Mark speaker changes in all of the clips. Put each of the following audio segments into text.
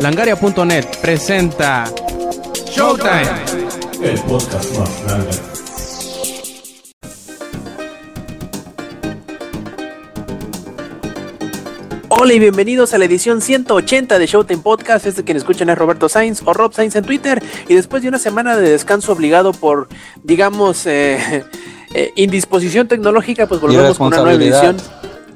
Speaker 1: Langaria.net presenta Showtime.
Speaker 2: El podcast más grande.
Speaker 3: Hola y bienvenidos a la edición 180 de Showtime Podcast. Este quien escuchan es Roberto Sainz o Rob Sainz en Twitter. Y después de una semana de descanso obligado por, digamos, eh, eh, indisposición tecnológica, pues volvemos con una nueva edición.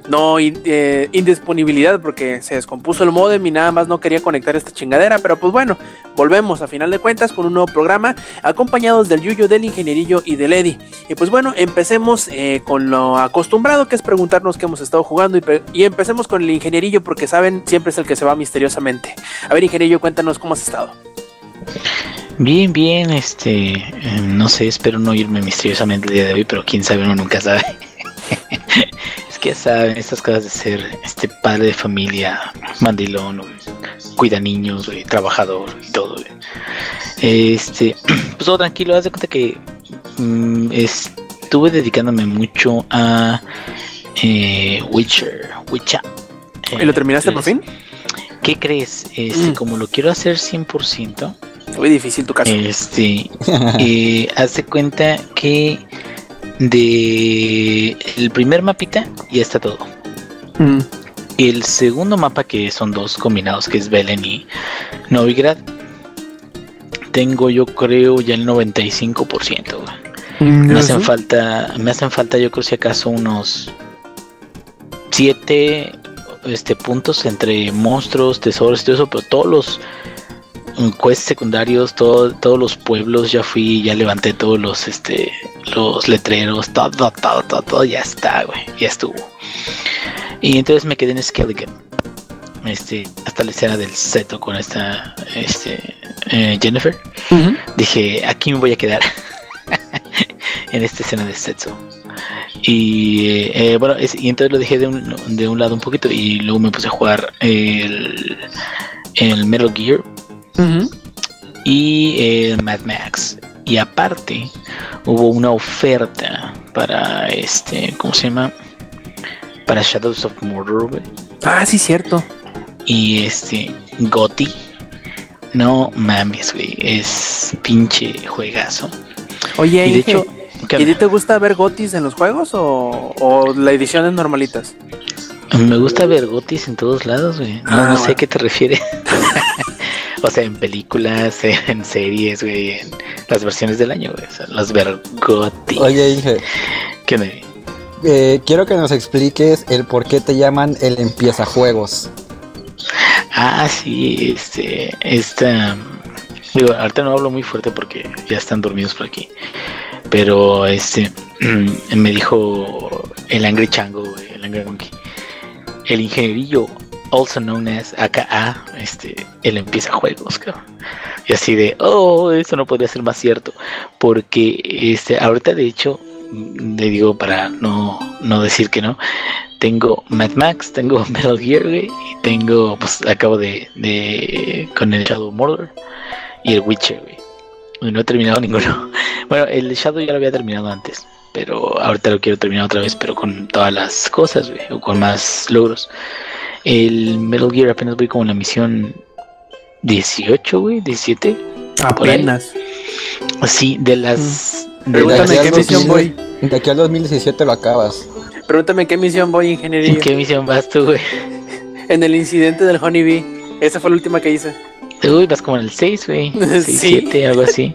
Speaker 3: No, eh, indisponibilidad porque se descompuso el modem y nada más no quería conectar esta chingadera. Pero pues bueno, volvemos a final de cuentas con un nuevo programa acompañados del Yuyo, del Ingenierillo y del Eddie. Y pues bueno, empecemos eh, con lo acostumbrado que es preguntarnos qué hemos estado jugando y, y empecemos con el Ingenierillo porque saben, siempre es el que se va misteriosamente. A ver, Ingenierillo, cuéntanos cómo has estado.
Speaker 4: Bien, bien, este, eh, no sé, espero no irme misteriosamente el día de hoy, pero quién sabe, uno nunca sabe. que saben, estas cosas de ser este padre de familia, mandilón, cuida niños, trabajador y todo. Este, pues todo tranquilo, haz de cuenta que mm, estuve dedicándome mucho a eh, Witcher, Witcher.
Speaker 3: ¿Y lo terminaste por fin?
Speaker 4: ¿Qué crees? Este,
Speaker 3: Mm.
Speaker 4: como lo quiero hacer 100%,
Speaker 3: Muy difícil tu caso.
Speaker 4: este, eh, haz de cuenta que de el primer mapita ya está todo.
Speaker 3: Mm.
Speaker 4: El segundo mapa, que son dos combinados, que es Belen y Novigrad, tengo yo creo ya el 95%. güey. Me hacen falta, me hacen falta yo creo si acaso unos 7 este, puntos entre monstruos, tesoros y todo eso, pero todos los quests secundarios, todo- todos los pueblos ya fui, ya levanté todos los este los letreros, todo, todo, todo, todo ya está, güey, ya estuvo. Y entonces me quedé en Skellige. Este, hasta la escena del seto con esta este eh, Jennifer. Dije, aquí me voy a quedar. en esta escena de sexo. Y eh, eh, bueno, es- y entonces lo dejé de un, de un lado un poquito y luego me puse a jugar el, el Metal Gear Y el Mad Max. Y aparte hubo una oferta para este, ¿cómo se llama? Para Shadows of Mordor.
Speaker 3: Ah, sí, cierto.
Speaker 4: Y este, Gotti. No mames, güey. Es pinche juegazo.
Speaker 3: Oye,
Speaker 4: Y de hecho, ¿qué
Speaker 3: ¿y a ti te gusta ver gotis en los juegos o, o la edición es normalitas?
Speaker 4: Me gusta ver gotis en todos lados, güey. No,
Speaker 3: Ah,
Speaker 4: no sé
Speaker 3: bueno.
Speaker 4: a qué te refieres. o sea, en películas, en series, güey, en las versiones del año, güey. O sea, los ver gotis.
Speaker 5: Oye, Inge,
Speaker 4: ¿Qué me...
Speaker 5: eh, quiero que nos expliques el por qué te llaman el empieza juegos.
Speaker 4: Ah, sí, este, esta... Digo, ahorita no hablo muy fuerte porque ya están dormidos por aquí. Pero, este, me dijo el Angry Chango, el Angry Monkey. El ingenierillo, also known as AKA, este, él empieza juegos, cabrón. Y así de, oh, eso no podría ser más cierto. Porque, este, ahorita de hecho, mm, le digo para no, no decir que no, tengo Mad Max, tengo Metal Gear, y tengo, pues acabo de, de con el Shadow Mordor y el Witcher, güey. No he terminado ninguno. Bueno, el Shadow ya lo había terminado antes, pero ahorita lo quiero terminar otra vez, pero con todas las cosas, güey, o con más logros. El Metal Gear apenas voy como en la misión 18, güey, 17. Por ahí.
Speaker 3: Apenas.
Speaker 4: Sí, de las... de
Speaker 3: Pregúntame
Speaker 4: las-
Speaker 3: qué misión
Speaker 5: 2000
Speaker 3: voy.
Speaker 5: De aquí al 2017 lo acabas.
Speaker 3: Pregúntame qué misión voy, ingeniería.
Speaker 4: ¿En qué misión vas tú, güey?
Speaker 3: En el incidente del Honeybee. Esa fue la última que hice.
Speaker 4: Uy, vas como en el 6, güey. 6,
Speaker 3: Sí.
Speaker 4: 7, algo así.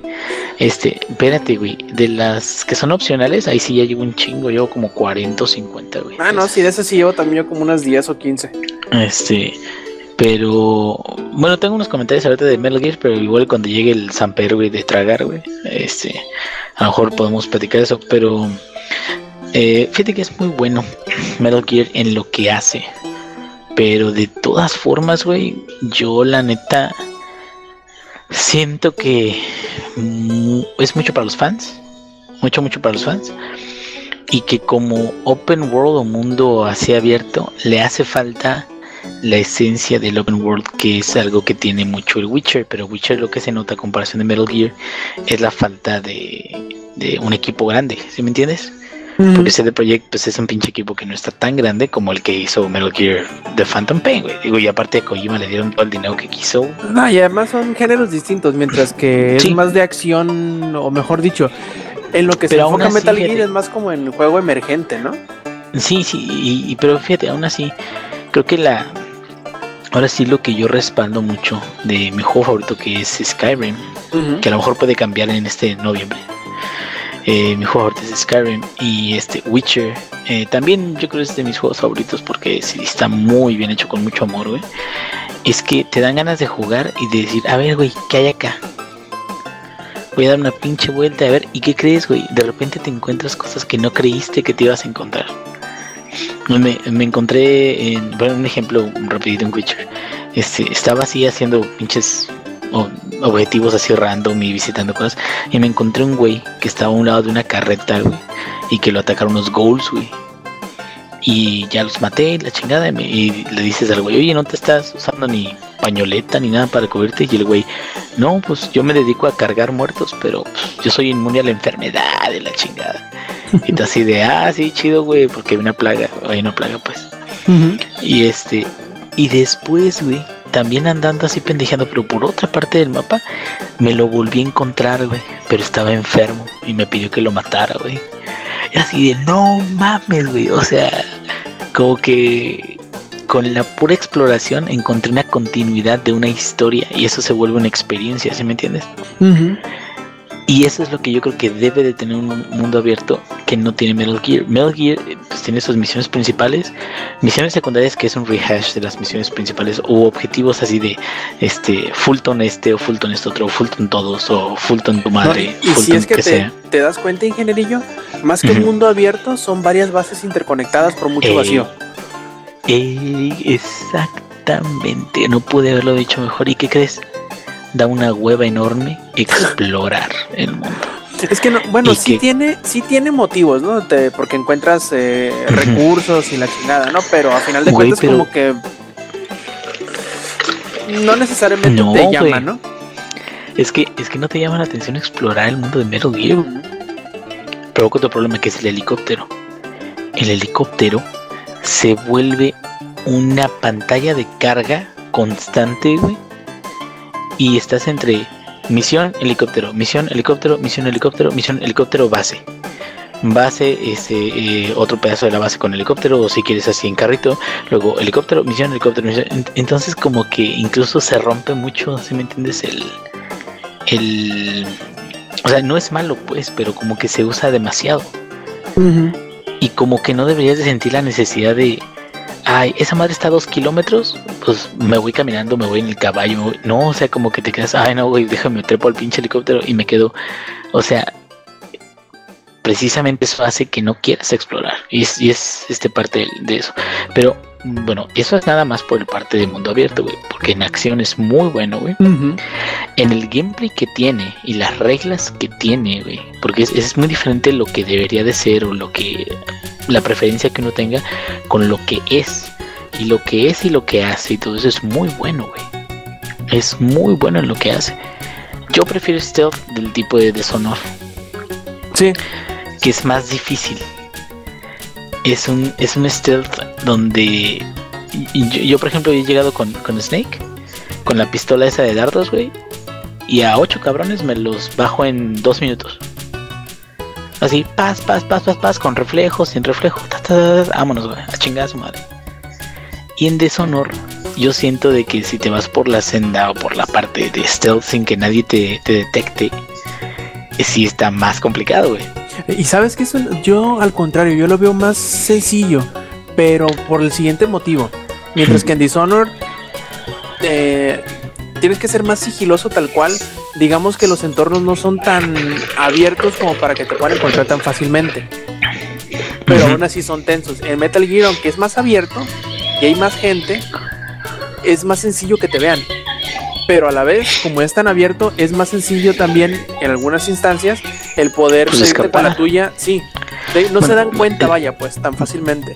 Speaker 4: Este, espérate, güey. De las que son opcionales, ahí sí ya llevo un chingo. Llevo como 40 o 50, güey.
Speaker 3: Ah, no, sí, de esas sí llevo también como unas 10 o 15.
Speaker 4: Este, pero bueno, tengo unos comentarios ahorita de Metal Gear, pero igual cuando llegue el Samper, güey, de tragar, güey, este, a lo mejor podemos platicar eso, pero eh, fíjate que es muy bueno Metal Gear en lo que hace, pero de todas formas, güey, yo la neta siento que es mucho para los fans, mucho, mucho para los fans. Y que como open world o mundo así abierto, le hace falta la esencia del open world, que es algo que tiene mucho el Witcher, pero Witcher lo que se nota a comparación de Metal Gear es la falta de, de un equipo grande, ¿sí me entiendes? Porque CD Projekt pues es un pinche equipo que no está tan grande como el que hizo Metal Gear The Phantom Pain, güey. Digo, y aparte de Kojima le dieron todo el dinero que quiso.
Speaker 3: No, y además son géneros distintos, mientras que
Speaker 4: Sí.
Speaker 3: es más de acción, o mejor dicho, en lo que se
Speaker 4: Pero
Speaker 3: enfoca
Speaker 4: así,
Speaker 3: Metal Gear
Speaker 4: fíjate.
Speaker 3: es más como en juego emergente, ¿no?
Speaker 4: Sí, sí, y, y- pero fíjate, aún así, creo que la... Ahora sí lo que yo respaldo mucho de mi juego favorito que es Skyrim, que a lo mejor puede cambiar en este noviembre. Eh, mi juego favorito es Skyrim y este Witcher. eh, también yo creo que es de mis juegos favoritos porque sí está muy bien hecho con mucho amor, güey. Es que te dan ganas de jugar y de decir, a ver, güey, ¿qué hay acá? Voy a dar una pinche vuelta a ver, ¿y qué crees, güey? De repente te encuentras cosas que no creíste que te ibas a encontrar. Me, me encontré en, bueno, un ejemplo rapidito en Witcher. Este, estaba así haciendo pinches objetivos así random y visitando cosas. Y me encontré un güey que estaba a un lado de una carreta, güey. Y que lo atacaron unos ghouls, güey. Y ya los maté, la chingada. Y, me- y le dices al güey, oye, no te estás usando ni pañoleta ni nada para cubrirte. Y el güey, no, pues yo me dedico a cargar muertos, pero pues, yo soy inmune a la enfermedad de la chingada. Y tú así de, ah, sí, chido, güey, porque hay una plaga, hay una plaga, pues. Y este, y después, güey, también andando así pendejeando, pero por otra parte del mapa, me lo volví a encontrar, güey, pero estaba enfermo y me pidió que lo matara, güey. Y así de, no mames, güey, o sea, como que con la pura exploración encontré una continuidad de una historia y eso se vuelve una experiencia, ¿sí me entiendes? Y eso es lo que yo creo que debe de tener un mundo abierto que no tiene Metal Gear. Metal Gear eh, pues, tiene sus misiones principales, misiones secundarias que es un rehash de las misiones principales o objetivos así de este Fulton este o Fulton este otro, o Fulton todos o Fulton tu
Speaker 3: No,
Speaker 4: madre,
Speaker 3: si
Speaker 4: Fulton
Speaker 3: es que te,
Speaker 4: sea.
Speaker 3: te das cuenta, ingenierillo, más que un mundo abierto, son varias bases interconectadas por mucho
Speaker 4: Eh,
Speaker 3: vacío.
Speaker 4: Eh, exactamente, no pude haberlo dicho mejor. ¿Y qué crees? Da una hueva enorme explorar el mundo.
Speaker 3: Es que no, bueno, sí
Speaker 4: que-
Speaker 3: tiene, sí tiene motivos, ¿no? Te- porque encuentras eh, recursos y la chingada, ¿no? Pero a final de cuentas
Speaker 4: pero-
Speaker 3: como que no necesariamente
Speaker 4: No,
Speaker 3: te llama, ¿no?
Speaker 4: Es que, es que no te llama la atención explorar el mundo de Metal Gear. provoca otro problema que es el helicóptero. El helicóptero se vuelve una pantalla de carga constante, güey. Y estás entre misión, helicóptero, misión, helicóptero, misión, helicóptero, misión, helicóptero, base. Base, ese, eh, otro pedazo de la base con helicóptero, o si quieres así en carrito, luego helicóptero, misión, helicóptero, misión. Ent- Entonces como que incluso se rompe mucho, si me entiendes, el, el... O sea, no es malo pues, pero como que se usa demasiado y como que no deberías de sentir la necesidad de, ay, esa madre está a dos kilómetros, pues me voy caminando, me voy en el caballo, me voy-". no, o sea, como que te quedas, ay, no, güey, déjame trepo al pinche helicóptero y me quedo, o sea, precisamente eso hace que no quieras explorar y es, y es este parte de eso, pero bueno, eso es nada más por el parte de mundo abierto, güey, porque en acción es muy bueno, güey en el gameplay que tiene y las reglas que tiene, güey. Porque es, es muy diferente lo que debería de ser o lo que la preferencia que uno tenga con lo que es. Y lo que es y lo que hace y todo eso es muy bueno, güey. Es muy bueno en lo que hace. Yo prefiero stealth del tipo de deshonor,
Speaker 3: Sí.
Speaker 4: que es más difícil. Es un, es un stealth donde yo, por ejemplo, he llegado con, con Snake, con la pistola esa de dardos, güey, y a ocho cabrones me los bajo en dos minutos. Así, paz, paz, paz, paz, paz, con reflejo, sin reflejo, vámonos, güey, a chingar a su madre. Y en Deshonor, yo siento de que si te vas por la senda o por la parte de stealth sin que nadie te, te detecte, eh, sí está más complicado, güey.
Speaker 3: Y sabes que eso, yo al contrario, yo lo veo más sencillo, pero por el siguiente motivo. Mientras que en Dishonor eh, tienes que ser más sigiloso tal cual. Digamos que los entornos no son tan abiertos como para que te puedan encontrar tan fácilmente. Pero aún así son tensos. En Metal Gear, aunque es más abierto y hay más gente, es más sencillo que te vean. Pero a la vez, como es tan abierto, es más sencillo también en algunas instancias el poder
Speaker 4: Pues escapar.
Speaker 3: la tuya. Sí, no se dan cuenta,
Speaker 4: de-
Speaker 3: vaya, pues tan fácilmente.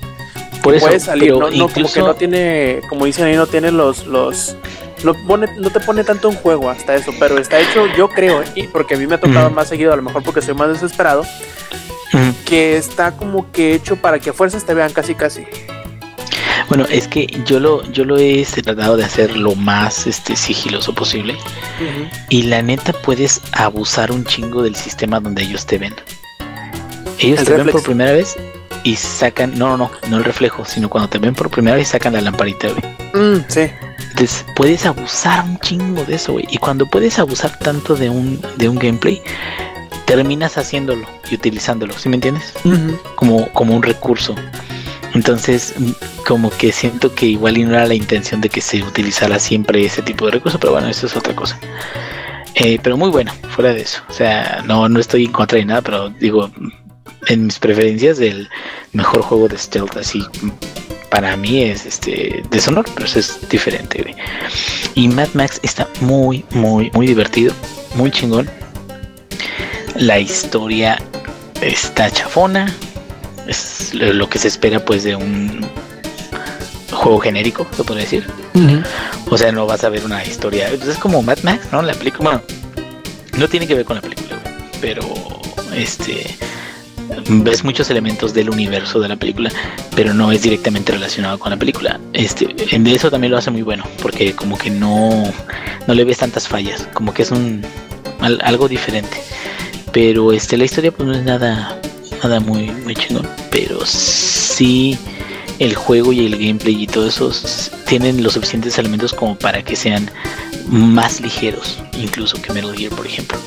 Speaker 4: Por eso,
Speaker 3: Puede salir, no, no, como que no tiene, como dicen ahí, no tiene los, los, no, pone, no te pone tanto en juego hasta eso, pero está hecho, yo creo, y porque a mí me ha tocado más seguido, a lo mejor porque soy más desesperado, que está como que hecho para que a fuerzas te vean casi casi.
Speaker 4: Bueno, es que yo lo, yo lo he este, tratado de hacer lo más este, sigiloso posible. Y la neta puedes abusar un chingo del sistema donde ellos te ven. Ellos
Speaker 3: El
Speaker 4: te ven por primera vez y sacan, no, no, no, no el reflejo, sino cuando te ven por primera vez sacan la lamparita, güey.
Speaker 3: Mm, sí.
Speaker 4: Entonces puedes abusar un chingo de eso, güey. Y cuando puedes abusar tanto de un, de un gameplay, terminas haciéndolo y utilizándolo, ¿sí me entiendes? Como, como un recurso. Entonces, mm, como que siento que igual y no era la intención de que se utilizara siempre ese tipo de recurso, pero bueno, eso es otra cosa. Eh, pero muy bueno, fuera de eso. O sea, no, no estoy en contra de nada, pero digo, en mis preferencias, el mejor juego de stealth así para mí es este Dishonor, pero eso es diferente, güey. Y Mad Max está muy, muy, muy divertido, muy chingón. La historia está chafona, es lo que se espera pues de un juego genérico, se puede decir. O sea, no vas a ver una historia. pues, es como Mad Max, ¿no? La película. Bueno, no tiene que ver con la película, güey, pero este. Ves muchos elementos del universo de la película, pero no es directamente relacionado con la película. Este, en eso también lo hace muy bueno, porque como que no, no le ves tantas fallas, como que es un al- algo diferente. Pero este, la historia pues no es nada, nada muy, muy chingón, pero sí el juego y el gameplay y todo eso tienen los suficientes elementos como para que sean más ligeros, incluso que Metal Gear, por ejemplo.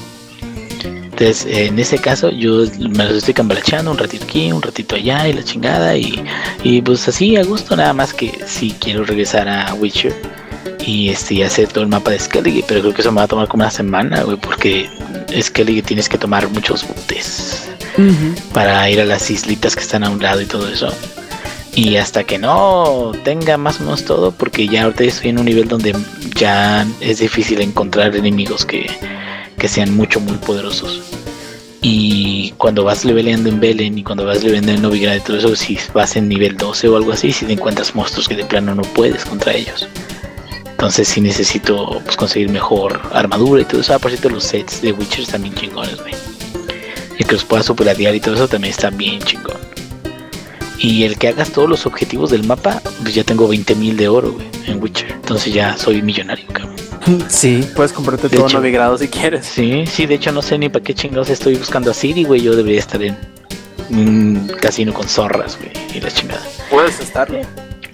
Speaker 4: Entonces, en ese caso, yo me los estoy cambalachando un ratito aquí, un ratito allá y la chingada. Y, y pues así a gusto, nada más que si quiero regresar a Witcher y este hacer todo el mapa de Skellige, pero creo que eso me va a tomar como una semana, güey, porque Skellige tienes que tomar muchos botes para ir a las islitas que están a un lado y todo eso. Y hasta que no tenga más o menos todo, porque ya ahorita estoy en un nivel donde ya es difícil encontrar enemigos que, que sean mucho, muy poderosos. Y cuando vas leveleando en Belen y cuando vas leveleando en Novigrad y todo eso, si vas en nivel 12 o algo así, si te encuentras monstruos que de plano no puedes contra ellos. Entonces sí necesito pues, conseguir mejor armadura y todo eso. Ah, por los sets de Witcher bien chingones, güey. Y que los puedas superatear y todo eso también está bien chingón. Y el que hagas todos los objetivos del mapa, pues ya tengo 20.000 de oro, güey, en Witcher. Entonces ya soy millonario, cabrón.
Speaker 3: Sí, puedes comprarte
Speaker 4: De
Speaker 3: todo
Speaker 4: hecho.
Speaker 3: novigrado si quieres.
Speaker 4: Sí, sí, de hecho no sé ni para qué chingados estoy buscando a Siri, güey. Yo debería estar en un casino con zorras, güey, y la chingada.
Speaker 3: Puedes estarlo.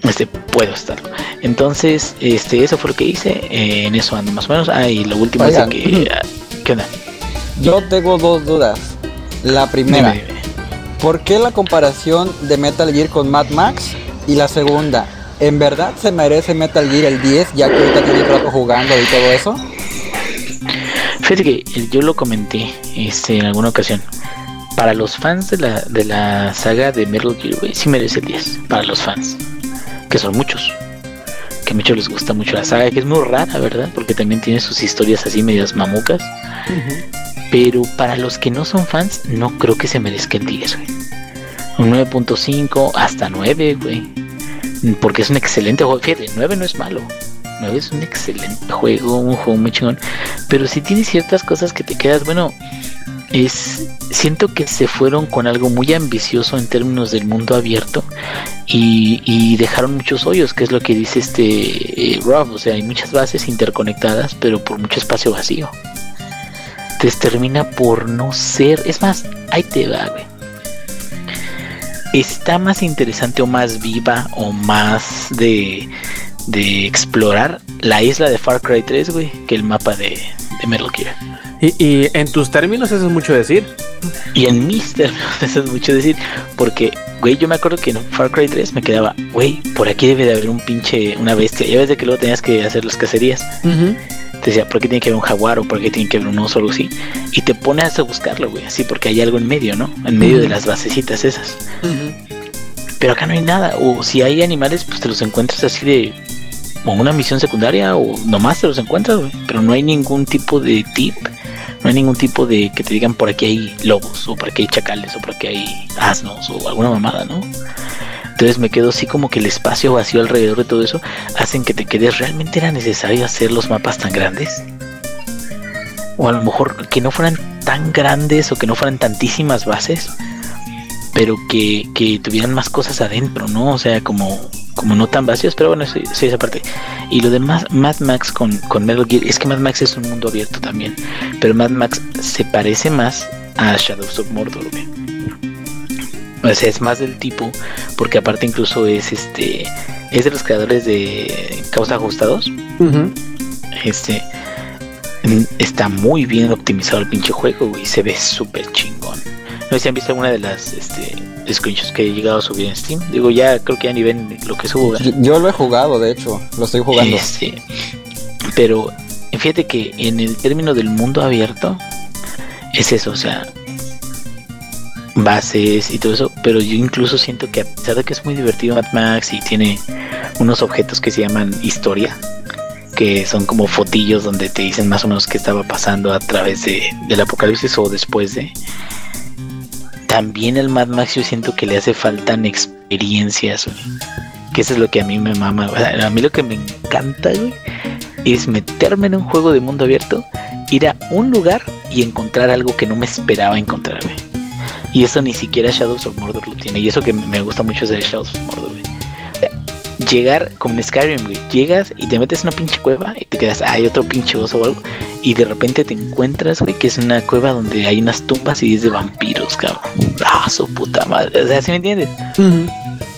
Speaker 4: Este, puedo estarlo. Entonces, este, eso fue lo que hice. eh, en eso ando más o menos. Ah, y lo último es de que. ah, ¿Qué onda?
Speaker 5: Yo tengo dos dudas. La primera,
Speaker 4: Dime, dime.
Speaker 5: ¿por qué la comparación de Metal Gear con Mad Max? Y la segunda, ¿en verdad se merece Metal Gear el 10 ya que ahorita tiene rato jugando y todo eso?
Speaker 4: Fíjate que eh, yo lo comenté este, en alguna ocasión. Para los fans de la, de la saga de Metal Gear, güey, sí merece el 10. Para los fans, que son muchos. Que a muchos les gusta mucho la saga, que es muy rara, ¿verdad? Porque también tiene sus historias así medias mamucas. Pero para los que no son fans, no creo que se merezca el 10, güey. Un 9.5 hasta 9, güey. Porque es un excelente juego. Fíjate, 9 no es malo. 9 es un excelente juego, un juego muy chingón. Pero si tiene ciertas cosas que te quedas, bueno, es siento que se fueron con algo muy ambicioso en términos del mundo abierto y, y dejaron muchos hoyos, que es lo que dice este eh, Rob, o sea, hay muchas bases interconectadas, pero por mucho espacio vacío. Entonces termina por no ser, es más, ahí te va, güey. Está más interesante o más viva o más de, de explorar la isla de Far Cry 3, güey, que el mapa de, de Metal Gear.
Speaker 3: Y, y en tus términos eso es mucho decir.
Speaker 4: Y en mis términos, eso es mucho decir, porque, güey, yo me acuerdo que en Far Cry 3 me quedaba, güey, por aquí debe de haber un pinche, una bestia. Ya ves de que luego tenías que hacer las cacerías. Te decía, ¿por qué tiene que haber un jaguar o por qué tiene que haber un oso o algo así? Y te pones a buscarlo, güey, así, porque hay algo en medio, ¿no? En medio de las basecitas esas. Pero acá no hay nada. O si hay animales, pues te los encuentras así de. O una misión secundaria, o nomás te los encuentras, güey. Pero no hay ningún tipo de tip. No hay ningún tipo de que te digan por aquí hay lobos, o por aquí hay chacales, o por aquí hay asnos, o alguna mamada, ¿no? Entonces me quedo así como que el espacio vacío alrededor de todo eso hacen que te quedes. ¿Realmente era necesario hacer los mapas tan grandes? O a lo mejor que no fueran tan grandes o que no fueran tantísimas bases pero que, que tuvieran más cosas adentro, ¿no? O sea, como, como no tan vacíos, pero bueno, sí, esa parte. Y lo de Mad, Mad Max con, con Metal Gear, es que Mad Max es un mundo abierto también, pero Mad Max se parece más a Shadows of Mordor. O sea, es más del tipo, porque aparte incluso es este, es de los creadores de Causa Ajustados. Este está muy bien optimizado el pinche juego, güey. Se ve súper chingón. No sé si han visto alguna de las este, screenshots que he llegado a subir en Steam. Digo, ya creo que ya ni ven lo que subo.
Speaker 5: Yo, yo lo he jugado, de hecho, lo estoy jugando.
Speaker 4: Este, pero fíjate que en el término del mundo abierto es eso, o sea, bases y todo eso, pero yo incluso siento que a pesar de que es muy divertido Mad Max y tiene unos objetos que se llaman historia, que son como fotillos donde te dicen más o menos qué estaba pasando a través de, del apocalipsis o después de. También el Mad Max yo siento que le hace faltan experiencias. Que eso es lo que a mí me mama. A mí lo que me encanta, es meterme en un juego de mundo abierto, ir a un lugar y encontrar algo que no me esperaba encontrar. Y eso ni siquiera Shadows of Mordor lo tiene. Y eso que me gusta mucho es de Shadows of Mordor, güey. Llegar como en Skyrim, güey. Llegas y te metes en una pinche cueva y te quedas, "Ah, hay otro pinche oso o algo. Y de repente te encuentras, güey, que es una cueva donde hay unas tumbas y es de vampiros, cabrón. Ah, su puta madre. O sea, ¿sí me entiendes?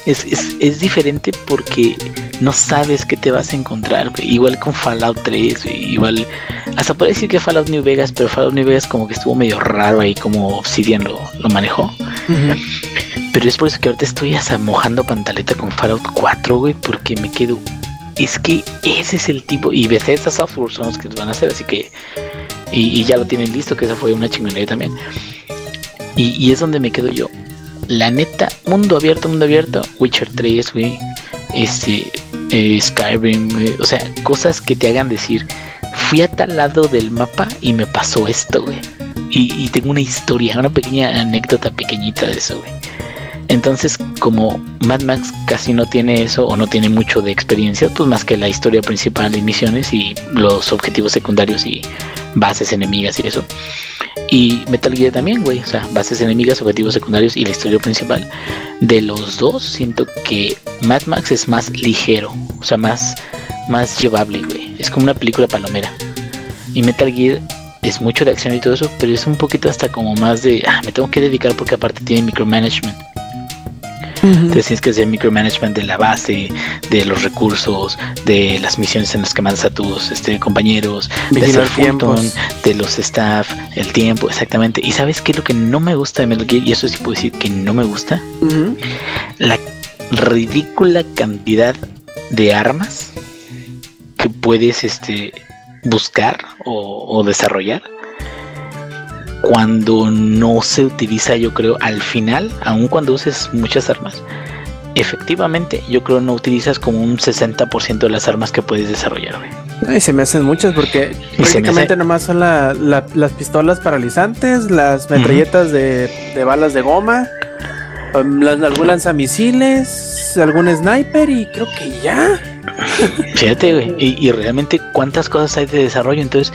Speaker 4: Es, es, es diferente porque no sabes qué te vas a encontrar, güey. Igual con Fallout 3, güey. Igual, hasta puede decir que Fallout New Vegas, pero Fallout New Vegas como que estuvo medio raro ahí, como Obsidian lo, lo manejó. Pero es por eso que ahorita estoy hasta mojando pantaleta con Fallout 4, güey, porque me quedo. Es que ese es el tipo. Y Bethesda Software son los que van a hacer, así que. Y, ya lo tienen listo, que esa fue una chingonería también. Y, y es donde me quedo yo. La neta, mundo abierto, mundo abierto. Witcher 3, güey. Este. eh, Skyrim, güey, O sea, cosas que te hagan decir. Fui a tal lado del mapa y me pasó esto, güey. Y, y tengo una historia, una pequeña anécdota pequeñita de eso, güey. Entonces, como Mad Max casi no tiene eso o no tiene mucho de experiencia, pues más que la historia principal y misiones y los objetivos secundarios y bases enemigas y eso. Y Metal Gear también, güey, o sea, bases enemigas, objetivos secundarios y la historia principal. De los dos, siento que Mad Max es más ligero, o sea, más, más llevable, güey. Es como una película palomera. Y Metal Gear es mucho de acción y todo eso, pero es un poquito hasta como más de, ah, me tengo que dedicar porque aparte tiene micromanagement. Entonces tienes que hacer micromanagement de la base, de los recursos, de las misiones en las que mandas a tus este, compañeros, de
Speaker 3: Vigilar tiempos.
Speaker 4: turn, de los staff, el tiempo, exactamente. Y sabes qué es lo que no me gusta de Metal Gear, y eso sí puedo decir que no me gusta, la ridícula cantidad de armas que puedes este buscar o, o desarrollar cuando no se utiliza yo creo al final aun cuando uses muchas armas efectivamente yo creo no utilizas como un 60% de las armas que puedes desarrollar güey.
Speaker 3: Ay, se me hacen muchas porque
Speaker 4: Y
Speaker 3: prácticamente
Speaker 4: hace-
Speaker 3: nomás son la- la- las pistolas paralizantes, las metralletas de, de balas de goma, um, las- algún lanzamisiles, algún sniper y creo que ya.
Speaker 4: Fíjate, güey. Y, y realmente cuántas cosas hay de desarrollo. Entonces,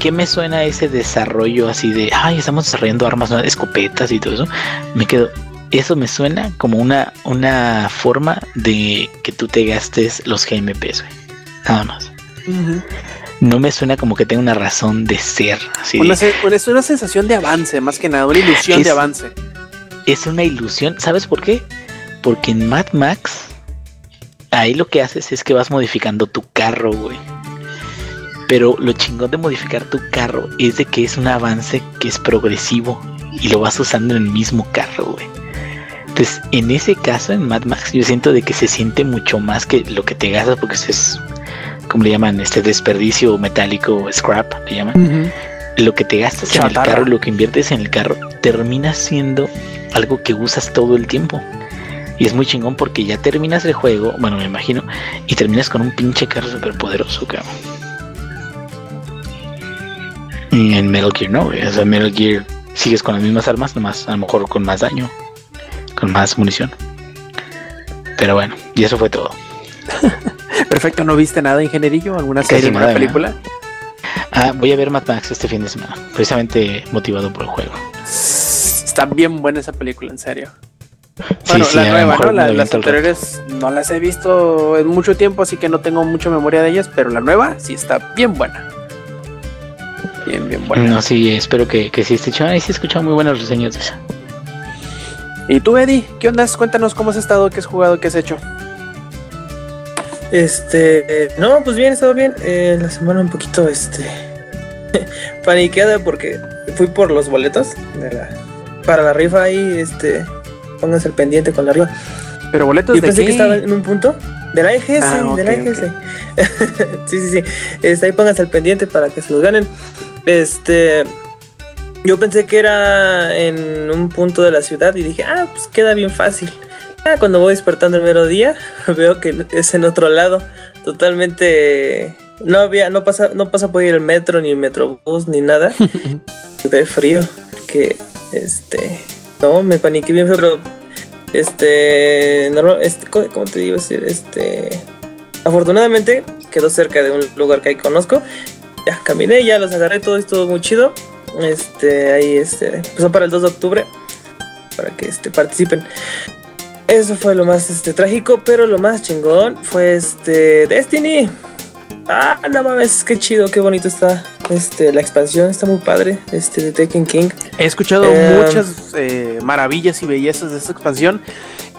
Speaker 4: ¿qué me suena ese desarrollo así de, ay, estamos desarrollando armas, escopetas y todo eso? Me quedo, eso me suena como una, una forma de que tú te gastes los GMPs, güey. Nada más. No me suena como que tenga una razón de ser. Así
Speaker 3: Una,
Speaker 4: de-
Speaker 3: es una sensación de avance, más que nada, una ilusión
Speaker 4: Es-
Speaker 3: de avance.
Speaker 4: es una ilusión. ¿Sabes por qué? Porque en Mad Max, ahí lo que haces es que vas modificando tu carro, güey. Pero lo chingón de modificar tu carro es de que es un avance que es progresivo y lo vas usando en el mismo carro, güey. Entonces, en ese caso, en Mad Max, yo siento de que se siente mucho más que lo que te gastas porque eso es, como le llaman, este desperdicio metálico, scrap, le llaman lo que te gastas en el carro, lo que inviertes en el carro, termina siendo algo que usas todo el tiempo. Y es muy chingón porque ya terminas el juego, bueno, me imagino, y terminas con un pinche carro súper poderoso, cabrón. En Metal Gear no, güey. O sea, Metal Gear sigues con las mismas armas, nomás a lo mejor con más daño, con más munición. Pero bueno, y eso fue todo.
Speaker 3: Perfecto, ¿no viste nada, ingenierillo? ¿Alguna
Speaker 4: Casi
Speaker 3: serie, alguna
Speaker 4: nada,
Speaker 3: película?
Speaker 4: Ah, voy a ver Mad Max este fin de semana, precisamente motivado por el juego.
Speaker 3: Está bien buena esa película, en serio. Bueno,
Speaker 4: sí,
Speaker 3: la nueva, ¿no? La- las anteriores no las he visto en mucho tiempo, así que no tengo mucha memoria de ellas, pero la nueva sí está bien buena. Bien, bien buena.
Speaker 4: No, sí, espero que, que sí esté. Ay, sí he escuchado muy buenas reseñas de esa.
Speaker 3: ¿Y tú, Eddie? ¿Qué onda? Cuéntanos cómo has estado, qué has jugado, qué has hecho.
Speaker 6: Este, eh, no, pues bien, he estado bien. Eh, la semana un poquito, este, paniqueada porque fui por los boletos de la, para la rifa ahí, este, pónganse el pendiente con la rifa.
Speaker 3: ¿Pero boletos
Speaker 6: Yo
Speaker 3: de
Speaker 6: pensé
Speaker 3: qué?
Speaker 6: que estaba en un punto de la EGS,
Speaker 3: Ah,
Speaker 6: de la EGS. sí, sí, sí. Este, ahí pónganse el pendiente para que se los ganen. Este, yo pensé que era en un punto de la ciudad y dije, ah, pues queda bien fácil. Ah, cuando voy despertando el mero día, veo que es en otro lado. Totalmente. No había, no pasa, no pasa por ir el metro, ni el metrobús, ni nada. Ve frío. Que este. No, me paniqué bien pero. Este. normal- este ¿Cómo cómo te digo? Este. Afortunadamente quedó cerca de un lugar que ahí conozco. Ya caminé, ya los agarré, todo estuvo muy chido. Este, ahí este. Empezó para el 2 de octubre. Para que este, participen. Eso fue lo más este, trágico, pero lo más chingón fue este Destiny. Ah, no mames, qué chido, qué bonito está. Este, la expansión está muy padre. Este de Tekken King.
Speaker 3: He escuchado
Speaker 6: Eh,
Speaker 3: muchas eh, maravillas y bellezas de esta expansión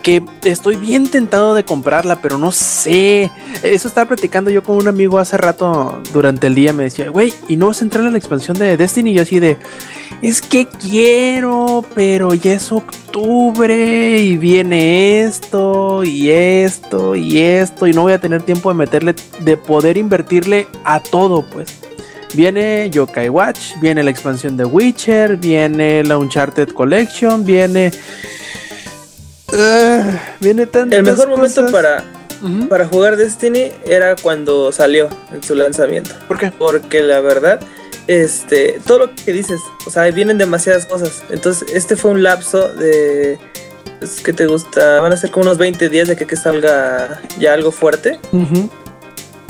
Speaker 3: que estoy bien tentado de comprarla, pero no sé. Eso estaba platicando yo con un amigo hace rato durante el día. Me decía, güey, ¿y no vas a entrar a la expansión de Destiny? Y yo así de, es que quiero, pero ya es octubre y viene esto y esto y esto y no voy a tener tiempo de meterle, de poder invertirle a todo, pues. Viene Yokai Watch, viene la expansión de Witcher, viene la Uncharted Collection, viene. Ah, viene tantas
Speaker 6: El mejor momento
Speaker 3: cosas.
Speaker 6: para, para jugar Destiny era cuando salió en su lanzamiento.
Speaker 3: ¿Por qué?
Speaker 6: Porque la verdad, este, todo lo que dices, o sea, vienen demasiadas cosas. Entonces, este fue un lapso de. pues, ¿Qué te gusta? Van a ser como unos 20 días de que, que salga ya algo fuerte.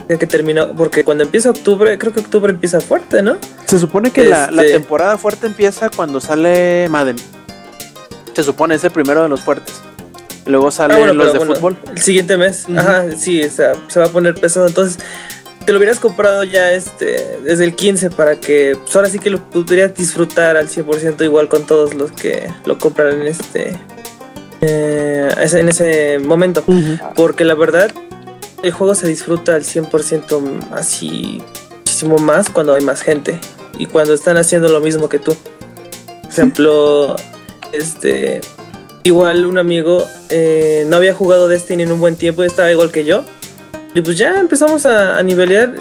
Speaker 6: Ya que terminó. Porque cuando empieza octubre, creo que octubre empieza fuerte, ¿no?
Speaker 3: Se supone que la, la
Speaker 6: Este-
Speaker 3: temporada fuerte empieza cuando sale Madden. Se supone es el primero de los fuertes. Luego salen
Speaker 6: Ah, bueno,
Speaker 3: los de
Speaker 6: bueno,
Speaker 3: fútbol.
Speaker 6: El siguiente mes. Ajá, sí, o sea, se va a poner pesado. Entonces, te lo hubieras comprado ya este desde el 15 para que pues, ahora sí que lo pudieras disfrutar al 100% igual con todos los que lo compran en este eh, en ese momento. Porque la verdad, el juego se disfruta al 100% así muchísimo más cuando hay más gente y cuando están haciendo lo mismo que tú. Por ejemplo, este igual un amigo eh, no había jugado Destiny en un buen tiempo estaba igual que yo. Y pues ya empezamos a, a nivelear.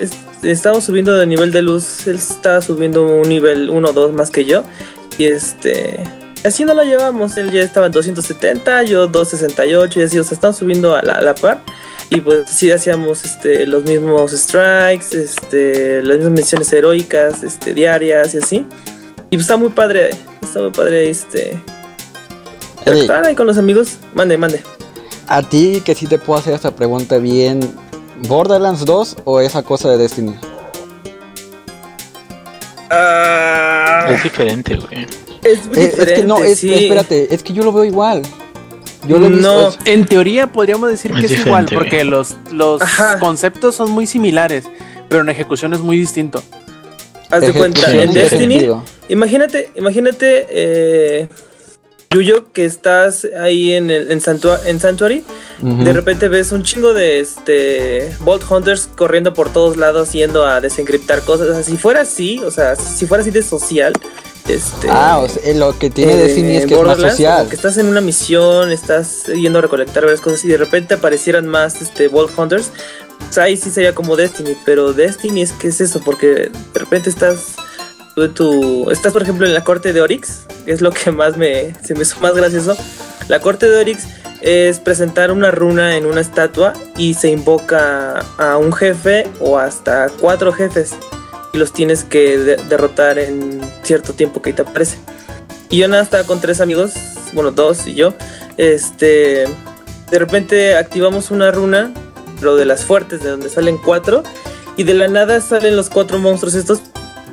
Speaker 6: subiendo de nivel de luz. Él estaba subiendo un nivel 1 o 2 más que yo. Y este. Así no la llevamos. Él ya estaba en 270, yo 268 y así. O sea, estamos subiendo a la, a la par. Y pues sí hacíamos este, los mismos strikes, este, las mismas misiones heroicas, este, diarias y así. Y pues está muy padre. Está muy padre este.
Speaker 5: Eddie,
Speaker 6: Estar ahí con los amigos. Mande, mande.
Speaker 5: a ti que sí te puedo hacer esta pregunta bien. ¿Borderlands 2 o esa cosa de Destiny?
Speaker 6: Ah,
Speaker 4: Es diferente, güey.
Speaker 6: es, muy
Speaker 5: Eh, es que
Speaker 6: diferente,
Speaker 5: no, es,
Speaker 6: sí.
Speaker 5: espérate, es que yo lo veo igual. Yo lo he visto-
Speaker 6: No.
Speaker 5: es-
Speaker 3: En teoría podríamos decir que
Speaker 4: Es
Speaker 3: es, igual,
Speaker 4: diferente,
Speaker 3: porque
Speaker 4: güey.
Speaker 3: los, los
Speaker 6: Ajá.
Speaker 3: conceptos son muy similares, pero en ejecución es muy distinto.
Speaker 6: Haz de cuenta, en Destiny,
Speaker 5: sentido.
Speaker 6: imagínate, imagínate, eh, Yuyo, que estás ahí en, el, en, Santua- en Sanctuary, de repente ves un chingo de este Vault Hunters corriendo por todos lados yendo a desencriptar cosas. O sea, si fuera así, o sea, si fuera así de social, este.
Speaker 5: Ah, o sea, eh, lo que tiene
Speaker 6: eh,
Speaker 5: Destiny es que es más social.
Speaker 6: que estás en una misión, estás yendo a recolectar varias cosas y de repente aparecieran más este Vault Hunters. pues ahí sí sería como Destiny, pero Destiny es que es eso, porque de repente estás tú, estás por ejemplo en la corte de Oryx, que es lo que más me se me hizo más gracioso. La corte de Oryx es presentar una runa en una estatua y se invoca a un jefe o hasta cuatro jefes y los tienes que de- derrotar en cierto tiempo que te aparece. Y yo nada estaba con tres amigos, bueno, dos y yo. Este, de repente activamos una runa, pero de las fuertes, de donde salen cuatro. Y de la nada salen los cuatro monstruos estos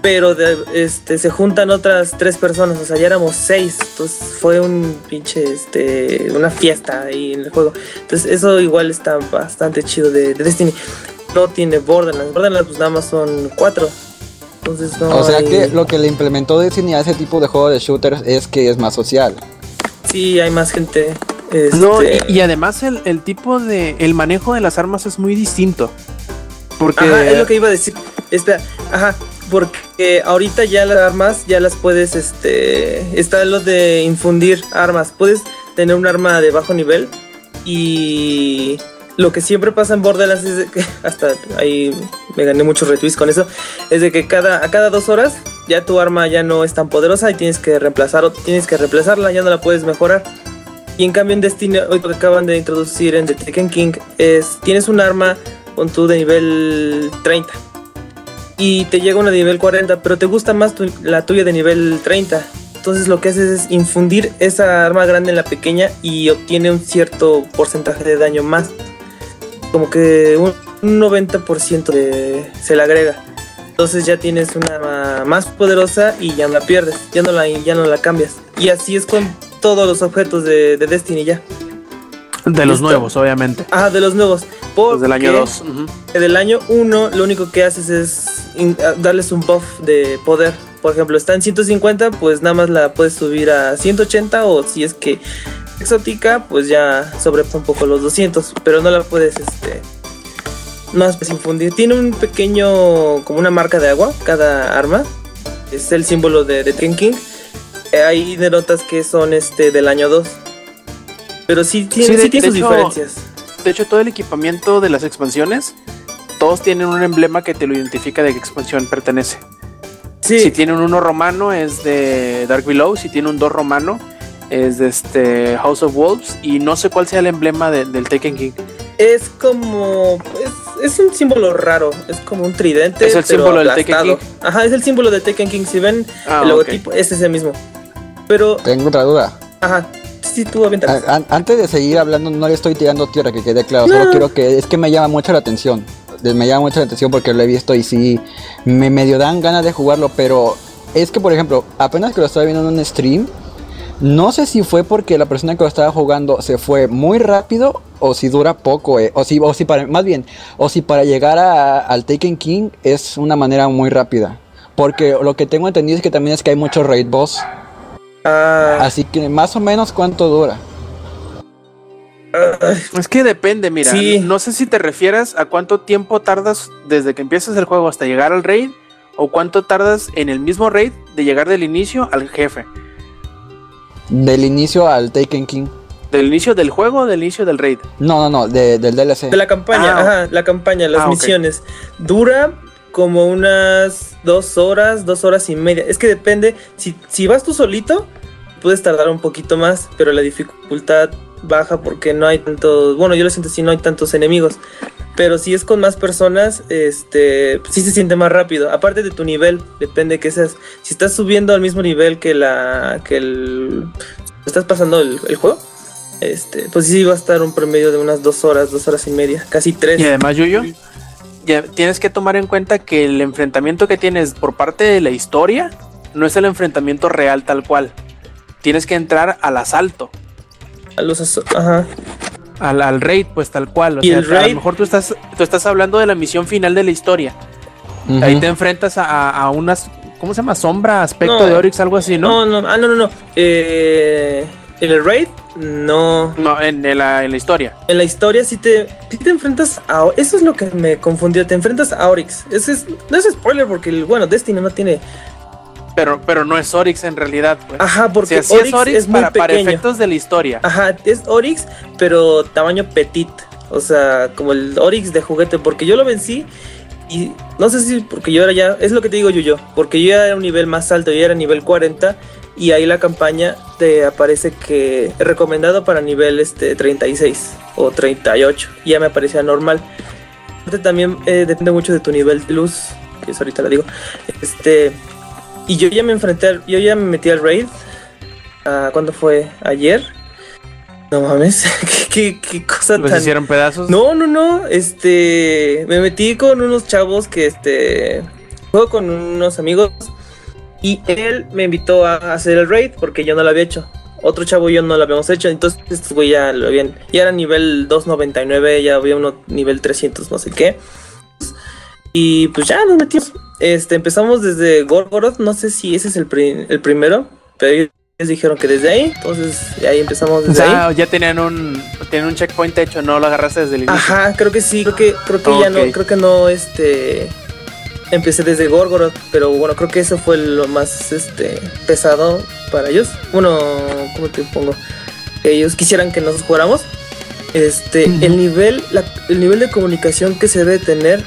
Speaker 6: pero de- este, se juntan otras tres personas, o sea, ya éramos seis, entonces fue un pinche, este, una fiesta ahí en el juego. Entonces eso igual está bastante chido de, de Destiny. No tiene Borderlands, Borderlands pues nada más son cuatro. Entonces no
Speaker 5: O sea
Speaker 6: hay-
Speaker 5: que lo que le implementó Destiny a ese tipo de juego de shooters es que es más social.
Speaker 6: Sí, hay más gente. este,
Speaker 3: No, y, y además el, el tipo de. El manejo de las armas es muy distinto. Porque.
Speaker 6: Ajá, es lo que iba a decir. Espera, ajá, porque ahorita ya las armas ya las puedes, este, está lo de infundir armas. Puedes tener un arma de bajo nivel y lo que siempre pasa en Borderlands es de que hasta ahí me gané muchos retweets con eso, es de que cada a cada dos horas ya tu arma ya no es tan poderosa y tienes que reemplazar tienes que reemplazarla, ya no la puedes mejorar. Y en cambio en Destiny, hoy lo que acaban de introducir en The Taken King es tienes un arma con tu de nivel 30 y te llega una de nivel 40, pero te gusta más tu- la tuya de nivel 30. Entonces lo que haces es infundir esa arma grande en la pequeña y obtiene un cierto porcentaje de daño más. Como que un, un 90% de- se le agrega. Entonces ya tienes una arma más poderosa y ya no la pierdes, ya no la, ya no la cambias. Y así es con todos los objetos de, de Destiny ya.
Speaker 3: De los
Speaker 6: listo.
Speaker 3: nuevos, obviamente.
Speaker 6: Ah, de los nuevos.
Speaker 3: Los del año
Speaker 6: Porque-
Speaker 3: 2.
Speaker 6: del año 1 lo único que haces es in- a- darles un buff de poder. Por ejemplo, está en 150, pues nada más la puedes subir a 180 o si es que exótica, pues ya sobrepasa un poco los 200, pero no la puedes este más pues, infundir. Tiene un pequeño como una marca de agua cada arma. Es el símbolo de, de Ken King. Eh, Ahí denotas que son este del año 2. Pero sí, tiene,
Speaker 3: Sí, de-
Speaker 6: sí tiene
Speaker 3: de
Speaker 6: sus
Speaker 3: hecho,
Speaker 6: diferencias.
Speaker 3: De hecho, todo el equipamiento de las expansiones, todos tienen un emblema que te lo identifica de qué expansión pertenece.
Speaker 6: Sí,
Speaker 3: Si tiene un 1 romano es de Dark Below, si tiene un 2 romano es de este House of Wolves y no sé cuál sea el emblema de- del Taken King.
Speaker 6: Es como. Es, es un símbolo raro. Es como un tridente.
Speaker 3: Es el
Speaker 6: pero
Speaker 3: símbolo del Taken. King.
Speaker 6: Ajá, es el símbolo de Taken King. Si ven
Speaker 3: Ah,
Speaker 6: el
Speaker 3: ok.
Speaker 6: logotipo, es ese mismo. Pero,
Speaker 5: Tengo otra duda.
Speaker 6: ajá. Sí, tú.
Speaker 5: A- an- antes de seguir hablando, no le estoy tirando tierra, que quede claro. Solo
Speaker 6: No.
Speaker 5: quiero que. Es que me llama mucho la atención. Me llama mucho la atención porque lo he visto y sí. Me medio dan ganas de jugarlo, pero. Es que, por ejemplo, apenas que lo estaba viendo en un stream. No sé si fue porque la persona que lo estaba jugando se fue muy rápido o si dura poco, eh, o si, o si para, más bien, o si para llegar a- al Taken King es una manera muy rápida. Porque lo que tengo entendido es que también es que hay muchos raid boss.
Speaker 6: Ah,
Speaker 5: Así que más o menos cuánto dura.
Speaker 6: ah,
Speaker 3: Es que depende, mira.
Speaker 6: Sí.
Speaker 3: No sé si te refieres a cuánto tiempo tardas desde que empiezas el juego hasta llegar al raid o cuánto tardas en el mismo raid de llegar del inicio al jefe.
Speaker 5: Del inicio al Taken King.
Speaker 3: Del inicio del juego o del inicio del raid.
Speaker 5: No, no, no, de- del DLC.
Speaker 6: de la campaña,
Speaker 3: Ah,
Speaker 6: ajá, la campaña, las
Speaker 3: Ah,
Speaker 6: misiones. Dura como unas dos horas, dos horas y media. Es que depende. Si, si vas tú solito, puedes tardar un poquito más, pero la dificultad baja porque no hay tantos. Bueno, yo lo siento así, no hay tantos enemigos. Pero si es con más personas, este, sí se siente más rápido. Aparte de tu nivel, depende que seas. Si estás subiendo al mismo nivel que la, que el, estás pasando el, el juego, este, pues sí va a estar un promedio de unas dos horas, dos horas y media, casi tres.
Speaker 3: Y además, Yuyo, ya tienes que tomar en cuenta que el enfrentamiento que tienes por parte de la historia no es el enfrentamiento real tal cual. Tienes que entrar al asalto,
Speaker 6: A los ajá.
Speaker 3: al, al raid, pues tal cual. O
Speaker 6: Y
Speaker 3: sea,
Speaker 6: el
Speaker 3: a
Speaker 6: raid-
Speaker 3: lo mejor tú estás, tú estás hablando de la misión final de la historia. Ahí te enfrentas a, a unas, ¿cómo se llama? Sombra, aspecto
Speaker 6: No.
Speaker 3: de Oryx, algo así, ¿no?
Speaker 6: No, no, ah, no, no, no. Eh, en el raid, no.
Speaker 3: No, en, en la, en la historia.
Speaker 6: En la historia sí te, sí te enfrentas a. Eso es lo que me confundió. Te enfrentas a Oryx. Ese es, no es spoiler porque, el, bueno, Destiny no tiene.
Speaker 3: Pero, pero no es Oryx en realidad, pues.
Speaker 6: Ajá, porque Oryx
Speaker 3: es Oryx
Speaker 6: es muy
Speaker 3: para, para
Speaker 6: pequeño.
Speaker 3: efectos de la historia.
Speaker 6: Ajá, es Oryx, pero tamaño petit. O sea, como el Oryx de juguete. Porque yo lo vencí. Y no sé si porque yo era ya. Es lo que te digo yo, yo. Porque yo ya era un nivel más alto. Yo era nivel 40. Y ahí la campaña te aparece que recomendado para nivel este 36 o 38. Y ya me aparecía normal. También eh, depende mucho de tu nivel de luz. Que eso ahorita lo digo. Este. Y yo ya me enfrenté. al- Yo ya me metí al raid. ah, ¿Cuándo fue? ¿Ayer? No mames. ¿Qué, qué, qué cosa
Speaker 3: Los
Speaker 6: tan.
Speaker 3: hicieron pedazos.
Speaker 6: No, no, no. Este. Me metí con unos chavos que este. juego con unos amigos y él me invitó a hacer el raid porque yo no lo había hecho. Otro chavo y yo no lo habíamos hecho, entonces estos güey ya lo habían. Ya era nivel 299, ya había uno nivel 300, no sé qué. Y pues ya nos metimos. Este, empezamos desde Gorgoroth, no sé si ese es el, pri- el primero, pero ellos dijeron que desde ahí, entonces ahí empezamos
Speaker 3: O
Speaker 6: desde ahí.
Speaker 3: sea, ya tenían un, tenían un checkpoint hecho, no lo agarraste desde el inicio.
Speaker 6: Ajá, creo que sí, creo que, creo que ya no, creo que no, este, empecé desde Gorgoroth, pero bueno, creo que eso fue lo más, este, pesado para ellos. Bueno, ¿cómo te pongo? Ellos quisieran que nos jugáramos. Este, el nivel, la- el nivel de comunicación que se debe tener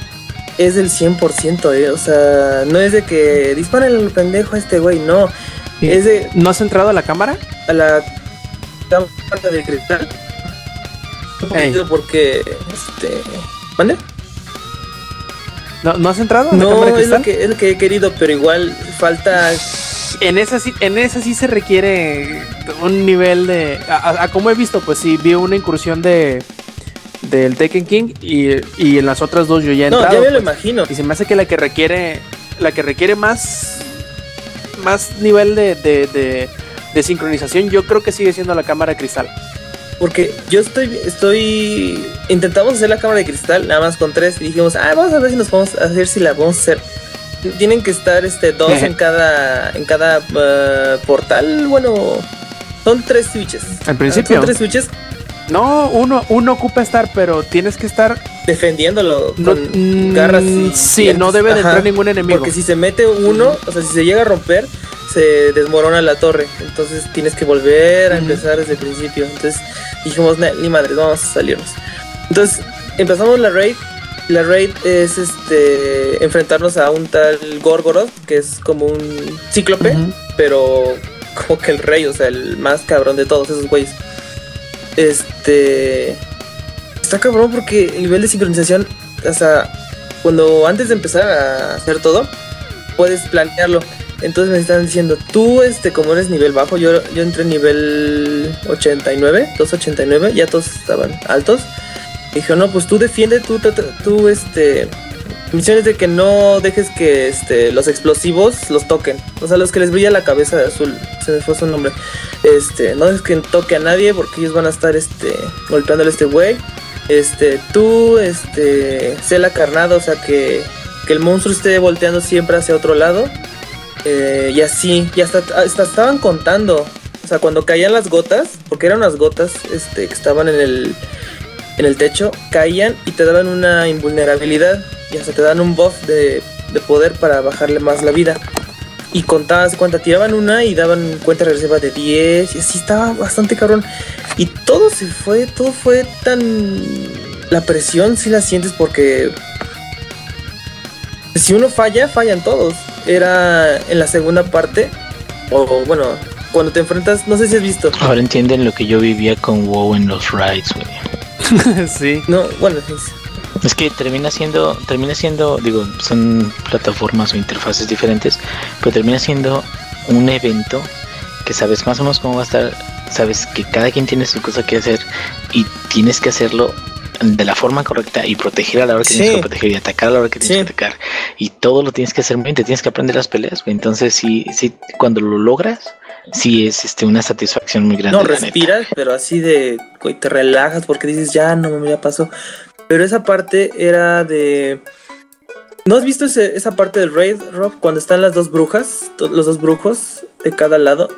Speaker 6: es del 100%, eh, o sea, no es de que disparen el pendejo a este güey, no,
Speaker 3: Sí.
Speaker 6: es de
Speaker 3: ¿No has entrado a la cámara?
Speaker 6: a la cámara de cristal. Un
Speaker 3: Ey.
Speaker 6: poquito porque, este, ¿mande?
Speaker 3: ¿No, ¿no has entrado
Speaker 6: No, es lo, que, es lo que he querido, pero igual falta.
Speaker 3: En esa, sí, en esa sí se requiere un nivel de... A, a- como he visto, pues sí, vi una incursión de del Tekken King y, y en las otras dos yo ya he
Speaker 6: No,
Speaker 3: entrado.
Speaker 6: ya me lo
Speaker 3: pues.
Speaker 6: imagino.
Speaker 3: Y se me hace que la que requiere la que requiere más más nivel de, de, de- de sincronización, yo creo que sigue siendo la cámara cristal.
Speaker 6: Porque yo estoy, estoy. Intentamos hacer la cámara de cristal, nada más con tres. Y dijimos, ah, vamos a ver si nos podemos hacer, si la vamos a hacer. Tienen que estar este dos en cada. en cada eh, portal. Bueno. Son tres switches.
Speaker 3: Al principio.
Speaker 6: Son tres switches
Speaker 3: No, uno, uno ocupa estar, pero tienes que estar.
Speaker 6: defendiéndolo
Speaker 3: No,
Speaker 6: con
Speaker 3: mm,
Speaker 6: garras y.
Speaker 3: sí, no debe de
Speaker 6: Ajá.
Speaker 3: entrar ningún enemigo.
Speaker 6: Porque si se mete uno, o sea, si se llega a romper, se desmorona la torre. Entonces tienes que volver a empezar desde el principio. Entonces dijimos, "Nah, ni madre, vamos a salirnos. Entonces empezamos la raid. La raid es este enfrentarnos a un tal Gorgoroth, que es como un cíclope, pero como que el rey, o sea, el más cabrón de todos esos güeyes. Este. Está cabrón porque el nivel de sincronización, o sea, cuando antes de empezar a hacer todo, puedes planearlo. Entonces me están diciendo, tú, este, como eres nivel bajo, yo, yo entré nivel 89, 289, ya todos estaban altos. Dije, no, pues tú defiende, tú, tú, tú, este, misión es de que no dejes que, este, los explosivos los toquen. O sea, los que les brilla la cabeza de azul, se me fue su nombre. Este, no dejes que toque a nadie porque ellos van a estar, este, golpeándole a este güey. Este, tú, este, sé la carnada, o sea, que, que el monstruo esté volteando siempre hacia otro lado. Eh, y así, y hasta, estaban contando. O sea, cuando caían las gotas, porque eran unas gotas este, que estaban en el, en el techo, caían y te daban una invulnerabilidad. Y hasta te dan un buff de, de poder para bajarle más la vida. Y contabas cuánta tiraban una y daban cuenta regresiva de 10. Y así estaba bastante cabrón. Y todo se fue, todo fue tan. La presión sí la sientes porque. Si uno falla, fallan todos. Era en la segunda parte. O bueno, cuando te enfrentas, no sé si has visto.
Speaker 4: Ahora entienden lo que yo vivía con WoW en los raids, güey.
Speaker 3: sí.
Speaker 6: No, bueno, es-
Speaker 4: Es que termina siendo, termina siendo, digo, son plataformas o interfaces diferentes, pero termina siendo un evento que sabes más o menos cómo va a estar, sabes que cada quien tiene su cosa que hacer y tienes que hacerlo de la forma correcta y proteger a la hora que tienes que proteger y atacar a la hora que tienes
Speaker 6: Sí.
Speaker 4: que atacar y todo lo tienes que hacer bien, te tienes que aprender las peleas, güey. Entonces sí, sí, cuando lo logras, sí es este una satisfacción muy grande.
Speaker 6: no
Speaker 4: neta.
Speaker 6: respiras, pero así de. güey, te relajas porque dices, ya no, ya pasó. Pero esa parte era de. ¿No has visto ese- esa parte del raid, Rob? Cuando están las dos brujas, los dos brujos de cada lado.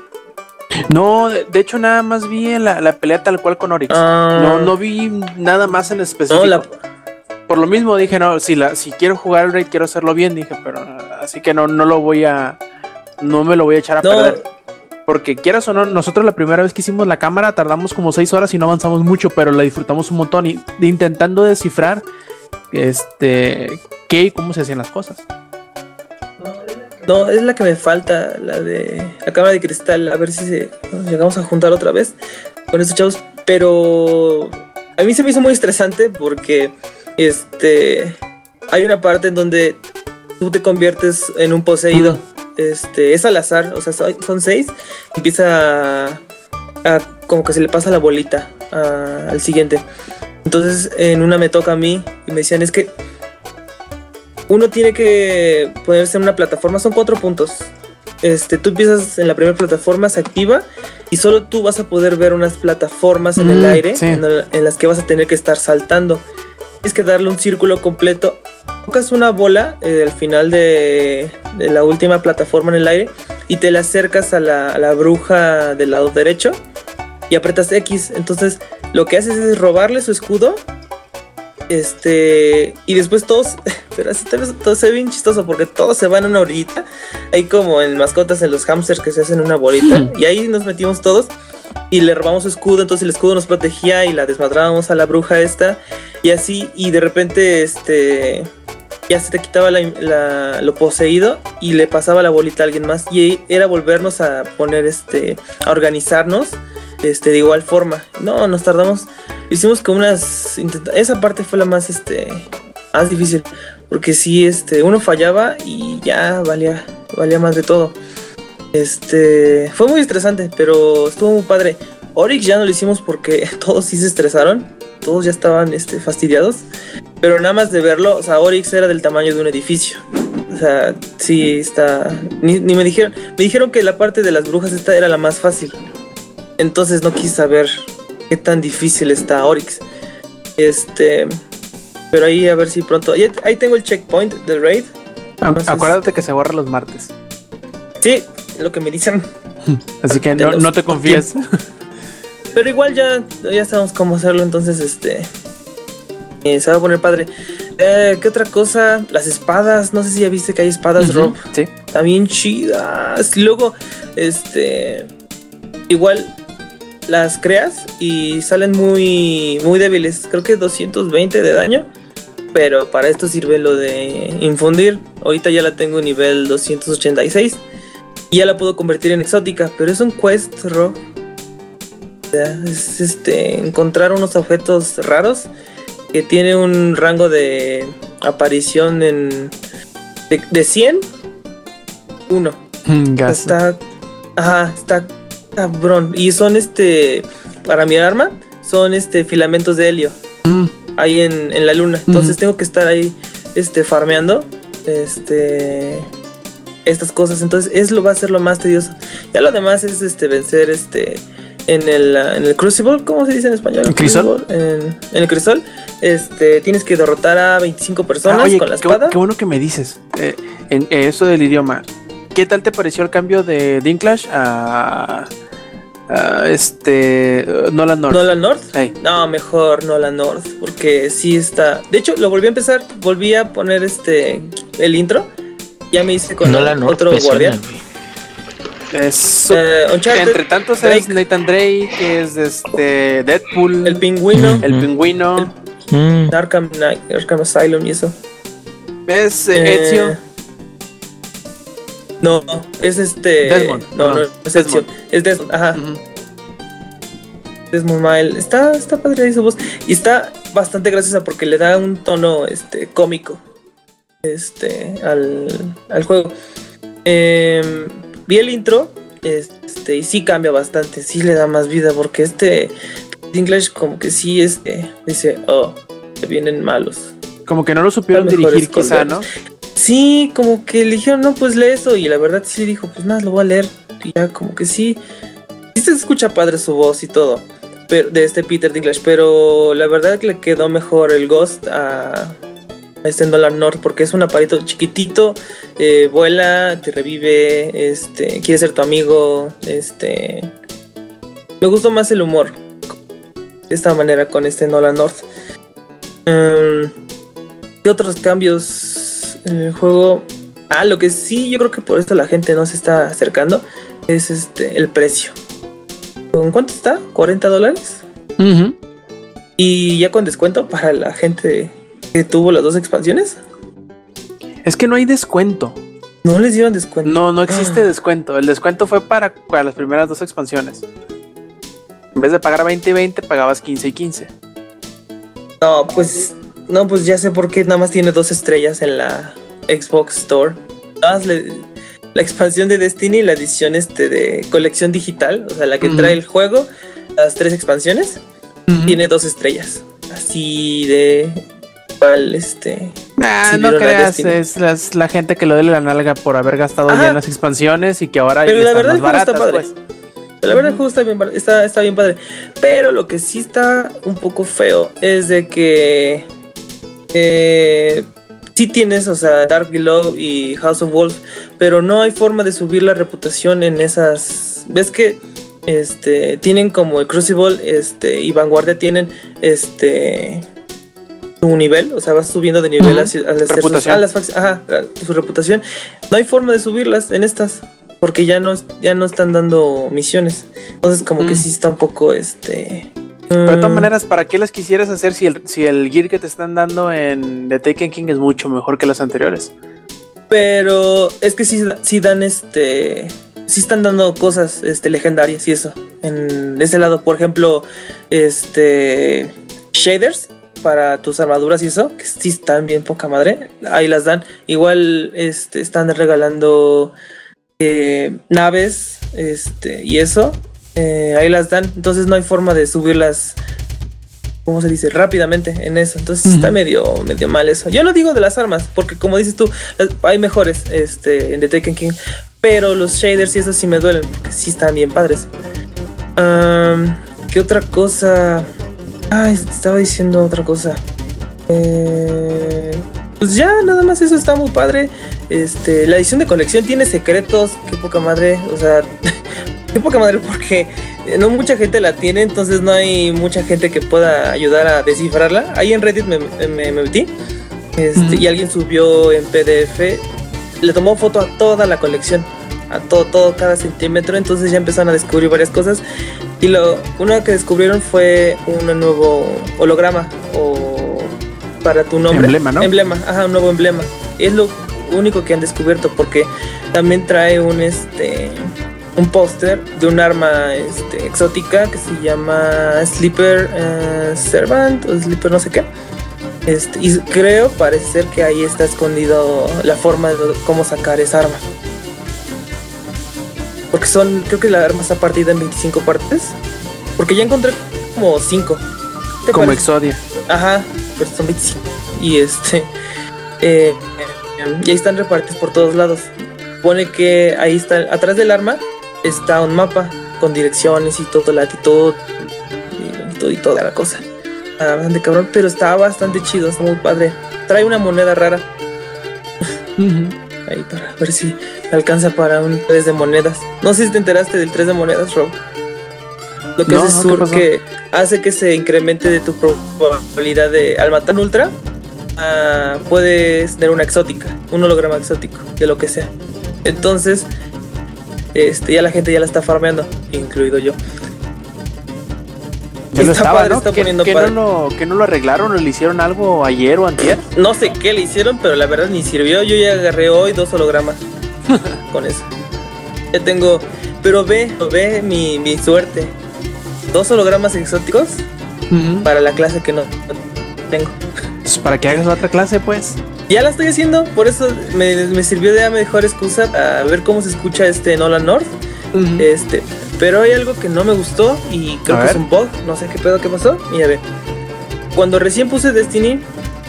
Speaker 3: No, de, hecho nada más vi la, la pelea tal cual con Oryx.
Speaker 6: Ah.
Speaker 3: No, no vi nada más en específico.
Speaker 6: No, la,
Speaker 3: Por lo mismo dije, no, si la, si quiero jugar el raid quiero hacerlo bien, dije, pero así que no, no lo voy a, no me lo voy a echar a
Speaker 6: no,
Speaker 3: perder. Porque quieras o no, nosotros la primera vez que hicimos la cámara tardamos como seis horas y no avanzamos mucho, pero la disfrutamos un montón y intentando descifrar este qué y cómo se hacían las cosas.
Speaker 6: No, es la que me falta, la de la cámara de cristal. A ver si se, nos llegamos a juntar otra vez con estos chavos. Pero a mí se me hizo muy estresante porque este hay una parte en donde tú te conviertes en un poseído. Este, es al azar, o sea, son seis. Empieza a, a- como que se le pasa la bolita a- al siguiente. Entonces, en una me toca a mí y me decían, es que uno tiene que ponerse en una plataforma, son cuatro puntos. Este, tú empiezas en la primera plataforma, se activa y solo tú vas a poder ver unas plataformas en el
Speaker 3: Mm,
Speaker 6: aire
Speaker 3: sí.
Speaker 6: en, el- en las que vas a tener que estar saltando. Tienes que darle un círculo completo. Tocas una bola eh, al final de, de la última plataforma en el aire y te la acercas a la, a la bruja del lado derecho y apretas X. Entonces lo que haces es robarle su escudo. Este, y después todos, pero así tal vez todo se ve bien chistoso porque todos se van a una orillita. Hay como en mascotas en los hamsters que se hacen una bolita. y ahí nos metimos todos y le robamos su escudo. Entonces el escudo nos protegía y la desmadrábamos a la bruja esta. Y así, y de repente, este, ya se te quitaba la- la- lo poseído y le pasaba la bolita a alguien más. Y era volvernos a poner, este, a organizarnos, este, de igual forma. No, nos tardamos, hicimos como unas, esa parte fue la más, este, más difícil. Porque si, este, uno fallaba y ya valía, valía más de todo. Este, fue muy estresante, pero estuvo muy padre. Oryx ya no lo hicimos porque todos sí se estresaron, todos ya estaban este, fastidiados, pero nada más de verlo, o sea, Oryx era del tamaño de un edificio. O sea, sí está. Ni, ni me dijeron. Me dijeron que la parte de las brujas esta era la más fácil. Entonces no quise saber qué tan difícil está Oryx. Este. Pero ahí a ver si pronto. Ahí, tengo el checkpoint del raid. Entonces-
Speaker 3: Acuérdate que se borra los martes.
Speaker 6: Sí, lo que me dicen.
Speaker 3: Así que no, no te confíes.
Speaker 6: Pero igual ya, ya sabemos cómo hacerlo, entonces este. eh, se va a poner padre. Eh, ¿Qué otra cosa? Las espadas. No sé si ya viste que hay espadas, Rob.
Speaker 3: Sí.
Speaker 6: Bien chidas. Luego, este. Igual las creas y salen muy, muy débiles. Creo que 220 de daño. Pero para esto sirve lo de infundir. Ahorita ya la tengo en nivel 286. Y ya la puedo convertir en exótica. Pero es un quest, Rob. O sea, Es este. Encontrar unos objetos raros. Que tiene un rango de aparición en. De, de 100. 1.
Speaker 3: Gas.
Speaker 6: Está. Ajá, está cabrón. Y son este. Para mi arma, son este filamentos de helio.
Speaker 3: Mm,
Speaker 6: Ahí en, en la luna. Entonces tengo que estar ahí. Este. farmeando. Este. Estas cosas. Entonces, es lo va a ser lo más tedioso. Ya lo demás es este vencer este. En el, en el Crucible, ¿cómo se dice en español?
Speaker 3: ¿El Crisol?
Speaker 6: Crucible, En, en el Crisol, este, tienes que derrotar a 25 personas
Speaker 3: Ah, oye,
Speaker 6: con la
Speaker 3: qué,
Speaker 6: espada.
Speaker 3: qué bueno que me dices. eh, en eh, eso del idioma. ¿Qué tal te pareció el cambio de Dinklash a, a este uh, Nolan North?
Speaker 6: Nolan North. No, mejor Nolan North, porque sí está. De hecho, lo volví a empezar, volví a poner este el intro. Ya me hice con
Speaker 4: North
Speaker 6: otro guardián.
Speaker 3: Es
Speaker 6: Eh,
Speaker 3: entre tantos es
Speaker 6: Drake.
Speaker 3: Nathan Drake, es este Deadpool,
Speaker 6: el pingüino,
Speaker 3: el
Speaker 4: Mm.
Speaker 3: pingüino,
Speaker 4: Mm,
Speaker 6: Arkham, Asylum y eso.
Speaker 3: es eh,
Speaker 6: Eh,
Speaker 3: Ezio.
Speaker 6: No, es este.
Speaker 3: Desmond,
Speaker 6: No, no,
Speaker 3: perdón,
Speaker 6: es Ezio.
Speaker 3: Desmond.
Speaker 6: Es Desmond, ajá. Desmond Mile. Está, está padre ahí su voz. Y está bastante graciosa porque le da un tono este, cómico este, al, al juego. Em, vi el intro este, y sí cambia bastante. Sí le da más vida porque este English como que sí este, dice, oh, se vienen malos.
Speaker 3: Como que no lo supieron dirigir quizá. ¿no?
Speaker 6: Sí, como que le dijeron, no, pues lee eso. Y la verdad sí dijo, pues nada, lo voy a leer. Y ya como que sí. Sí se escucha padre su voz y todo. Pero, de este Peter Dinklage. Pero la verdad que le quedó mejor el Ghost a, este Nolan North. Porque es un aparito chiquitito. eh, vuela, te revive. Este. Quiere ser tu amigo. Este. Me gustó más el humor. De esta manera con este Nolan North. Em, ¿Qué otros cambios en el juego? Ah, lo que sí, yo creo que por esto la gente no se está acercando es este el precio. ¿Con cuánto está? ¿40 dólares? Y ya con descuento para la gente que tuvo las dos expansiones.
Speaker 3: Es que no hay descuento.
Speaker 6: No les dieron descuento.
Speaker 3: No, no existe
Speaker 6: Ah.
Speaker 3: descuento. El descuento fue para, para las primeras dos expansiones. En vez de pagar 20 y 20, pagabas 15 y 15.
Speaker 6: No, pues no, pues ya sé por qué nada más tiene dos estrellas en la Xbox Store. Nada más le- la expansión de Destiny, la edición este de colección digital, o sea, la que trae el juego, las tres expansiones. tiene dos estrellas. Así de. Igual, este.
Speaker 3: Ah, no
Speaker 6: la
Speaker 3: creas,
Speaker 6: Destiny.
Speaker 3: es las- la gente que lo duele la nalga por haber gastado
Speaker 6: Ajá.
Speaker 3: ya en las expansiones y que ahora
Speaker 6: Pero la verdad
Speaker 3: más
Speaker 6: está padre.
Speaker 3: pues.
Speaker 6: La verdad el juego está bien, bar- está, está bien padre. Pero lo que sí está un poco feo es de que eh, sí tienes, o sea, Dark Below y House of Wolves, pero no hay forma de subir la reputación en esas. ¿Ves que este tienen como el Crucible este, y Vanguardia tienen este su nivel, o sea, vas subiendo de nivel hacia sus-
Speaker 3: Reputación.
Speaker 6: a las ajá, a su reputación. No hay forma de subirlas en estas porque ya no ya no están dando misiones. Entonces como que sí está un poco este
Speaker 3: Pero de todas
Speaker 6: mm,
Speaker 3: maneras, ¿para qué las quisieras hacer si el, si el gear que te están dando en The Taken King es mucho mejor que los anteriores?
Speaker 6: Pero es que sí, sí dan este. Sí están dando cosas este, legendarias y eso. En ese lado, por ejemplo, este. Shaders para tus armaduras y eso. Que sí están bien poca madre. Ahí las dan. Igual este, están regalando eh, naves este, y eso. Eh, ahí las dan. Entonces no hay forma de subirlas. ¿Cómo se dice? Rápidamente en eso. Entonces está medio, medio mal eso. Yo no digo de las armas, porque como dices tú, las- hay mejores este, en The Taken King. Pero los shaders y eso sí me duelen, porque sí están bien padres. Am, ¿Qué otra cosa? Ay, estaba diciendo otra cosa. Eh, pues ya, nada más eso está muy padre. Este, la edición de colección tiene secretos, qué poca madre. O sea, qué poca madre porque no mucha gente la tiene, entonces no hay mucha gente que pueda ayudar a descifrarla. Ahí en Reddit me, me- me metí. Este. Y alguien subió en PDF, le tomó foto a toda la colección, a todo, todo, cada centímetro. Entonces ya empezaron a descubrir varias cosas. Y lo, una que descubrieron fue un nuevo holograma o para tu nombre.
Speaker 3: Emblema, ¿no?
Speaker 6: Emblema, ajá, un nuevo emblema. Es lo único que han descubierto porque también trae un este un póster de un arma este, exótica que se llama Sleeper eh, Servant o Sleeper no sé qué. Este, y creo, parece ser que ahí está escondido la forma de cómo sacar esa arma. Porque son, creo que la arma está partida en 25 partes. Porque ya encontré como 5.
Speaker 3: Como Exodia.
Speaker 6: Ajá, pero son 25. Y este. eh, y ahí están repartidos por todos lados. Pone que ahí está, atrás del arma, está un mapa con direcciones y todo, latitud y, todo, y toda la cosa. Ah, bastante cabrón, pero está bastante chido, está muy padre. Trae una moneda rara ahí para ver si alcanza para un 3 de monedas. No sé si te enteraste del 3 de monedas, Rob. Lo que
Speaker 3: No,
Speaker 6: hace
Speaker 3: no, ¿qué
Speaker 6: Sur que hace que se incremente de tu probabilidad de al matar un ultra. ah, puedes tener una exótica, un holograma exótico, de lo que sea. Entonces, este, ya la gente ya la está farmeando, incluido yo.
Speaker 3: Ya lo
Speaker 6: Está
Speaker 3: estaba,
Speaker 6: padre,
Speaker 3: ¿no?
Speaker 6: está
Speaker 3: ¿Que,
Speaker 6: poniendo
Speaker 3: que
Speaker 6: padre.
Speaker 3: no lo, que no lo arreglaron o le hicieron algo ayer o antier?
Speaker 6: No sé qué le hicieron, pero la verdad ni sirvió. Yo ya agarré hoy dos hologramas con eso. Ya tengo. Pero ve, ve mi, mi suerte. Dos hologramas exóticos para la clase que no, no tengo.
Speaker 3: Pues para que hagas otra clase, pues.
Speaker 6: Ya la estoy haciendo, por eso me, me sirvió de mejor excusa a ver cómo se escucha este Nolan North. Este, pero hay algo que no me gustó y creo
Speaker 3: A
Speaker 6: que es un bug, no sé qué pedo que pasó. Mira, ve. Cuando recién puse Destiny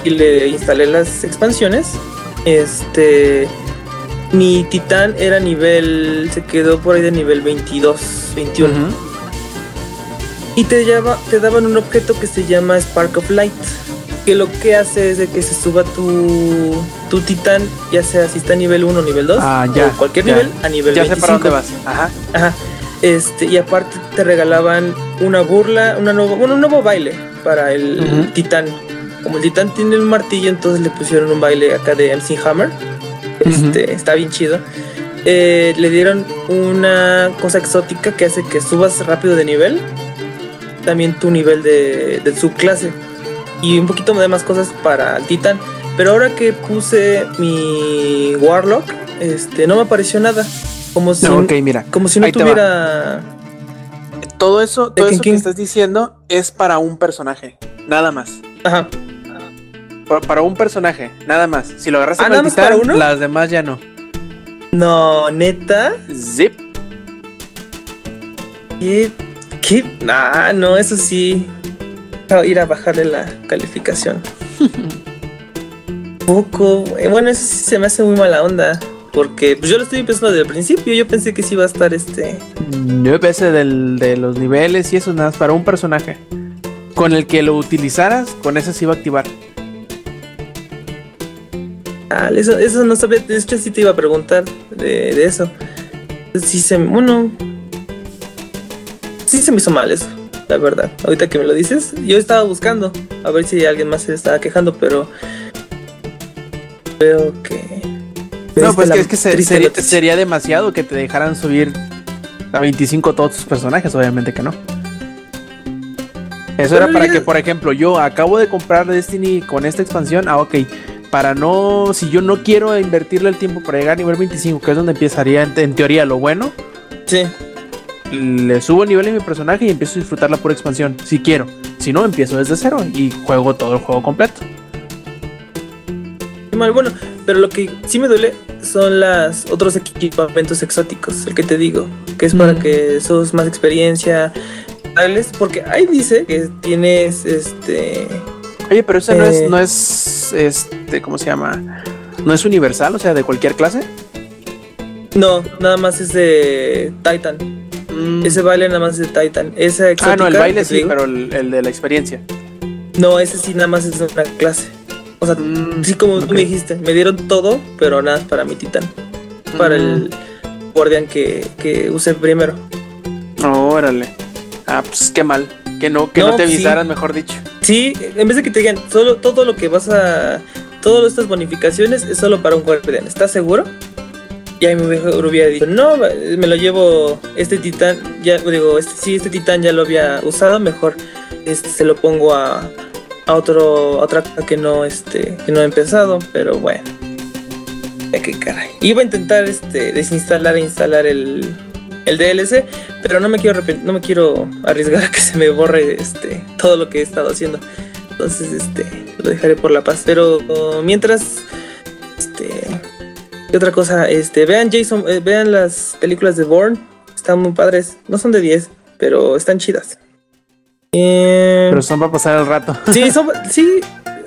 Speaker 6: y le instalé las expansiones, este mi titán era nivel se quedó por ahí de nivel 22, 21
Speaker 3: Ujú.
Speaker 6: Y te te daban un objeto que se llama Spark of Light. Que lo que hace es de que se suba tu, tu titán, ya sea si está a nivel 1 o nivel 2,
Speaker 3: Ah, ya,
Speaker 6: o cualquier
Speaker 3: ya.
Speaker 6: nivel, a nivel
Speaker 3: Ya
Speaker 6: 25.
Speaker 3: sé para dónde vas. Ajá.
Speaker 6: Ajá. Este, y aparte te regalaban una burla, una nuevo, bueno, un nuevo baile para el titán. Como el titán tiene un martillo, entonces le pusieron un baile acá de MC Hammer. Este, está bien chido. Eh, le dieron una cosa exótica que hace que subas rápido de nivel. También tu nivel de, de subclase. Y un poquito de más cosas para el titán. Pero ahora que puse mi Warlock, este, no me apareció nada. Como si,
Speaker 3: No, ok, mira.
Speaker 6: como si no tuviera.
Speaker 3: Todo eso, todo eso
Speaker 6: King.
Speaker 3: que estás diciendo es para un personaje. Nada más.
Speaker 6: Ajá.
Speaker 3: Pa- Para un personaje, nada más. Si lo agarraste
Speaker 6: Ah,
Speaker 3: con
Speaker 6: ¿nada
Speaker 3: el
Speaker 6: más
Speaker 3: titán,
Speaker 6: para uno?
Speaker 3: las demás ya no.
Speaker 6: No, neta.
Speaker 3: Zip.
Speaker 6: ¿Qué? ¿Qué? Nah, no, eso sí. Voy a ir a bajarle la calificación. Poco. eh, Bueno, eso sí se me hace muy mala onda. Porque pues, yo lo estoy empezando desde el principio. Yo pensé que sí iba a estar este.
Speaker 3: Yo pensé del, de los niveles y eso nada más para un personaje. Con el que lo utilizaras, con ese se iba a activar.
Speaker 6: Ah, eso, eso no sabía. De hecho, sí te iba a preguntar de, de eso. Sí se. Bueno. Sí se me hizo mal eso. La verdad. Ahorita que me lo dices. Yo estaba buscando. A ver si alguien más se estaba quejando. Pero. Veo que.
Speaker 3: No, pues que, es que se- sería, demasiado que te dejaran subir a 25 todos tus personajes, obviamente que no. Eso era para
Speaker 6: ya-
Speaker 3: que, por ejemplo, yo acabo de comprar Destiny con esta expansión. Ah, ok. Para no, si yo no quiero invertirle el tiempo para llegar a nivel 25, que es donde empezaría en, en teoría lo bueno,
Speaker 6: Sí.
Speaker 3: Le subo el nivel de mi personaje y empiezo a disfrutar la pura expansión, si quiero. Si no, empiezo desde cero y juego todo el juego completo.
Speaker 6: Mal, bueno, pero lo que sí me duele son las otros equipamientos exóticos, el que te digo, que es para
Speaker 3: Mm.
Speaker 6: que sos más experiencia, porque ahí dice que tienes este
Speaker 3: Oye, pero eso no
Speaker 6: Eh.
Speaker 3: es, no es, este, ¿cómo se llama? No es universal, o sea, de cualquier clase.
Speaker 6: no, nada más es de Titan. Ese baile nada más es de Titan. Esa exótica
Speaker 3: ah, no, el baile sí,
Speaker 6: digo,
Speaker 3: pero el, el de la experiencia.
Speaker 6: No, ese sí nada más es de una clase. O sea,
Speaker 3: Mm,
Speaker 6: sí como tú me dijiste, me dieron todo, pero nada para mi Titan. Para el guardián que, que use primero.
Speaker 3: Órale. Ah, pues qué mal. Que no, que no,
Speaker 6: No,
Speaker 3: te
Speaker 6: sí.
Speaker 3: avisaran, mejor dicho.
Speaker 6: Sí, en vez de que te digan solo todo lo que vas a. Todas estas bonificaciones es solo para un guardián. ¿Estás seguro? Y ahí me hubiera dicho, no, me lo llevo. Este titán, ya digo, este, sí, este titán ya lo había usado. Mejor este, se lo pongo a, a otro a otra que no, este, que no he empezado. Pero bueno. Ya qué caray. Iba a intentar este, desinstalar e instalar el, el DLC, pero no me quiero no me quiero arriesgar a que se me borre este todo lo que he estado haciendo. Entonces, este, lo dejaré por la paz. Pero mientras, este, ¿qué otra cosa? Este, vean Jason, eh, vean las películas de Bourne, están muy padres. No son de 10, pero están chidas. Eh,
Speaker 3: Pero son para pasar el rato.
Speaker 6: Sí, son, sí,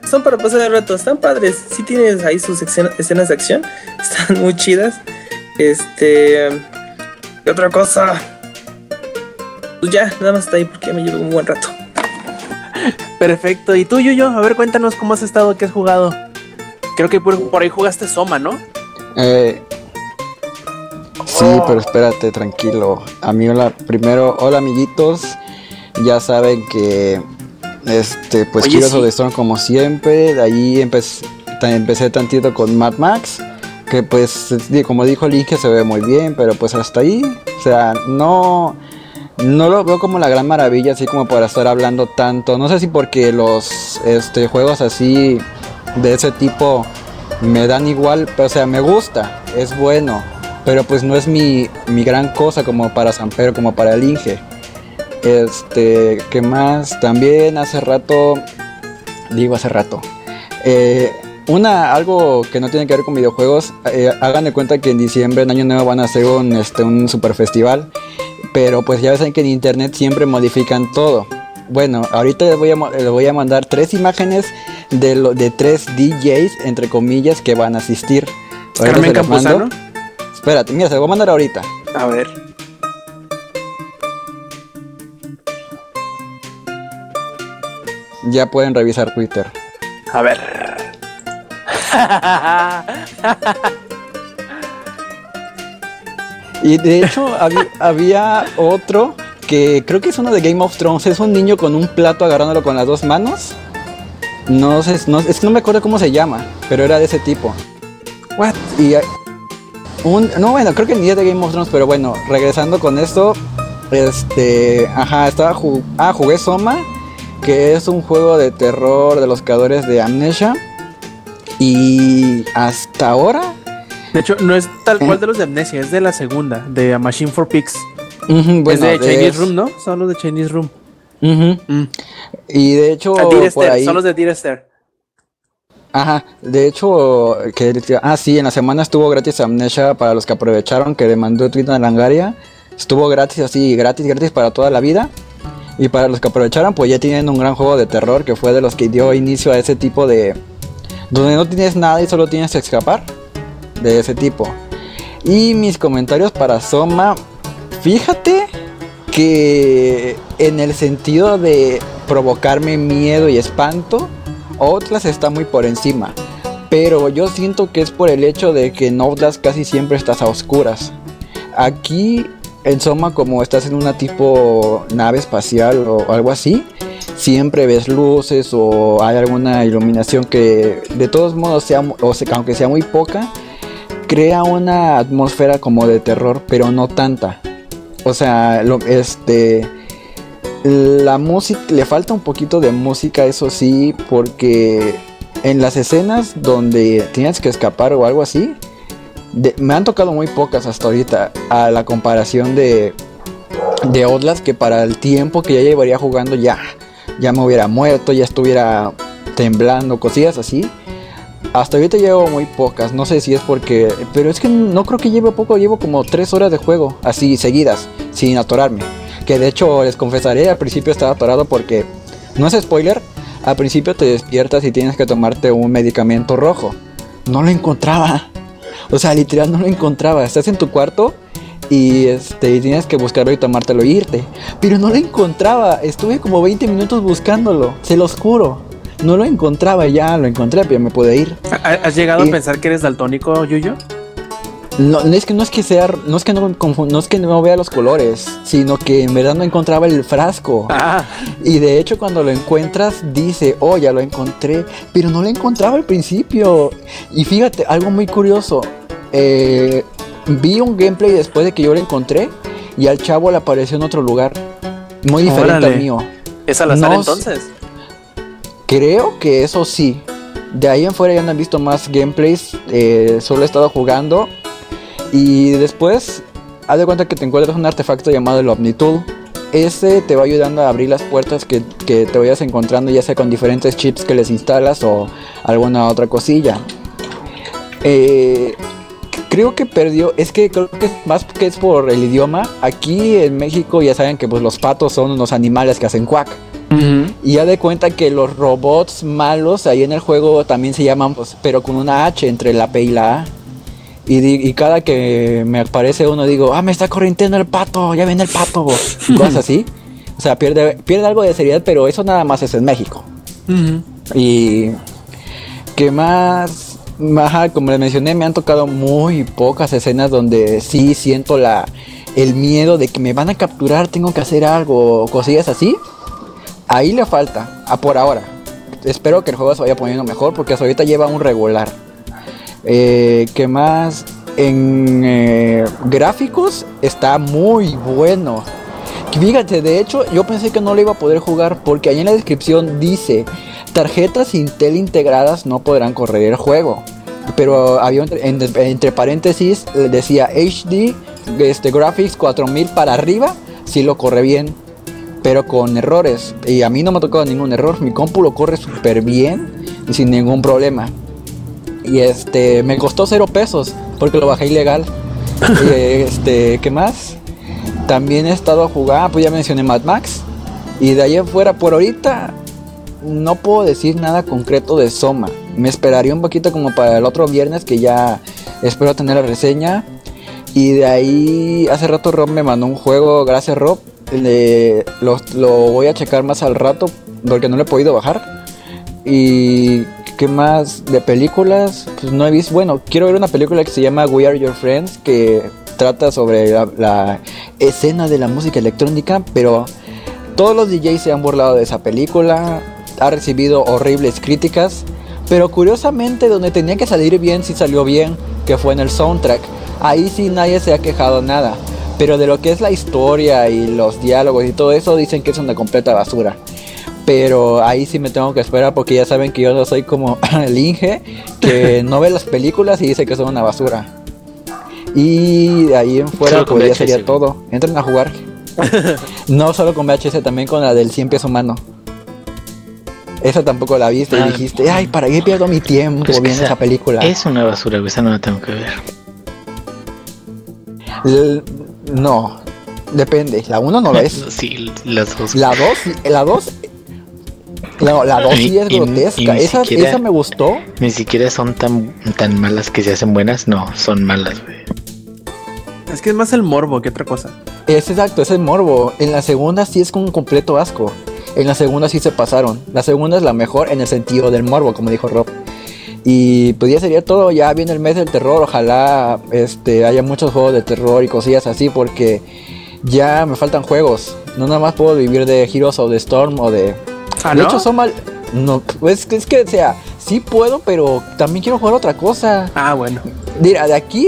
Speaker 6: son para pasar el rato, están padres. Sí tienes ahí sus escena- escenas de acción, están muy chidas. Este, ¿qué otra cosa? Pues ya, nada más está ahí porque ya me llevo un buen rato.
Speaker 3: Perfecto. ¿Y tú, Yuyo? A ver, cuéntanos cómo has estado, qué has jugado. Creo que por, por ahí jugaste Soma, ¿no?
Speaker 5: Eh, sí, pero espérate, tranquilo. Amigo, hola, primero, hola amiguitos. Ya saben que este, pues
Speaker 3: Oye,
Speaker 5: quiero
Speaker 3: sí.
Speaker 5: Storm como siempre. De ahí empecé, empecé tantito con Mad Max. Que pues, como dijo Link, que se ve muy bien, pero pues hasta ahí. O sea, no. No lo veo como la gran maravilla, así como para estar hablando tanto. No sé si porque los este, juegos así de ese tipo me dan igual, pero, o sea, me gusta, es bueno, pero pues no es mi, mi gran cosa como para San Pedro, como para el Inge. Este, ¿qué más? También hace rato, digo hace rato, eh, una, algo que no tiene que ver con videojuegos, eh, hagan de cuenta que en diciembre, en Año Nuevo, van a hacer un, este, un super festival, pero pues ya saben que en internet siempre modifican todo. Bueno, ahorita les voy a, les voy a mandar tres imágenes de, lo, de tres DJs, entre comillas, que van a asistir. Ahorita
Speaker 3: Carmen. Campuzano.
Speaker 5: Espérate, mira, se lo voy a mandar ahorita.
Speaker 3: A ver.
Speaker 5: Ya pueden revisar Twitter.
Speaker 3: A ver.
Speaker 5: Y de hecho había, había otro que creo que es uno de Game of Thrones. Es un niño con un plato agarrándolo con las dos manos. No sé, no, es que no me acuerdo cómo se llama, pero era de ese tipo.
Speaker 3: What?
Speaker 5: Y un, no, bueno, creo que ni es de Game of Thrones, pero bueno, regresando con esto, este, ajá, estaba ju- ah, jugué Soma, que es un juego de terror de los creadores de Amnesia. Y hasta ahora,
Speaker 3: De hecho, no es tal cual
Speaker 5: ¿Eh?
Speaker 3: de los de Amnesia, es de la segunda, de A Machine for Pigs.
Speaker 5: ujú,
Speaker 3: es
Speaker 5: bueno,
Speaker 3: de Chinese
Speaker 5: es-
Speaker 3: Room, ¿no? Son los de Chinese Room. Mm.
Speaker 5: y de hecho,
Speaker 3: A Dear
Speaker 5: por ahí,
Speaker 3: son los de Dear Esther.
Speaker 5: Ajá, de hecho, que, ah, sí, en la semana estuvo gratis Amnesia para los que aprovecharon, que le mandó Twitter a Langaria. Estuvo gratis, así, gratis, gratis para toda la vida. Y para los que aprovecharon, pues ya tienen un gran juego de terror que fue de los que dio inicio a ese tipo de, donde no tienes nada y solo tienes que escapar de ese tipo. Y mis comentarios para Soma, fíjate que en el sentido de provocarme miedo y espanto, Outlast está muy por encima. Pero yo siento que es por el hecho de que en Outlast casi siempre estás a oscuras. Aquí en Soma como estás en una tipo nave espacial o algo así, siempre ves luces o hay alguna iluminación que de todos modos sea, o sea, aunque sea muy poca, crea una atmósfera como de terror, pero no tanta. O sea, lo, este la música le falta un poquito de música, eso sí, porque en las escenas donde tienes que escapar o algo así, me han tocado muy pocas hasta ahorita a la comparación de de Outlast que para el tiempo que ya llevaría jugando ya ya me hubiera muerto, ya estuviera temblando, cosillas así. Hasta ahorita llevo muy pocas, no sé si es porque, pero es que no creo que lleve poco, llevo como tres horas de juego, así seguidas, sin atorarme. Que de hecho les confesaré, al principio estaba atorado porque, no es spoiler, al principio te despiertas y tienes que tomarte un medicamento rojo. No lo encontraba. O sea, literal no lo encontraba. Estás en tu cuarto y este tienes que buscarlo y tomártelo e irte. Pero no lo encontraba. Estuve como 20 minutos buscándolo. Se los juro. No lo encontraba. Ya lo encontré, pero me pude ir.
Speaker 3: ¿Ha- ¿Has llegado a pensar que eres daltónico, Yuyo?
Speaker 5: No, no es que no es que sea, no es que no, no es que no vea los colores, sino que en verdad no encontraba el frasco.
Speaker 3: Ah,
Speaker 5: Y de hecho cuando lo encuentras dice, oh, ya lo encontré, pero no lo encontraba al principio. Y fíjate, algo muy curioso, eh, vi un gameplay después de que yo lo encontré y al chavo le apareció en otro lugar, muy diferente
Speaker 3: Órale.
Speaker 5: al mío.
Speaker 3: ¿es al azar
Speaker 5: No
Speaker 3: entonces?
Speaker 5: Creo que eso sí. De ahí en fuera ya no he visto más gameplays. eh, solo he estado jugando. Y después, haz de cuenta que te encuentras un artefacto llamado el Omnitool. Ese te va ayudando a abrir las puertas que, que te vayas encontrando, ya sea con diferentes chips que les instalas o alguna otra cosilla. Eh, creo que perdió, es que creo que más que es por el idioma. Aquí en México ya saben que pues los patos son unos animales que hacen cuac. Y ya de cuenta que los robots malos ahí en el juego también se llaman, pues, pero con una H entre la P y la A. Y, cada que me aparece uno digo, ah, me está corriendo el pato, ya viene el pato. Y cosas así. O sea, pierde, pierde algo de seriedad, pero eso nada más es en México. Y que más, ajá, como les mencioné, me han tocado muy pocas escenas donde sí siento la el miedo de que me van a capturar, tengo que hacer algo, cosillas así. Ahí le falta, a por ahora. Espero que el juego se vaya poniendo mejor porque hasta ahorita lleva un regular. Eh, ¿Qué más? En eh, gráficos está muy bueno. Fíjate, de hecho, yo pensé que no lo iba a poder jugar porque ahí en la descripción dice: tarjetas Intel integradas no podrán correr el juego. Pero había entre, en- entre paréntesis decía HD este, Graphics 4000 para arriba, sí lo corre bien, pero con errores. Y a mí no me ha tocado ningún error. Mi compu lo corre súper bien y sin ningún problema. Y este, me costó cero pesos porque lo bajé ilegal. Y, este, ¿qué más? También he estado a jugar, pues ya mencioné Mad Max. Y de ahí en fuera, por ahorita, no puedo decir nada concreto de Soma. Me esperaría un poquito como para el otro viernes que ya espero tener la reseña. Y de ahí, hace rato Rob me mandó un juego, gracias Rob. Le- lo, lo voy a checar más al rato porque no lo he podido bajar. Y qué más de películas, pues no he visto. Bueno, quiero ver una película que se llama We Are Your Friends que trata sobre la, la escena de la música electrónica, pero todos los DJs se han burlado de esa película, ha recibido horribles críticas, pero curiosamente donde tenía que salir bien sí salió bien, que fue en el soundtrack. Ahí sí nadie se ha quejado nada, pero de lo que es la historia y los diálogos y todo eso dicen que es una completa basura. Pero ahí sí me tengo que esperar porque ya saben que yo no soy como el Inge, que no ve las películas y dice que son una basura. Y de ahí en fuera
Speaker 4: Solo
Speaker 5: pues ya sería todo. Entren a jugar. no solo con VHS, también con la del 100 pies humano. Esa tampoco la viste
Speaker 4: Ah.
Speaker 5: y dijiste, ay, ¿para qué pierdo mi tiempo
Speaker 4: Pues
Speaker 5: viendo
Speaker 4: esa-
Speaker 5: esa película?
Speaker 4: Es una basura, esa no la tengo que ver.
Speaker 5: No, depende. La 1 no lo es.
Speaker 4: Sí, las dos.
Speaker 5: La 2, la 2, La, la 2 sí es
Speaker 4: Y-
Speaker 5: grotesca.
Speaker 4: ni
Speaker 5: esa,
Speaker 4: siquiera-
Speaker 5: esa me gustó.
Speaker 4: Ni siquiera son tan, tan malas que se hacen buenas, no, son malas, güey.
Speaker 1: Es que es más el morbo que otra cosa.
Speaker 5: Es exacto, es el morbo. En la segunda sí es con un completo asco. En la segunda sí se pasaron. La segunda es la mejor en el sentido del morbo, como dijo Rob. Y pues ya sería todo. Ya viene el mes del terror. Ojalá este, haya muchos juegos de terror y cosillas así porque ya me faltan juegos. No nada más puedo vivir de Heroes of the Storm o de...
Speaker 1: Ah,
Speaker 5: de
Speaker 1: ¿no?
Speaker 5: hecho, son mal... No, pues es que, o sea, sí puedo, pero también quiero jugar otra cosa.
Speaker 1: Ah, bueno.
Speaker 5: Mira, de aquí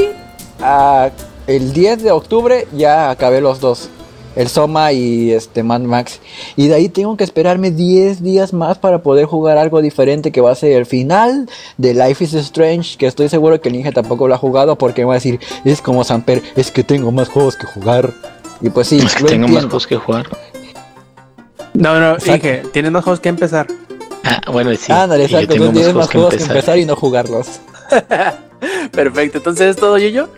Speaker 5: a el 10 de octubre ya acabé los dos. El Soma y este Mad Max. Y de ahí tengo que esperarme 10 días más para poder jugar algo diferente que va a ser el final de Life is Strange. Que estoy seguro que el Ninja tampoco lo ha jugado porque me va a decir, es como Samper, es que tengo más juegos que jugar. Y pues sí,
Speaker 4: Es que
Speaker 5: lo
Speaker 4: tengo más juegos que jugar.
Speaker 1: No, no,
Speaker 5: Exacto.
Speaker 1: dije, tienes más juegos que empezar.
Speaker 4: Ah, bueno, sí.
Speaker 5: Ándale,
Speaker 4: yo
Speaker 5: exacto, tú tienes más juegos que empezar y no jugarlos.
Speaker 3: Perfecto, entonces es todo, yo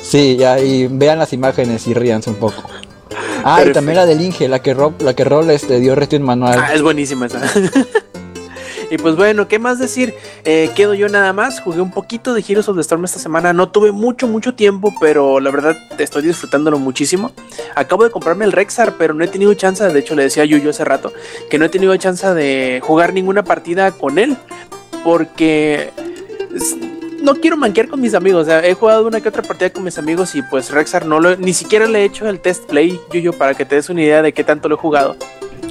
Speaker 5: Sí, ya, y vean las imágenes y ríanse un poco. Ah, y también la del Inge, la que Rob, la que Rob este, dio reto en manual.
Speaker 3: Ah, es buenísima esa. y pues bueno, ¿qué más decir? Eh, quedo yo nada más. Jugué un poquito de Heroes of the Storm esta semana. No tuve mucho, mucho tiempo, pero la verdad estoy disfrutándolo muchísimo. Acabo de comprarme el Rexar, pero no he tenido chance. De hecho, le decía a Yuyo hace rato que no he tenido chance de jugar ninguna partida con él. Porque no quiero manquear con mis amigos. O sea, he jugado una que otra partida con mis amigos y pues Rexar no lo ni siquiera le he hecho el test play, Yuyo, para que te des una idea de qué tanto lo he jugado.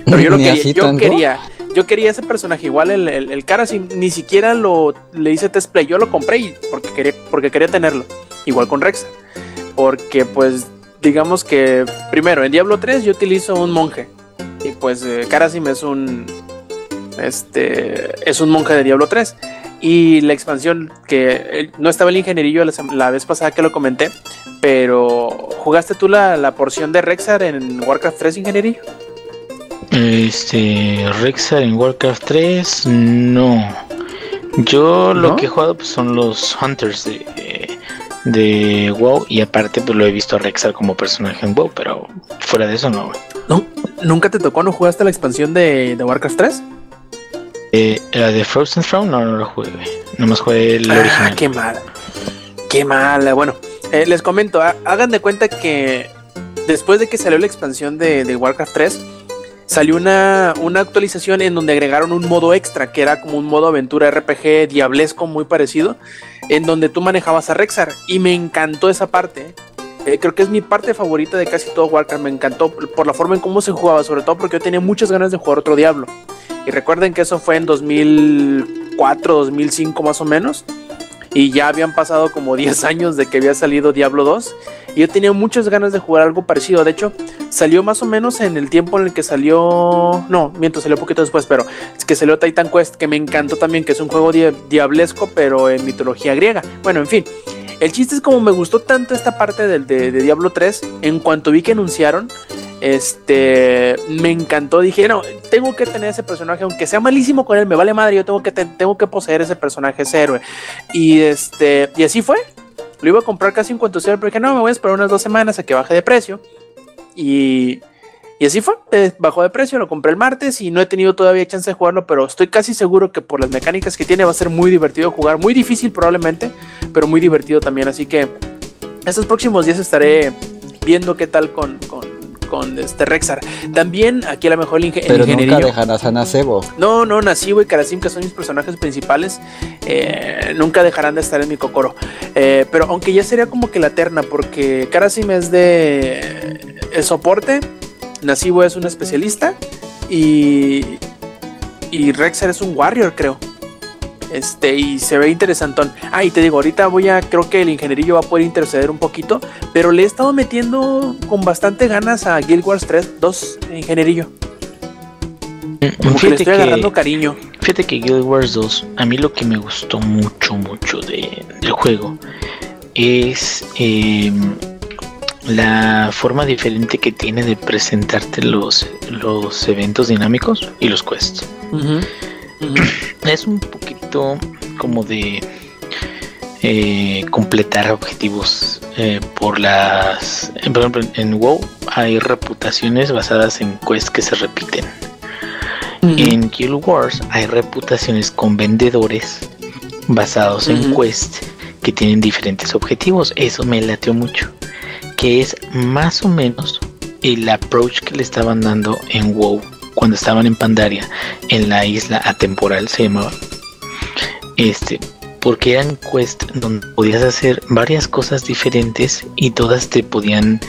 Speaker 3: Pero yo lo quería, yo quería, yo quería ese personaje, igual el, el, el cara, ni siquiera lo le hice test play, yo lo compré y- porque quería, porque quería tenerlo, igual con Rexa, porque pues digamos que primero en Diablo 3 yo utilizo un monje y pues eh, Karasim es un este es un monje de Diablo 3 y la expansión que eh, no estaba el ingenierillo la, vez pasada que lo comenté, pero jugaste tú la, la porción de Rexar en Warcraft 3 ingenierillo.
Speaker 4: Este, Rexar en Warcraft 3, no. Yo lo
Speaker 1: ¿No?
Speaker 4: que he jugado pues, son los Hunters de, de WoW y aparte pues lo he visto a Rexar como personaje en WoW, pero fuera de eso no. güey.
Speaker 3: ¿No? ¿Nunca te tocó? ¿No jugaste la expansión de, de Warcraft 3?
Speaker 4: Eh, la de Frozen Throne no, no lo jugué. Nomás jugué el
Speaker 3: Ah,
Speaker 4: original.
Speaker 3: qué mal. Qué mal. Bueno, eh, les comento, ha- hagan de cuenta que después de que salió la expansión de, de Warcraft 3, salió una, una actualización en donde agregaron un modo extra, que era como un modo aventura RPG diablesco muy parecido, en donde tú manejabas a Rexar. Y me encantó esa parte. Eh, creo que es mi parte favorita de casi todo Warcraft. Me encantó por la forma en cómo se jugaba, sobre todo porque yo tenía muchas ganas de jugar otro Diablo. Y recuerden que eso fue en 2004, 2005 más o menos. Y ya habían pasado como 10 años de que había salido Diablo 2. Y yo tenía muchas ganas de jugar algo parecido. De hecho, salió más o menos en el tiempo en el que salió... No, miento, salió un poquito después, pero es que salió Titan Quest, que me encantó también, que es un juego dia- diablesco, pero en mitología griega. Bueno, en fin. El chiste es como me gustó tanto esta parte del de, Diablo 3, en cuanto vi que anunciaron, este, me encantó. Dije, no, tengo que tener ese personaje, aunque sea malísimo con él, me vale madre, yo tengo que, te- tengo que poseer ese personaje, ese héroe. Y este, y así fue. Lo iba a comprar casi en cuanto sea, pero dije, no, me voy a esperar unas dos semanas a que baje de precio. Y, y así fue, eh, bajó de precio, lo compré el martes y no he tenido todavía chance de jugarlo, pero estoy casi seguro que por las mecánicas que tiene va a ser muy divertido jugar, muy difícil probablemente, pero muy divertido también. Así que estos próximos días estaré viendo qué tal con, con, con este Rexar. También aquí a lo mejor el, inge- el
Speaker 5: Pero nunca dejarás a Nacebo.
Speaker 3: No, no, Nasibo y Karasim, que son mis personajes principales, eh, nunca dejarán de estar en mi cocoro. Eh, pero aunque ya sería como que la terna, porque Karasim es de el soporte, Nasibo es un especialista y, y Rexar es un warrior, creo. Este, y se ve interesantón. Ah, y te digo, ahorita voy a, creo que el ingenierillo va a poder interceder un poquito, pero le he estado metiendo con bastante ganas a Guild Wars 3, 2, ingenierillo. Como que le estoy
Speaker 4: que,
Speaker 3: agarrando cariño.
Speaker 4: fíjate que Guild Wars 2, a mí lo que me gustó mucho, mucho de, del juego es eh, la forma diferente que tiene de presentarte los, los eventos dinámicos y los quests. Es un poquito como de eh, completar objetivos eh, por las... eh, Por ejemplo, en WoW hay reputaciones basadas en quests que se repiten. En Guild Wars hay reputaciones con vendedores basados en
Speaker 3: Ujú.
Speaker 4: quest que tienen diferentes objetivos. Eso me lateó mucho. Que es más o menos el approach que le estaban dando en WoW cuando estaban en Pandaria, en la isla atemporal se llamaba. Este, porque eran quest donde podías hacer varias cosas diferentes y todas te podían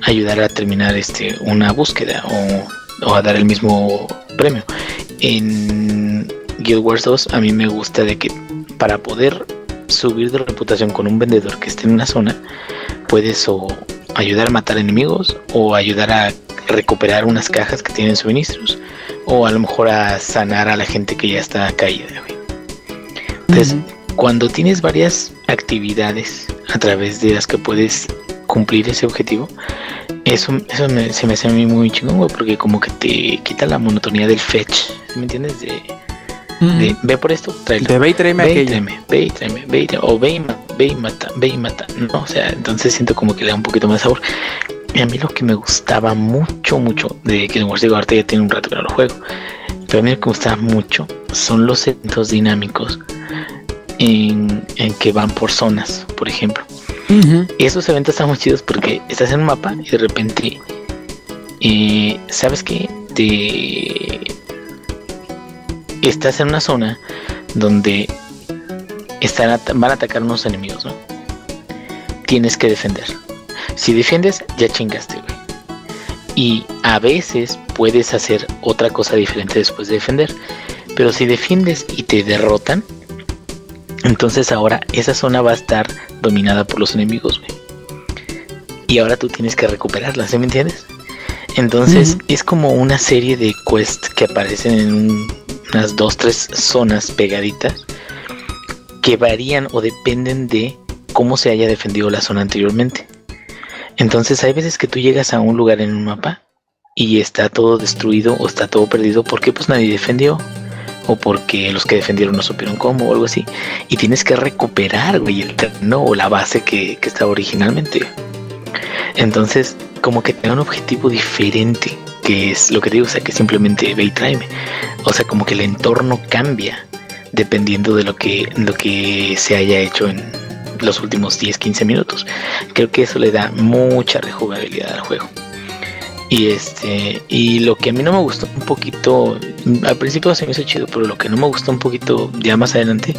Speaker 4: ayudar a terminar este una búsqueda o, o a dar el mismo premio. En Guild Wars 2 a mí me gusta de que para poder subir de reputación con un vendedor que esté en una zona, puedes o ayudar a matar enemigos o ayudar a recuperar unas cajas que tienen suministros o a lo mejor a sanar a la gente que ya está caída. güey. Entonces, cuando tienes varias actividades a través de las que puedes cumplir ese objetivo, eso, eso me- se me hace a mí muy chingón, güey, porque como que te quita la monotonía del fetch, ¿me entiendes? De, de, ve por esto, tráelo.
Speaker 3: De ve y tráeme
Speaker 4: Ve y
Speaker 3: aquello.
Speaker 4: tráeme, ve y tráeme, ve y tráeme, o ve y, ma- ve y mata, ve y mata. No, o sea, entonces siento como que le da un poquito más de sabor. Y a mí lo que me gustaba mucho, mucho de Guild Wars, digo, ahorita ya tiene un rato que no lo juego, pero a mí lo que me gustaba mucho son los eventos dinámicos en, en que van por zonas, por ejemplo. Y esos eventos están muy chidos porque estás en un mapa y de repente, eh, ¿sabes qué? Te... Estás en una zona donde están at- van a atacar unos enemigos, ¿no? Tienes que defender. Si defiendes, ya chingaste, güey. Y a veces puedes hacer otra cosa diferente después de defender. Pero si defiendes y te derrotan, entonces ahora esa zona va a estar dominada por los enemigos, güey. Y ahora tú tienes que recuperarla, ¿sí me entiendes? Entonces es como una serie de quests que aparecen en un- unas dos, tres zonas pegaditas que varían o dependen de cómo se haya defendido la zona anteriormente. Entonces hay veces que tú llegas a un lugar en un mapa y está todo destruido o está todo perdido porque pues nadie defendió o porque los que defendieron no supieron cómo o algo así. Y tienes que recuperar güey el terreno o la base que, que estaba originalmente. Entonces como que tenga un objetivo diferente que es lo que digo o sea que simplemente ve y tráeme. O sea como que el entorno cambia dependiendo de lo que lo que se haya hecho en los últimos 10 15 minutos. Creo que eso le da mucha rejugabilidad al juego. Y este y lo que a mí no me gustó un poquito al principio se me hizo chido pero lo que no me gustó un poquito ya más adelante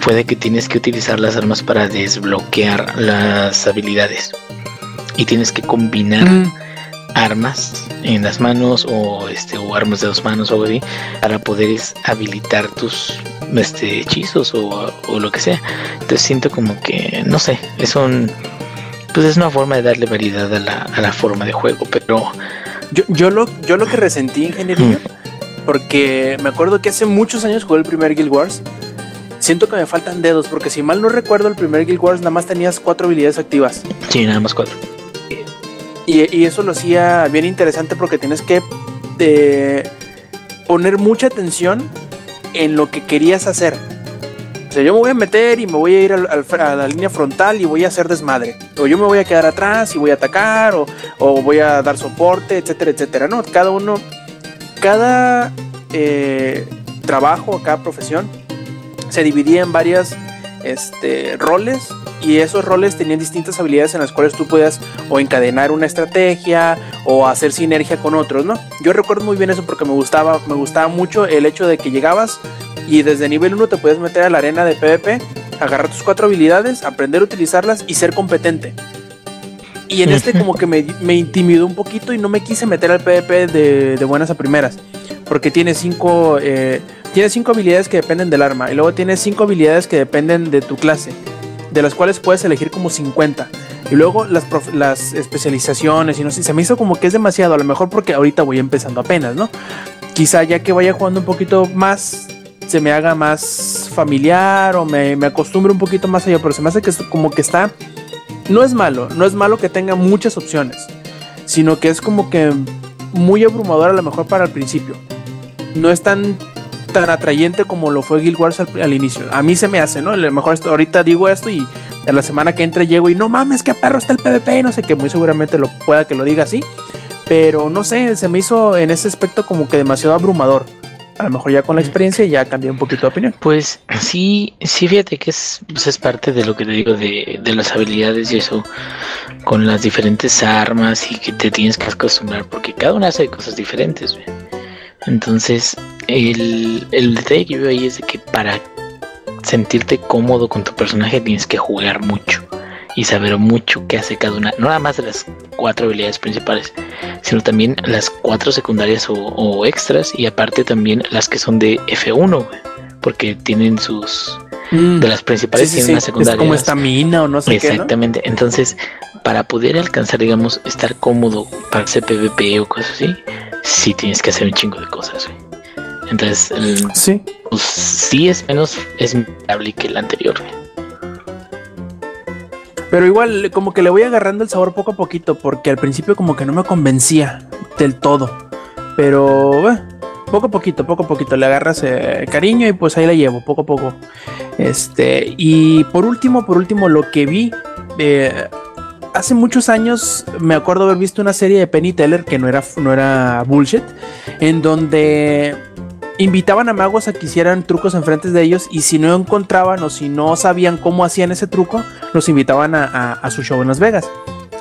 Speaker 4: fue de que tienes que utilizar las armas para desbloquear las habilidades. Y tienes que combinar
Speaker 3: Mm.
Speaker 4: Armas en las manos o este o armas de dos manos o algo así para poder habilitar tus este hechizos o, o lo que sea entonces siento como que no sé es un pues es una forma de darle variedad a la, a la forma de juego pero
Speaker 3: Yo, yo, lo, yo lo que resentí, ingenierillo, porque me acuerdo que hace muchos años jugué el primer Guild Wars. Siento que me faltan dedos, porque si mal no recuerdo, el primer Guild Wars nada más tenías cuatro habilidades activas.
Speaker 4: sí nada más cuatro
Speaker 3: Y, eso lo hacía bien interesante porque tienes que eh, poner mucha atención en lo que querías hacer. O sea, yo me voy a meter y me voy a ir a la línea frontal y voy a hacer desmadre. O yo me voy a quedar atrás y voy a atacar, o, o voy a dar soporte, etcétera, etcétera. No, cada uno, cada eh, trabajo, cada profesión se dividía en varias este, roles y esos roles tenían distintas habilidades en las cuales tú podías o encadenar una estrategia o hacer sinergia con otros, ¿no? Yo recuerdo muy bien eso porque me gustaba, me gustaba mucho el hecho de que llegabas y desde nivel 1 te podías meter a la arena de PvP, agarrar tus cuatro habilidades, aprender a utilizarlas y ser competente. Y en este como que me, intimidó un poquito y no me quise meter al PvP de, de buenas a primeras. Porque tiene cinco, eh, tiene cinco habilidades que dependen del arma. Y luego tiene cinco habilidades que dependen de tu clase. De las cuales puedes elegir como 50. Y luego las especializaciones y no sé, se me hizo como que es demasiado. A lo mejor porque ahorita voy empezando apenas, ¿no? Quizá ya que vaya jugando un poquito más, se me haga más familiar o me, me acostumbre un poquito más allá. Pero se me hace que es como que está... No es malo, no es malo que tenga muchas opciones. Sino que es como que muy abrumador a lo mejor para el principio. No es tan tan atrayente como lo fue Guild Wars al, al inicio. A mí se me hace, ¿no? A lo mejor esto, ahorita digo esto y en la semana que entre llego y no mames, qué perro está el PvP y no sé qué, muy seguramente lo pueda que lo diga así. Pero no sé, se me hizo en ese aspecto como que demasiado abrumador. A lo mejor ya con la experiencia ya cambié un poquito de opinión.
Speaker 4: Pues sí, sí, fíjate que es, pues es parte de lo que te digo de, de las habilidades y eso, con las diferentes armas y que te tienes que acostumbrar, porque cada una hace cosas diferentes. güey. Entonces, el, el detalle que veo ahí es de que para sentirte cómodo con tu personaje tienes que jugar mucho y saber mucho qué hace cada una, no nada más de las cuatro habilidades principales, sino también las cuatro secundarias o, o extras y aparte también las que son de F1, güey, porque tienen sus de las principales
Speaker 3: Sí, sí,
Speaker 4: tienen
Speaker 3: sí.
Speaker 4: unas
Speaker 3: Es
Speaker 4: secundarias.
Speaker 3: como estamina o no sé qué, ¿no?
Speaker 4: Exactamente. Entonces, para poder alcanzar, digamos, estar cómodo para hacer PvP o cosas así, sí tienes que hacer un chingo de cosas. güey. Entonces, el-
Speaker 3: Sí.
Speaker 4: pues, sí es menos es viable que el anterior. güey.
Speaker 3: Pero igual, como que le voy agarrando el sabor poco a poquito, porque al principio como que no me convencía del todo. Pero eh, poco a poquito, poco a poquito le agarras eh, cariño y pues ahí la llevo, poco a poco. Este, y por último, por último, lo que vi, eh, hace muchos años me acuerdo haber visto una serie de Penny Teller que no era, no era bullshit, en donde invitaban a magos a que hicieran trucos enfrente de ellos y si no encontraban o si no sabían cómo hacían ese truco, los invitaban a, a- su show en Las Vegas.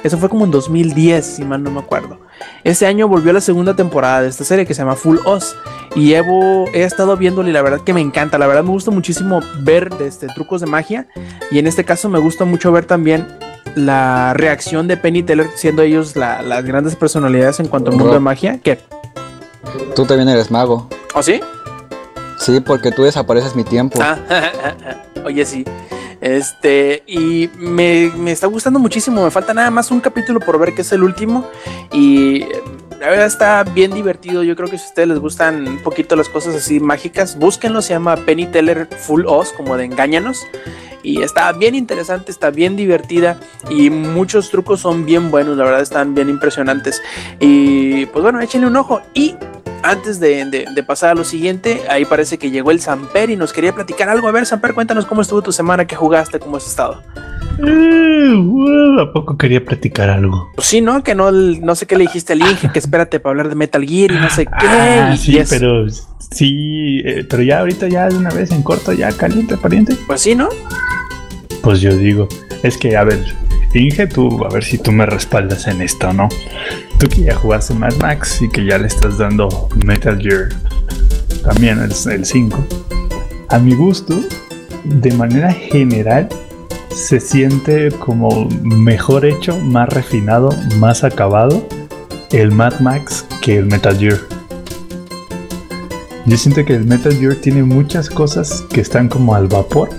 Speaker 3: Eso fue como en 2010, si mal no me acuerdo. Este año volvió la segunda temporada de esta serie que se llama Full Oz. Y Evo, he estado viéndolo y la verdad que me encanta. La verdad me gusta muchísimo ver este, trucos de magia. Y en este caso me gusta mucho ver también la reacción de Penny Teller, siendo ellos la- las grandes personalidades en cuanto al mundo de magia. ¿Qué?
Speaker 5: Tú también eres mago.
Speaker 3: ¿O sí?
Speaker 5: Sí, porque tú desapareces mi tiempo.
Speaker 3: Ah, oye, sí. Este, y me, me está gustando muchísimo. Me falta nada más un capítulo por ver que es el último. Y la verdad está bien divertido. Yo creo que si a ustedes les gustan un poquito las cosas así mágicas, búsquenlo. Se llama Penny Teller Full Oz, como de engáñanos. Y está bien interesante, está bien divertida. Y muchos trucos son bien buenos, la verdad están bien impresionantes. Y pues bueno, échenle un ojo. Y antes de, de- pasar a lo siguiente, ahí parece que llegó el Samper y nos quería platicar algo. A ver, Samper, cuéntanos cómo estuvo tu semana, qué jugaste, cómo has estado.
Speaker 2: Eh, ¿A poco quería platicar algo?
Speaker 3: Pues sí, ¿no? Que no, no sé qué le dijiste al Inge, que espérate para hablar de Metal Gear y no sé qué.
Speaker 2: Ah,
Speaker 3: y
Speaker 2: sí,
Speaker 3: eso.
Speaker 2: pero sí, eh, pero ya ahorita ya de una vez en corto, ya caliente, pariente.
Speaker 3: Pues sí, ¿no?
Speaker 2: Pues yo digo, es que a ver, Inge, tú, a ver si tú me respaldas en esto, ¿no? Tú que ya jugaste Mad Max y que ya le estás dando Metal Gear, también el 5. A mi gusto, de manera general, se siente como mejor hecho, más refinado, más acabado el Mad Max que el Metal Gear. Yo siento que el Metal Gear tiene muchas cosas que están como al vapor,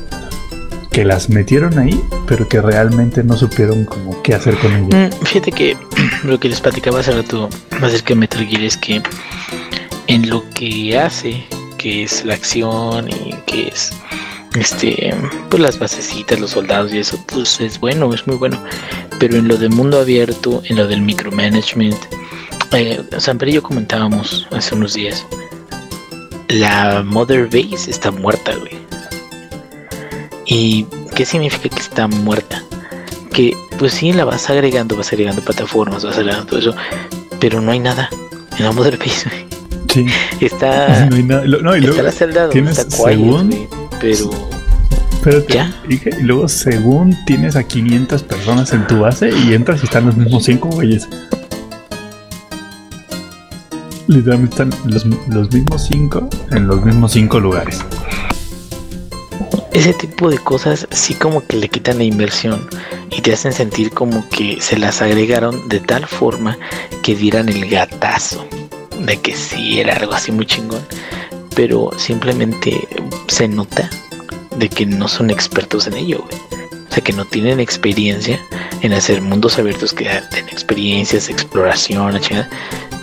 Speaker 2: que las metieron ahí, pero que realmente no supieron como qué hacer con ellas.
Speaker 4: Mm, Fíjate que lo que les platicaba hace rato acerca de Metal Gear es que en lo que hace, que es la acción y que es este pues las basecitas, los soldados y eso, pues es bueno, es muy bueno. Pero en lo de mundo abierto, en lo del micromanagement, eh, Samper y yo comentábamos hace unos días, la Mother Base está muerta, güey. ¿Y qué significa que está muerta? que pues sí la vas agregando, vas agregando plataformas, vas agregando todo eso, pero no hay nada en la Mother Base, güey.
Speaker 2: Sí,
Speaker 4: Está,
Speaker 2: no hay nada. No, y
Speaker 4: está la celda donde
Speaker 2: tienes
Speaker 4: está Quiet,
Speaker 2: según-
Speaker 4: güey, pero
Speaker 2: espérate,
Speaker 4: ¿Ya?
Speaker 2: Inge, y luego según tienes a 500 personas en tu base y entras y están los mismos 5 güeyes. Literalmente están los, los mismos 5 en los mismos 5 lugares.
Speaker 4: ese tipo de cosas sí como que le quitan la inversión y te hacen sentir como que se las agregaron de tal forma que dieran el gatazo de que sí era algo así muy chingón, pero simplemente se nota de que no son expertos en ello. O sea, que no tienen experiencia en hacer mundos abiertos que den experiencias, exploración, chingada.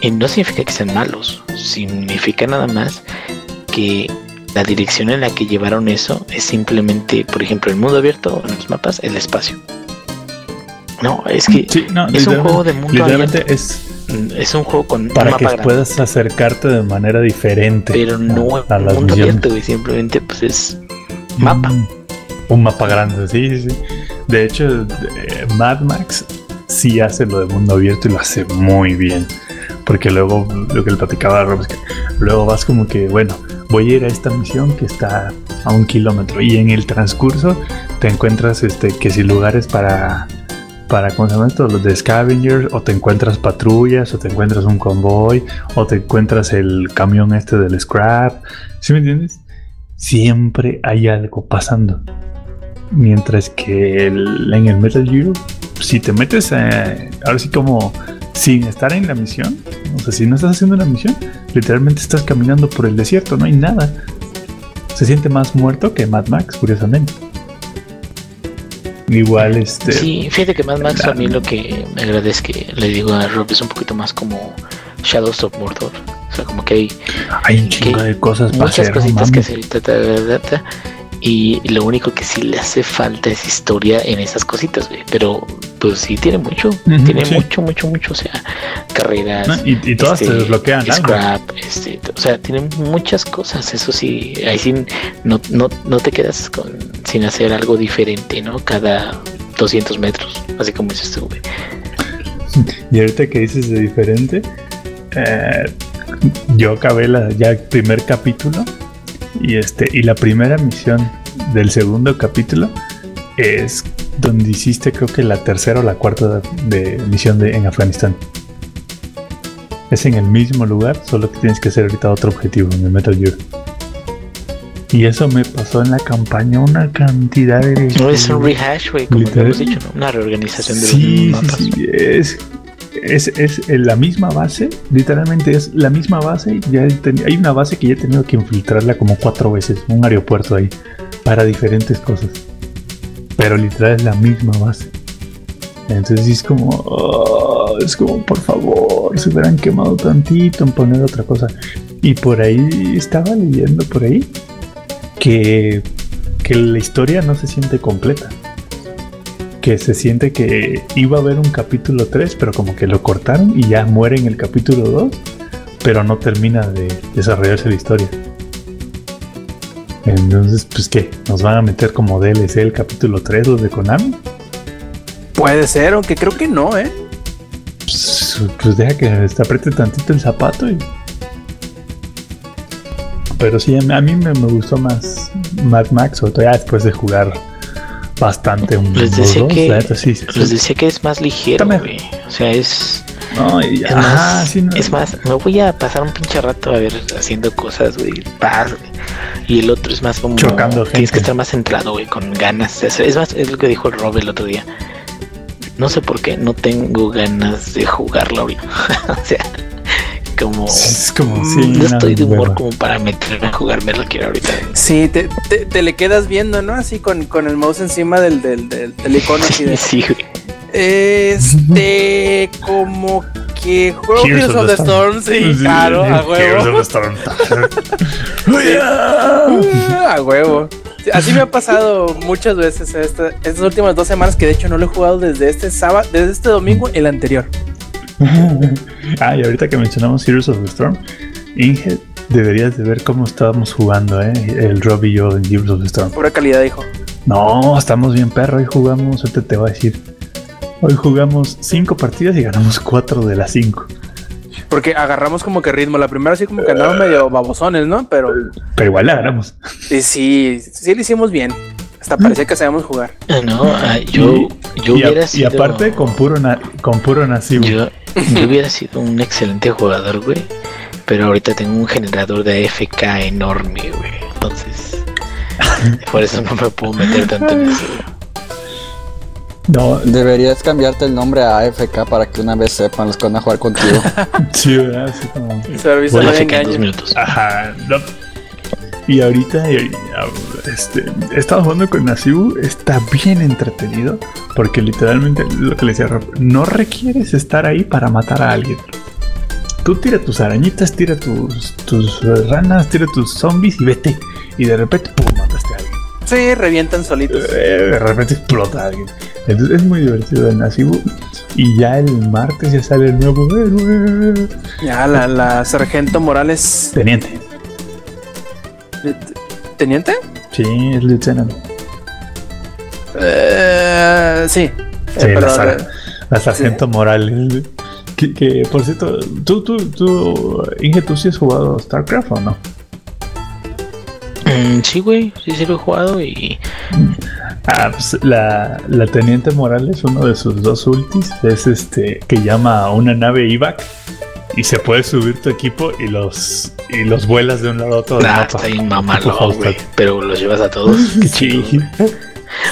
Speaker 4: Y no significa que sean malos, significa nada más que la dirección en la que llevaron eso es simplemente, por ejemplo, el mundo abierto en los mapas, el espacio. No, es que
Speaker 2: Sí, no,
Speaker 4: es un juego de mundo
Speaker 2: Literalmente
Speaker 4: abierto.
Speaker 2: es
Speaker 4: es un juego con
Speaker 2: para
Speaker 4: un
Speaker 2: que
Speaker 4: mapa grande,
Speaker 2: puedas acercarte de manera diferente.
Speaker 4: pero no
Speaker 2: a, a las
Speaker 4: mundo
Speaker 2: misiones.
Speaker 4: abierto, güey, simplemente pues es mapa.
Speaker 2: Mm, Un mapa grande, sí, sí, sí. De hecho, eh, Mad Max sí hace lo de mundo abierto y lo hace muy bien. Porque luego, lo que le platicaba a Rob es que luego vas como que, bueno, voy a ir a esta misión que está a un kilómetro y en el transcurso te encuentras este que si lugares para para ¿cómo se esto? los de scavengers o te encuentras patrullas o te encuentras un convoy o te encuentras el camión este del scrap ¿sí me entiendes? siempre hay algo pasando mientras que en el Metal Gear si te metes eh, ahora sí como sin estar en la misión o sea si no estás haciendo la misión literalmente estás caminando por el desierto no hay nada se siente más muerto que Mad Max curiosamente igual este
Speaker 4: Sí, fíjate que más Max a mí lo que me agrada es que le digo a Rob es un poquito más como Shadows of Mordor. O sea, como que hay
Speaker 2: hay un chingo de cosas para
Speaker 4: muchas
Speaker 2: hacer no
Speaker 4: cositas que
Speaker 2: mames.
Speaker 4: hacer. Y lo único que sí le hace falta es historia en esas cositas, güey. Pero pues sí tiene mucho, tiene
Speaker 2: sí.
Speaker 4: mucho, mucho, mucho. O sea, carreras.
Speaker 2: ¿no? y, y todas te
Speaker 4: este,
Speaker 2: desbloquean algo.
Speaker 4: Scrap, este, o sea, tiene muchas cosas, eso sí, ahí sí no, no, no te quedas con, sin hacer algo diferente, ¿no? Cada 200 metros, así como dices tú, güey.
Speaker 2: Y ahorita que dices de diferente, eh, yo acabé la, ya el primer capítulo y este y la primera misión del segundo capítulo es donde hiciste creo que la tercera o la cuarta de, de misión de, en Afganistán. Es en el mismo lugar, solo que tienes que hacer ahorita otro objetivo en el Metal Gear. Y eso me pasó en la campaña una cantidad de
Speaker 4: No es un rehash, güey, como
Speaker 2: Literal.
Speaker 4: hemos dicho, ¿no? Una reorganización de
Speaker 2: Sí,
Speaker 4: los mapas.
Speaker 2: sí, sí, es, es, es la misma base, literalmente es la misma base. Ya hay una base que ya he tenido que infiltrarla como cuatro veces, un aeropuerto ahí, para diferentes cosas. Pero literal es la misma base. Entonces es como, "Oh", es como, por favor, se hubieran quemado tantito en poner otra cosa. Y por ahí estaba leyendo por ahí que, que la historia no se siente completa que se siente que iba a haber un capítulo 3, pero como que lo cortaron y ya muere en el capítulo 2, pero no termina de desarrollarse la historia. Entonces, pues qué, nos van a meter como DLC el capítulo 3 los de Konami.
Speaker 1: Puede ser, aunque creo que no, ¿eh?
Speaker 2: Pues, pues deja que se apriete tantito el zapato y... Pero sí, a mí- me, me gustó más Mad Max, sobre todo ya después de jugar bastante un
Speaker 4: Les decía
Speaker 2: dos,
Speaker 4: que-
Speaker 2: sí, sí,
Speaker 4: Les decía que es más ligero, güey. O sea, es,
Speaker 2: No,
Speaker 4: es, más,
Speaker 2: sí, no.
Speaker 4: es más, me voy a pasar un pinche rato a ver haciendo cosas, güey. Paz, güey. Y el otro es más como
Speaker 2: Chocando
Speaker 4: tienes
Speaker 2: gente.
Speaker 4: que estar más centrado, güey, con ganas. Es, es más, es lo que dijo el Rob el otro día. No sé por qué no tengo ganas de jugarlo ahorita. o sea, como
Speaker 2: Es como, sí,
Speaker 4: no estoy de humor
Speaker 2: hueva.
Speaker 4: como para meterme a jugarme lo quiero ahorita.
Speaker 1: Sí, te, te, te le quedas viendo, ¿no? Así con, con el mouse encima del, del, del, del icono así de...
Speaker 4: Sí, güey.
Speaker 1: Este, como que juego
Speaker 2: Heroes
Speaker 1: Heroes
Speaker 2: of
Speaker 1: of
Speaker 2: the
Speaker 1: Storm, sí,
Speaker 2: Sí,
Speaker 1: claro, a
Speaker 2: Heroes
Speaker 1: huevo.
Speaker 2: of the Storm.
Speaker 1: a huevo. Sí, Así me ha pasado muchas veces esta- estas últimas dos semanas que de hecho no lo he jugado desde este sábado, desde este domingo, el anterior.
Speaker 2: ah, y ahorita que mencionamos Heroes of the Storm, Inge, deberías de ver cómo estábamos jugando, ¿eh? El Rob y yo en Heroes of the Storm.
Speaker 1: Pura calidad, hijo.
Speaker 2: No, estamos bien perro. Hoy jugamos, ahorita te voy a decir. Hoy jugamos cinco partidas y ganamos cuatro de las cinco.
Speaker 1: Porque agarramos como que ritmo. La primera así como que andamos medio babosones, ¿no? Pero
Speaker 2: Pero igual la ganamos.
Speaker 1: y sí, sí lo hicimos bien. Hasta parecía que sabíamos jugar.
Speaker 4: Ah, No, ah, yo, yo
Speaker 2: y, a-
Speaker 4: hubiera
Speaker 2: y
Speaker 4: sido.
Speaker 2: aparte con puro, na- con puro nativo.
Speaker 4: Yo, yo hubiera sido un excelente jugador, güey. Pero ahorita tengo un generador de AFK enorme, güey. Entonces, por eso no me puedo meter tanto en eso. güey.
Speaker 2: No,
Speaker 5: Deberías cambiarte el nombre a AFK para que una vez sepan los que van a jugar contigo.
Speaker 2: sí, ¿verdad? Así como...
Speaker 1: Servicio
Speaker 2: Bueno,
Speaker 4: AFK en dos minutos.
Speaker 2: Ajá, no. Y ahorita y- y- este, he estado jugando con Nasibu, está bien entretenido, porque literalmente lo que le decía Rob, no requieres estar ahí para matar a alguien. Tú tira tus arañitas, tira tus, tus ranas, tira tus zombies y vete. Y de repente, ¡pum! mataste a alguien.
Speaker 1: Sí, revientan solitos.
Speaker 2: Eh, De repente explota a alguien. Entonces es muy divertido el Nasibu. Y ya el martes ya sale el nuevo héroe.
Speaker 1: Ya, la, la sargento Morales.
Speaker 2: Teniente.
Speaker 1: ¿Teniente?
Speaker 2: Sí, es lieutenant.
Speaker 1: Eh, sí. Eh,
Speaker 2: Sí, la,
Speaker 1: pero,
Speaker 2: sar-
Speaker 1: eh,
Speaker 2: la sargento Morales. Que, que, por cierto, tú, tú, tú, Inge, ¿tú sí has jugado StarCraft o no?
Speaker 4: Mm, sí, güey, sí, sí lo he jugado y
Speaker 2: Ah, pues la, la Teniente Morales, uno de sus dos ultis, es este que llama a una nave IVAC y se puede subir tu equipo y los y los vuelas de un lado a otro
Speaker 4: nah,
Speaker 2: mapa.
Speaker 4: está bien. Pero los llevas a todos. Qué chido.
Speaker 2: Sí.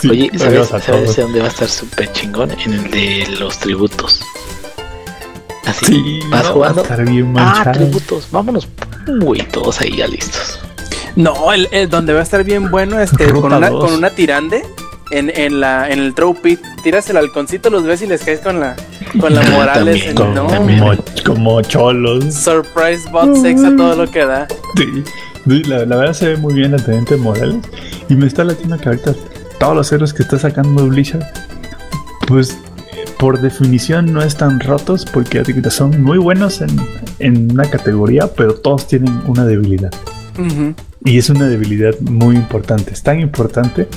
Speaker 2: Sí,
Speaker 4: Oye, ¿sabes, ¿sabes dónde va a estar súper chingón? En el de los tributos. Así,
Speaker 2: Sí,
Speaker 4: vas
Speaker 2: no,
Speaker 4: jugando.
Speaker 2: va a estar bien
Speaker 4: Ah, tributos, vámonos. Güey, todos ahí ya listos.
Speaker 1: No, el, el donde va a estar bien bueno, este,
Speaker 2: Ruta
Speaker 1: con una,
Speaker 2: dos.
Speaker 1: con una tirande en, en la, en el throw pit, tiras el halconcito, los ves y les caes con la, con la Morales,
Speaker 4: también,
Speaker 1: en-
Speaker 2: como,
Speaker 1: no,
Speaker 2: como, como cholos.
Speaker 1: surprise bot sex a todo lo que da.
Speaker 2: Sí, Sí, la, la verdad se ve muy bien la Teniente Morales. Y me está latiendo que ahorita todos los héroes que está sacando Blizzard, pues por definición no están rotos porque son muy buenos en, en una categoría, pero todos tienen una debilidad. Y es una debilidad muy importante. Es tan importante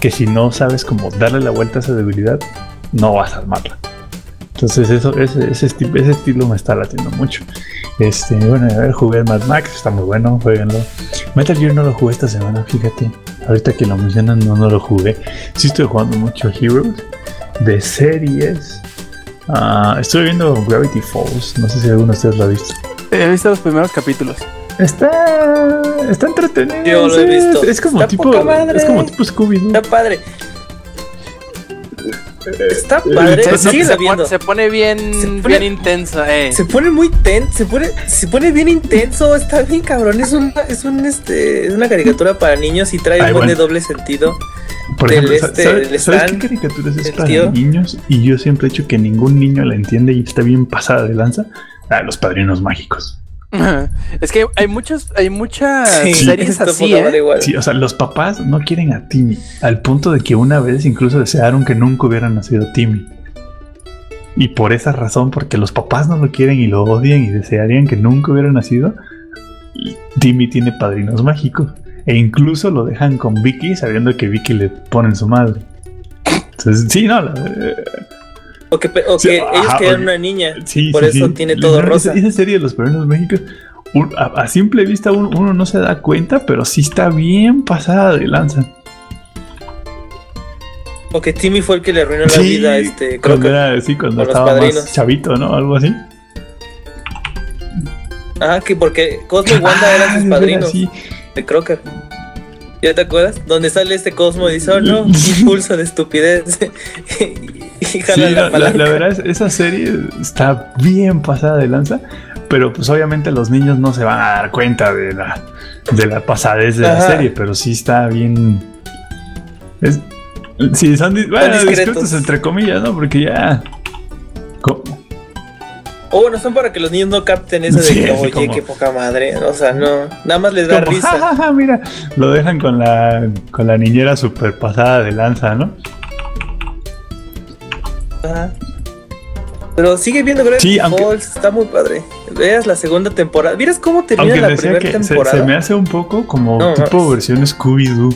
Speaker 2: que si no sabes cómo darle la vuelta a esa debilidad, no vas a armarla. Entonces eso, ese, ese, esti- ese estilo me está latiendo mucho. Este, bueno, a ver, jugué Mad Max, está muy bueno, jueguenlo. Metal Gear no lo jugué esta semana, fíjate. Ahorita que lo mencionan, no, no lo jugué. Sí estoy jugando mucho Heroes. De series. ah, estoy viendo Gravity Falls. No sé si alguno de ustedes lo ha visto.
Speaker 1: He visto los primeros capítulos.
Speaker 2: Está, está entretenido.
Speaker 6: Yo lo he
Speaker 2: es-
Speaker 6: visto.
Speaker 2: Es, como
Speaker 6: Está
Speaker 2: tipo, es como tipo Scooby Doo.
Speaker 6: Está padre. Está padre.
Speaker 2: Se-
Speaker 1: pone, se pone bien,
Speaker 6: Se pone-
Speaker 1: bien intensa, eh.
Speaker 6: Se pone muy tenso, se pone, se pone bien intenso, está bien cabrón, es una, es un este, es una caricatura para niños y trae
Speaker 2: Ay,
Speaker 6: un buen de doble sentido.
Speaker 2: Por
Speaker 6: del
Speaker 2: ejemplo,
Speaker 6: este,
Speaker 2: ¿sabes,
Speaker 6: del
Speaker 2: ¿sabes qué caricaturas es para
Speaker 6: tío?
Speaker 2: niños? Y yo siempre he dicho que ningún niño la entiende y está bien pasada de lanza. Ah, los padrinos mágicos.
Speaker 1: Es que hay muchos, hay muchas
Speaker 6: Sí,
Speaker 1: series así, eh.
Speaker 6: igual.
Speaker 2: Sí, o sea, los papás no quieren a Timmy, al punto de que una vez incluso desearon que nunca hubiera nacido Timmy. Y por esa razón, porque los papás no lo quieren y lo odian y desearían que nunca hubiera nacido, Timmy tiene padrinos mágicos. E incluso lo dejan con Vicky sabiendo que Vicky le ponen su madre. Entonces, sí, no, la- eh,
Speaker 6: O que, o
Speaker 2: ajá,
Speaker 6: ellos querían
Speaker 2: oye,
Speaker 6: una niña.
Speaker 2: Sí,
Speaker 6: Por
Speaker 2: sí,
Speaker 6: eso tiene todo rosa.
Speaker 2: Esa, serie de los padrinos mágicos, un- a, a simple vista uno, uno no se da cuenta, pero sí está bien pasada de lanza.
Speaker 6: O que Timmy fue el que le arruinó la vida a este
Speaker 2: cuando era, sí, cuando estaba más chavito, ¿no? Algo así.
Speaker 6: Ajá, que porque Cosmo y Wanda eran
Speaker 2: Ah,
Speaker 6: sus
Speaker 2: de
Speaker 6: padrinos
Speaker 2: sí.
Speaker 6: de Crocker. ¿Ya te acuerdas? Donde sale este Cosmo y dice, oh no, impulso de estupidez.
Speaker 2: Sí, la, verdad es esa serie está bien pasada de lanza, pero pues obviamente los niños no se van a dar cuenta de la, de la pasadez de la serie, pero sí está bien. Es, sí, son, bueno,
Speaker 6: discretos.
Speaker 2: discretos entre comillas, ¿no? Porque ya.
Speaker 6: O bueno, son para que los niños no capten eso de
Speaker 2: Sí,
Speaker 6: que, oye,
Speaker 2: como-
Speaker 6: qué poca madre. O sea, no, nada más les da
Speaker 2: como,
Speaker 6: risa.
Speaker 2: "Ja, ja, ja, mira, lo dejan con la, con la niñera super pasada de lanza, ¿no?
Speaker 6: Ajá. Pero sigue viendo Gravity
Speaker 2: Sí, aunque-
Speaker 6: Falls, está muy padre. Veas la segunda temporada. ¿Vieras cómo termina
Speaker 2: Aunque
Speaker 6: la
Speaker 2: decía
Speaker 6: primera
Speaker 2: que se,
Speaker 6: temporada?
Speaker 2: se me hace un poco como
Speaker 6: No,
Speaker 2: tipo versión Scooby-Doo.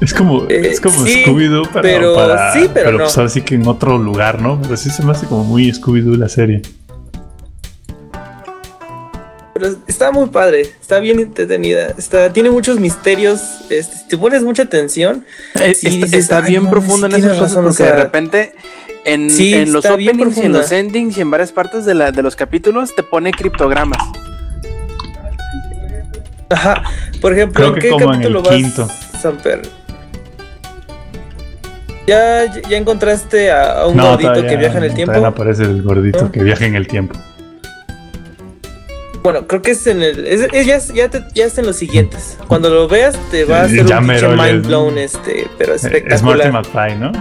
Speaker 2: Es como,
Speaker 6: Eh,
Speaker 2: es como
Speaker 6: sí,
Speaker 2: Scooby-Doo, pero,
Speaker 6: pero-
Speaker 2: para,
Speaker 6: sí, pero no.
Speaker 2: pues ahora sí que en otro lugar, ¿no? Pero sí se me hace como muy Scooby-Doo la serie.
Speaker 6: Pero está muy padre, está bien entretenida, está, tiene muchos misterios, este, si te pones mucha atención,
Speaker 1: Eh,
Speaker 6: Sí,
Speaker 1: está,
Speaker 6: dices,
Speaker 1: está
Speaker 6: "Ay,
Speaker 1: bien
Speaker 6: no,
Speaker 1: profundo en esas cosas
Speaker 6: razón", o
Speaker 1: porque
Speaker 6: sea,
Speaker 1: de repente en,
Speaker 6: sí,
Speaker 1: en los openings y en los endings y en varias partes de, la, de los capítulos te pone criptogramas.
Speaker 6: ajá, por ejemplo,
Speaker 2: Creo
Speaker 6: ¿en
Speaker 2: que
Speaker 6: qué
Speaker 2: como en
Speaker 6: capítulo
Speaker 2: el
Speaker 6: vas,
Speaker 2: quinto.
Speaker 6: Samper? ¿Ya, ya encontraste a, a un
Speaker 2: no,
Speaker 6: gordito
Speaker 2: todavía-
Speaker 6: que viaja en el tiempo?
Speaker 2: no aparece el gordito que viaja en el tiempo.
Speaker 6: Bueno, creo que es en el. Es, es- ya, es- ya, te- ya está en los siguientes. Cuando lo veas, te va a hacer
Speaker 2: Ya
Speaker 6: un
Speaker 2: mero
Speaker 6: mind blown, este, pero
Speaker 2: Eh, Es Marty
Speaker 6: espectacular.
Speaker 2: McFly, ¿no?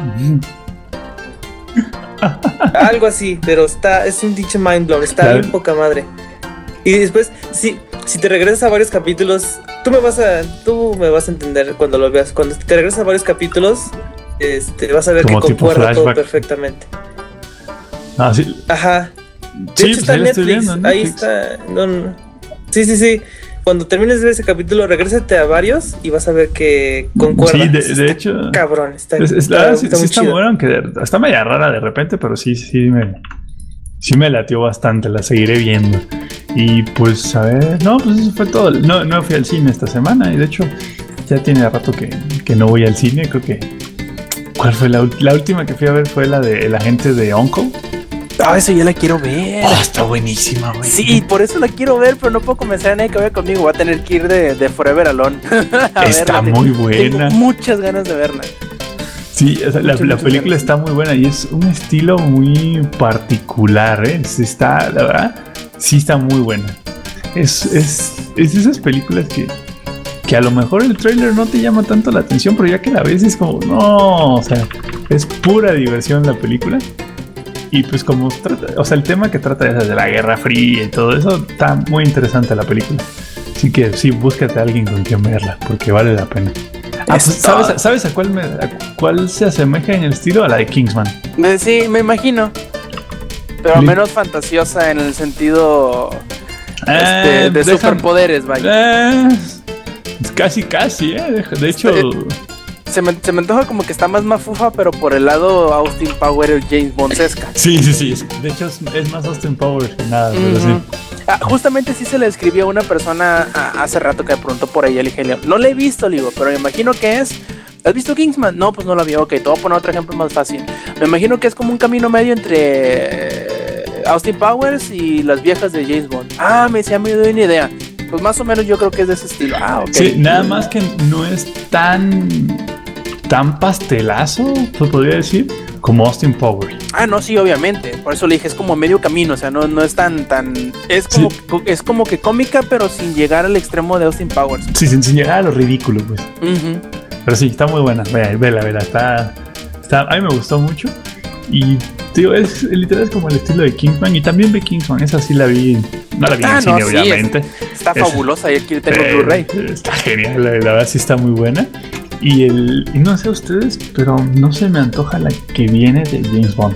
Speaker 6: Algo así, pero está, es un pinche mind blown, está
Speaker 2: Claro.
Speaker 6: bien poca madre. Y después, si, si te regresas a varios capítulos, tú me vas a, tú me vas a entender cuando lo veas. Cuando te regresas a varios capítulos, este, vas a ver
Speaker 2: Como
Speaker 6: que concuerda todo perfectamente.
Speaker 2: Ah, sí.
Speaker 6: Ajá. De
Speaker 2: Sí,
Speaker 6: hecho
Speaker 2: pues
Speaker 6: está Netflix.
Speaker 2: viendo,
Speaker 6: Ahí está. No, no. Sí, sí, sí. Cuando termines de ver ese capítulo, regrésate a varios y vas a ver que concuerda.
Speaker 2: Sí, de,
Speaker 6: Está
Speaker 2: de hecho.
Speaker 6: Cabrón, está,
Speaker 2: Es, es-
Speaker 6: está-
Speaker 2: la verdad, sí,
Speaker 6: está
Speaker 2: sí
Speaker 6: muy
Speaker 2: está bueno, aunque está media rara de repente, pero sí, sí me, sí me latió bastante, la seguiré viendo. Y pues, a ver, no, pues eso fue todo. No, no fui al cine esta semana y de hecho ya tiene rato que, que no voy al cine, creo que... ¿Cuál fue la, la última que fui a ver? Fue la de El agente de Uncle.
Speaker 3: Ah, eso ya la quiero ver.
Speaker 2: Oh, está buenísima, güey.
Speaker 3: Sí, por eso la quiero ver, pero no puedo convencer a nadie que vaya conmigo. Voy a tener que ir de, de Forever Alone.
Speaker 2: Está
Speaker 3: verla.
Speaker 2: muy
Speaker 3: Tengo
Speaker 2: buena.
Speaker 3: muchas ganas de verla.
Speaker 2: Sí, o sea, la, la película está muy buena y es un estilo muy particular, ¿eh? Está, la verdad, sí está muy buena. Es, es, es de esas películas que, que a lo mejor el trailer no te llama tanto la atención, pero ya que la ves es como, no, o sea, es pura diversión la película. Y pues como trata, o sea, el tema que trata de, de la Guerra Fría y todo eso, está muy interesante la película. Así que sí, búscate a alguien con quien verla, porque vale la pena. Ah, pues, ¿sabes, ¿sabes a, cuál me- a cuál se asemeja en el estilo? A la de Kingsman.
Speaker 3: Eh, Sí, me imagino. Pero menos fantasiosa en el sentido
Speaker 2: Eh,
Speaker 3: este, de
Speaker 2: deja-
Speaker 3: superpoderes, vaya.
Speaker 2: Eh, casi, casi, ¿eh? De- De hecho,
Speaker 3: Se me, se me antoja como que está más mafufa, pero por el lado Austin Power James Bondesca.
Speaker 2: sí, sí, sí. De hecho, es, es más Austin Powers que nada, pero sí.
Speaker 3: Ah, justamente sí se le escribió a una persona hace rato que pronto por ahí le dije, no le he visto, le digo, pero me imagino que es. ¿Has visto Kingsman? No, pues no la vi. Ok, te voy a poner otro ejemplo más fácil. Me imagino que es como un camino medio entre eh, Austin Powers y las viejas de James Bond. Ah, me decía, me dio una idea. Pues más o menos yo creo que es de ese estilo. Ah, ok.
Speaker 2: Sí, nada más que no es tan tan pastelazo, se podría decir, como Austin Powers.
Speaker 3: Ah, no, sí, obviamente. Por eso le dije, es como medio camino, o sea, no, no es tan, tan. Es como, es como que cómica, pero sin llegar al extremo de Austin Powers.
Speaker 2: Sí, sin, sin llegar a lo ridículo, pues.
Speaker 3: Ujú.
Speaker 2: Pero sí, está muy buena. Vela, vela, vela. Está, está, a mí me gustó mucho. Y, tío, es literal es como el estilo de Kingsman. Y también vi Kingsman. Esa sí la vi. No la vi
Speaker 3: Ah,
Speaker 2: en
Speaker 3: no,
Speaker 2: cine,
Speaker 3: sí,
Speaker 2: obviamente.
Speaker 3: Está
Speaker 2: Es-
Speaker 3: fabulosa y aquí tengo
Speaker 2: Eh,
Speaker 3: Blu-ray.
Speaker 2: Está genial, la, la verdad sí está muy buena. Y el. Y no sé ustedes, pero no se me antoja la que viene de James Bond.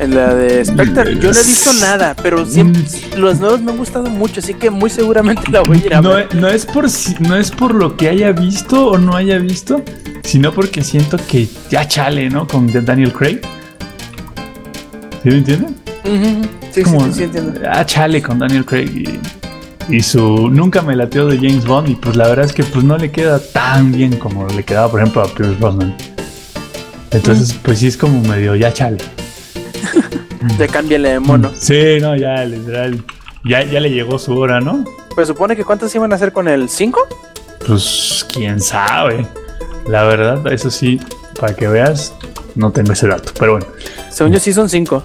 Speaker 3: En la de Spectre, yo no he visto nada, pero siempre,
Speaker 2: Mm.
Speaker 3: los nuevos me han gustado mucho, así que muy seguramente la voy a ir a
Speaker 2: No,
Speaker 3: ver.
Speaker 2: no es por no es por lo que haya visto o no haya visto, sino porque siento que ya chale, ¿no? Con Daniel Craig. ¿Sí me entienden?
Speaker 3: Ujú, Sí, sí,
Speaker 2: Como,
Speaker 3: sí, sí, entiendo.
Speaker 2: Ah, chale con Daniel Craig y, y su nunca me lateó de James Bond y pues la verdad es que pues no le queda tan bien como le quedaba por ejemplo a Pierce Brosnan. Entonces pues sí es como medio ya chale.
Speaker 3: Ya cámbiale de mono.
Speaker 2: Sí, no, ya literal. Ya, ya le llegó su hora, ¿no?
Speaker 3: Pues supone que cuántas iban a hacer con el 5?
Speaker 2: Pues quién sabe. La verdad, eso sí, para que veas, no tengo ese dato. Pero bueno,
Speaker 3: Según yo sí son 5.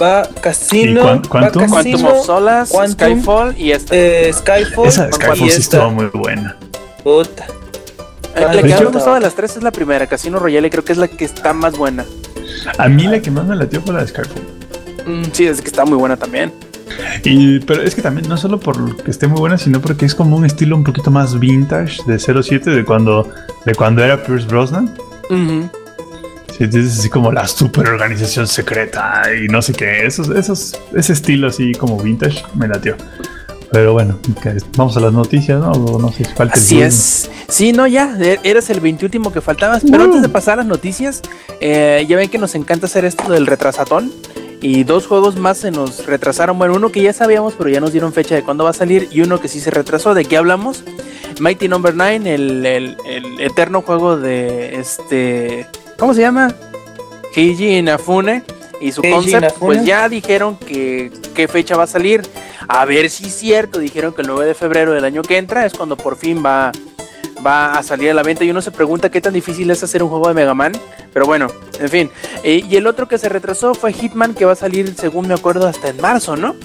Speaker 6: Va Casino,
Speaker 2: ¿Y cuán-
Speaker 6: va?
Speaker 3: Quantum
Speaker 6: Casino,
Speaker 3: of
Speaker 6: Quantum,
Speaker 3: Skyfall y esta.
Speaker 6: eh, Skyfall.
Speaker 2: esa de Skyfall sí
Speaker 6: esta.
Speaker 2: estuvo muy buena.
Speaker 6: Puta.
Speaker 3: Eh, la
Speaker 6: de
Speaker 3: que más me gustado de las tres es la primera, Casino Royale, creo que es la que está más buena.
Speaker 2: A mí la que más me latió fue la de Skyfall.
Speaker 3: Mm, sí, es que está muy buena también.
Speaker 2: Y, pero es que también no solo por que esté muy buena, sino porque es como un estilo un poquito más vintage de 07 de cuando, de cuando era Pierce Brosnan.
Speaker 3: Ujú.
Speaker 2: Sí, es así como la super organización secreta y no sé qué. Esos, esos, ese estilo así como vintage me latió. Pero bueno, vamos a las noticias, ¿no? No sé si falta el
Speaker 3: Así
Speaker 2: Zoom.
Speaker 3: es. Sí, no, ya, e- eres el 21 que faltabas. Pero antes de pasar a las noticias, eh, ya ven que nos encanta hacer esto del retrasatón. Y dos juegos más se nos retrasaron. Bueno, uno que ya sabíamos, pero ya nos dieron fecha de cuándo va a salir. Y uno que sí se retrasó. ¿De qué hablamos? Mighty Number 9, el, el- el eterno juego de este. ¿Cómo se llama? Keiji Inafune. Y su
Speaker 6: Keiji
Speaker 3: concept,
Speaker 6: Inafune.
Speaker 3: pues ya dijeron que qué fecha va a salir. A ver si es cierto. Dijeron que el 9 de febrero del año que entra es cuando por fin va, va a salir a la venta. Y uno se pregunta qué tan difícil es hacer un juego de Mega Man. Pero bueno, en fin. Eh, y el otro que se retrasó fue Hitman, que va a salir, según me acuerdo, hasta en marzo, ¿no?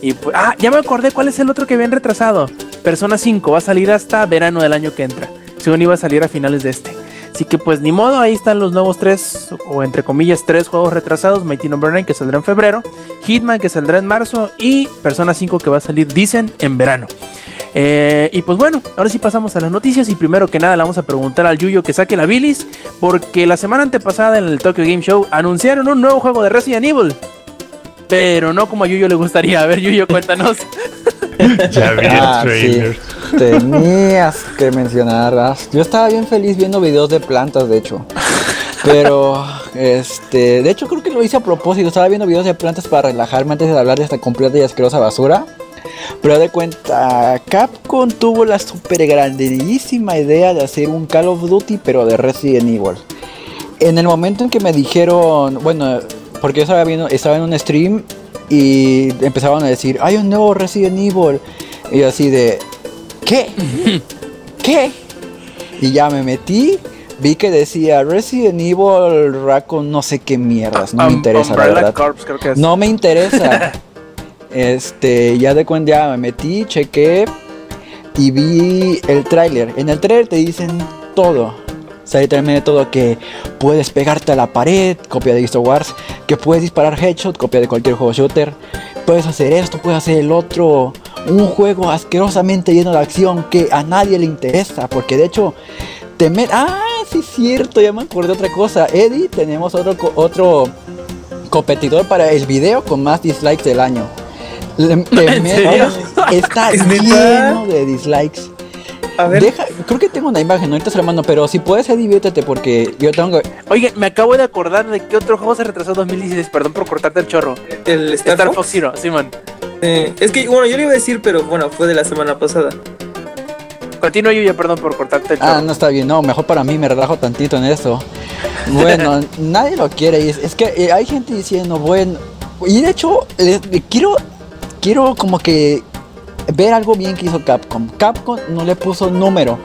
Speaker 3: Y pues, ah, ya me acordé cuál es el otro que habían retrasado. Persona 5 va a salir hasta verano del año que entra. Según iba a salir a finales de este. Así que pues ni modo, ahí están los nuevos tres, o entre comillas, tres juegos retrasados. Mighty Number 9 que saldrá en febrero. Hitman que saldrá en marzo. Y Persona 5 que va a salir, dicen, en verano. Eh, y pues bueno, ahora sí pasamos a las noticias y primero que nada le vamos a preguntar al Yuyo que saque la bilis porque la semana antepasada en el Tokyo Game Show anunciaron un nuevo juego de Resident Evil. Pero no como a Yuyo le gustaría. A ver, Yuyo, cuéntanos.
Speaker 2: Ya vi el
Speaker 5: Ah, sí. Tenías que mencionarlas. Yo estaba bien feliz viendo videos de plantas, de hecho. Pero, este, de hecho creo que lo hice a propósito. Estaba viendo videos de plantas para relajarme antes de hablar de esta completa y asquerosa basura. Pero de cuenta, Capcom tuvo la super grandísima idea de hacer un Call of Duty, pero de Resident Evil. En el momento en que me dijeron, bueno, porque yo estaba, viendo, estaba en un stream y empezaban a decir, hay un nuevo Resident Evil. Y yo así de, ¿qué? ¿Qué? Y ya me metí, vi que decía Resident Evil Raccoon no sé qué mierdas, no me
Speaker 3: Um,
Speaker 5: interesa la verdad.
Speaker 3: Corps, creo que es.
Speaker 5: No me interesa. este, ya de cuenta ya me metí, chequé y vi el tráiler. En el tráiler te dicen todo. O sea, literalmente todo que puedes pegarte a la pared, copia de of Wars, que puedes disparar headshot, copia de cualquier juego shooter, puedes hacer esto, puedes hacer el otro, un juego asquerosamente lleno de acción que a nadie le interesa, porque de hecho te met ah, sí es cierto, ya me acordé de otra cosa, Eddie, tenemos otro co- otro competidor para el video con más dislikes del año. Le- está lleno de dislikes.
Speaker 6: A ver,
Speaker 5: Deja, creo que tengo una imagen, ahorita se la mando, pero si puedes, diviértete porque yo tengo.
Speaker 3: Oye, me acabo de acordar de que otro juego se retrasó en 2016. Perdón por cortarte el chorro.
Speaker 6: el Star,
Speaker 3: Star
Speaker 6: Fox.
Speaker 3: Fox Zero, Simón.
Speaker 6: Eh, es que, bueno, yo le iba a decir, pero bueno, fue de la semana pasada.
Speaker 3: Continúa yo ya, perdón por cortarte el chorro.
Speaker 5: Ah, no está bien, no, mejor para mí me relajo tantito en eso. Bueno, nadie lo quiere y es, es que eh, hay gente diciendo, bueno, y de hecho, les- eh, quiero, quiero como que ver algo bien que hizo Capcom. Capcom no le puso número,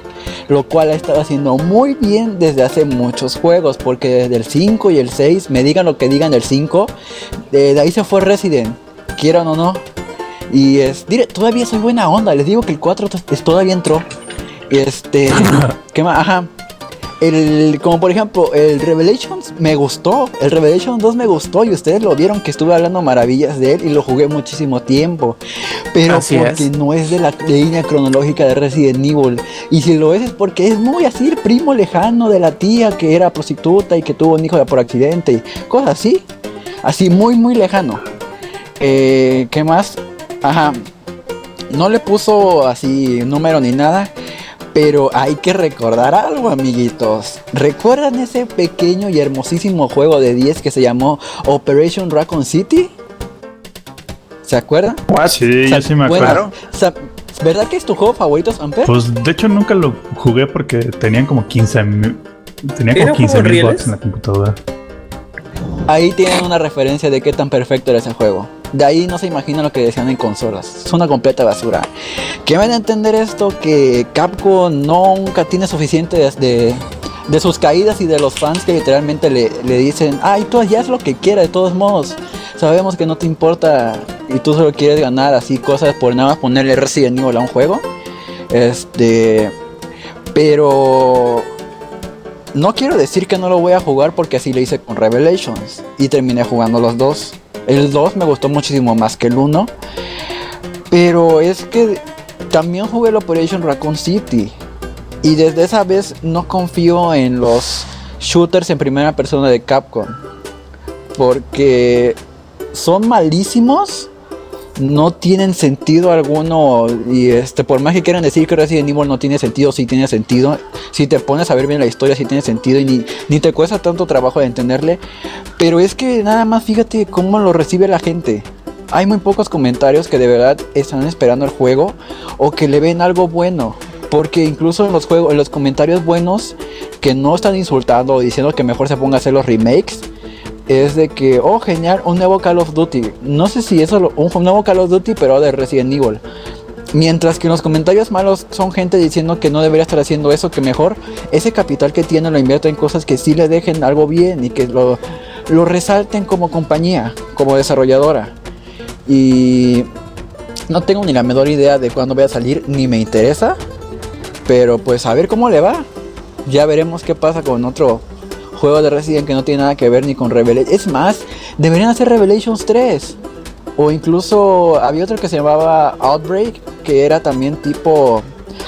Speaker 5: lo cual ha estado haciendo muy bien desde hace muchos juegos, porque desde el 5 y el 6, me digan lo que digan del 5, de, ahí se fue Resident, quieran o no. Y es, dire, todavía soy buena onda, les digo que el 4 to- es- todavía entró. Este, ¿qué más? Ajá. El, como por ejemplo, el Revelations me gustó, el Revelations 2 me gustó y ustedes lo vieron que estuve hablando maravillas de él y lo jugué muchísimo tiempo. Pero
Speaker 3: Así
Speaker 5: porque
Speaker 3: es.
Speaker 5: no es de la línea cronológica de Resident Evil. Y si lo es es porque es muy así el primo lejano de la tía que era prostituta y que tuvo un hijo por accidente y cosas así. Así muy muy lejano. Eh, ¿Qué más? Ajá. No le puso así número ni nada. Pero hay que recordar algo, amiguitos. ¿Recuerdan ese pequeño y hermosísimo juego de 10 que se llamó Operation Raccoon City? ¿Se acuerdan?
Speaker 2: Sí,
Speaker 5: O sea,
Speaker 2: yo sí me
Speaker 5: bueno,
Speaker 2: acuerdo.
Speaker 5: o sea, ¿Verdad que es tu juego favorito, Amper?
Speaker 2: Pues de hecho nunca lo jugué porque tenían como 15 mil. Tenía
Speaker 6: ¿Eran
Speaker 2: como 15 mil bots en la computadora.
Speaker 5: Ahí tienen una referencia de qué tan perfecto era ese juego. De ahí no se imagina lo que decían en consolas. Es una completa basura. Que van a entender esto que Capcom nunca tiene suficiente de, de, sus caídas y de los fans que literalmente le, le dicen, ay, tú ya haz lo que quieras, de todos modos. Sabemos que no te importa y tú solo quieres ganar así cosas por nada más ponerle Resident Evil a un juego. Este. Pero no quiero decir que no lo voy a jugar porque así lo hice con Revelations y terminé jugando los dos. El 2 me gustó muchísimo más que el 1. Pero es que también jugué el Operation Raccoon City. Y desde esa vez no confío en los shooters en primera persona de Capcom. Porque son malísimos. No tienen sentido alguno. Y este, por más que quieran decir que Resident Evil no tiene sentido, sí tiene sentido. Si te pones a ver bien la historia, sí tiene sentido. Y ni, ni te cuesta tanto trabajo de entenderle. Pero es que nada más fíjate cómo lo recibe la gente. Hay muy pocos comentarios que de verdad están esperando el juego o que le ven algo bueno. Porque incluso en los juegos, en los comentarios buenos que no están insultando o diciendo que mejor se ponga a hacer los remakes, es de que, oh genial, un nuevo Call of Duty. No sé si eso lo- un nuevo Call of Duty, pero de Resident Evil. Mientras que los comentarios malos son gente diciendo que no debería estar haciendo eso, que mejor ese capital que tiene lo invierta en cosas que sí le dejen algo bien y que lo, lo resalten como compañía, como desarrolladora. Y no tengo ni la menor idea de cuándo voy a salir, ni me interesa. Pero pues a ver cómo le va. Ya veremos qué pasa con otro juego de Resident que no tiene nada que ver ni con Revelations. Es más, deberían hacer Revelations 3. O incluso había otro que se llamaba Outbreak, que era también tipo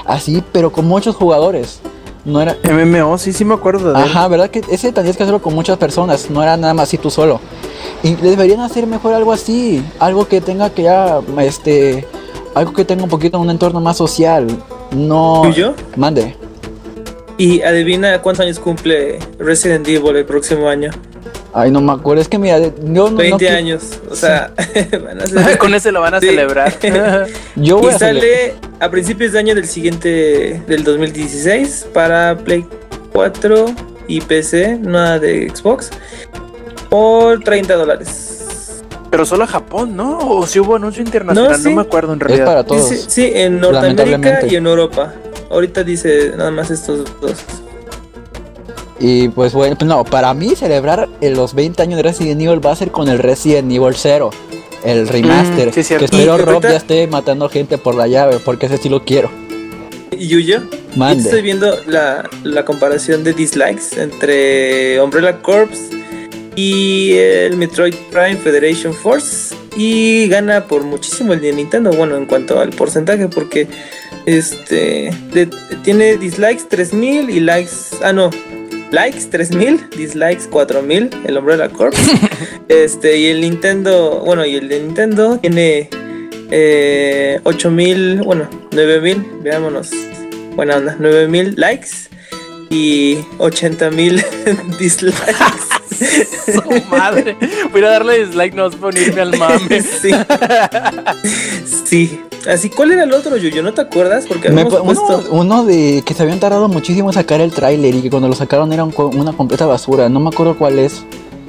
Speaker 5: así, pero con muchos jugadores. No era,
Speaker 3: MMO, sí, sí me acuerdo de él.
Speaker 5: Ajá, ¿verdad? Que ese tendrías que hacerlo con muchas personas, no era nada más así tú solo. Y deberían hacer mejor algo así, algo que tenga que ya, este, algo que tenga un poquito un entorno más social. No.
Speaker 6: ¿Tuyo?
Speaker 5: Mande.
Speaker 6: Y adivina cuántos años cumple Resident Evil el próximo año.
Speaker 5: Ay, no me acuerdo, es que mira, yo no...
Speaker 6: 20
Speaker 5: no qui-
Speaker 6: años. O sea, van a ser-
Speaker 3: Con ese lo van a
Speaker 6: Sí.
Speaker 3: celebrar.
Speaker 5: Yo voy
Speaker 6: Y
Speaker 5: a
Speaker 6: sale a principios de año del siguiente, del 2016, para Play 4 y PC, nada de Xbox, por 30 dólares.
Speaker 3: Pero solo a Japón, ¿no? O si hubo anuncio internacional, no,
Speaker 6: No,
Speaker 3: me acuerdo en
Speaker 5: Es
Speaker 3: realidad.
Speaker 5: para
Speaker 6: Sí,
Speaker 5: todos.
Speaker 6: sí, sí, en Norteamérica y en Europa. Ahorita dice nada más estos dos.
Speaker 5: Y pues bueno, pues no, para mí celebrar los 20 años de Resident Evil va a ser con el Resident Evil 0, el remaster.
Speaker 3: Mm, sí,
Speaker 5: que espero Rob
Speaker 6: ahorita-
Speaker 5: ya esté matando gente por la llave, porque ese sí lo quiero.
Speaker 6: Y Yuyo,
Speaker 5: Mande.
Speaker 6: estoy viendo la, la comparación de dislikes entre Umbrella Corps y el Metroid Prime Federation Force. Y gana por muchísimo el de Nintendo. Bueno, en cuanto al porcentaje, porque este de- tiene dislikes 3000 y likes. Ah, no. Likes 3000, dislikes 4000, el Umbrella Corps. este, y el Nintendo, bueno, y el de Nintendo tiene eh, 8000, bueno, 9000, veámonos. Buena onda, 9000 likes y 80000 dislikes.
Speaker 3: Su madre. Voy a darle dislike, no es por irme al mame.
Speaker 6: sí. sí. Así, ¿cuál era el otro, Yuyo? ¿No te acuerdas? Porque
Speaker 5: Me uno,
Speaker 6: puesto.
Speaker 5: uno de que se habían tardado muchísimo en sacar el tráiler y que cuando lo sacaron era un co- una completa basura. No me acuerdo cuál es.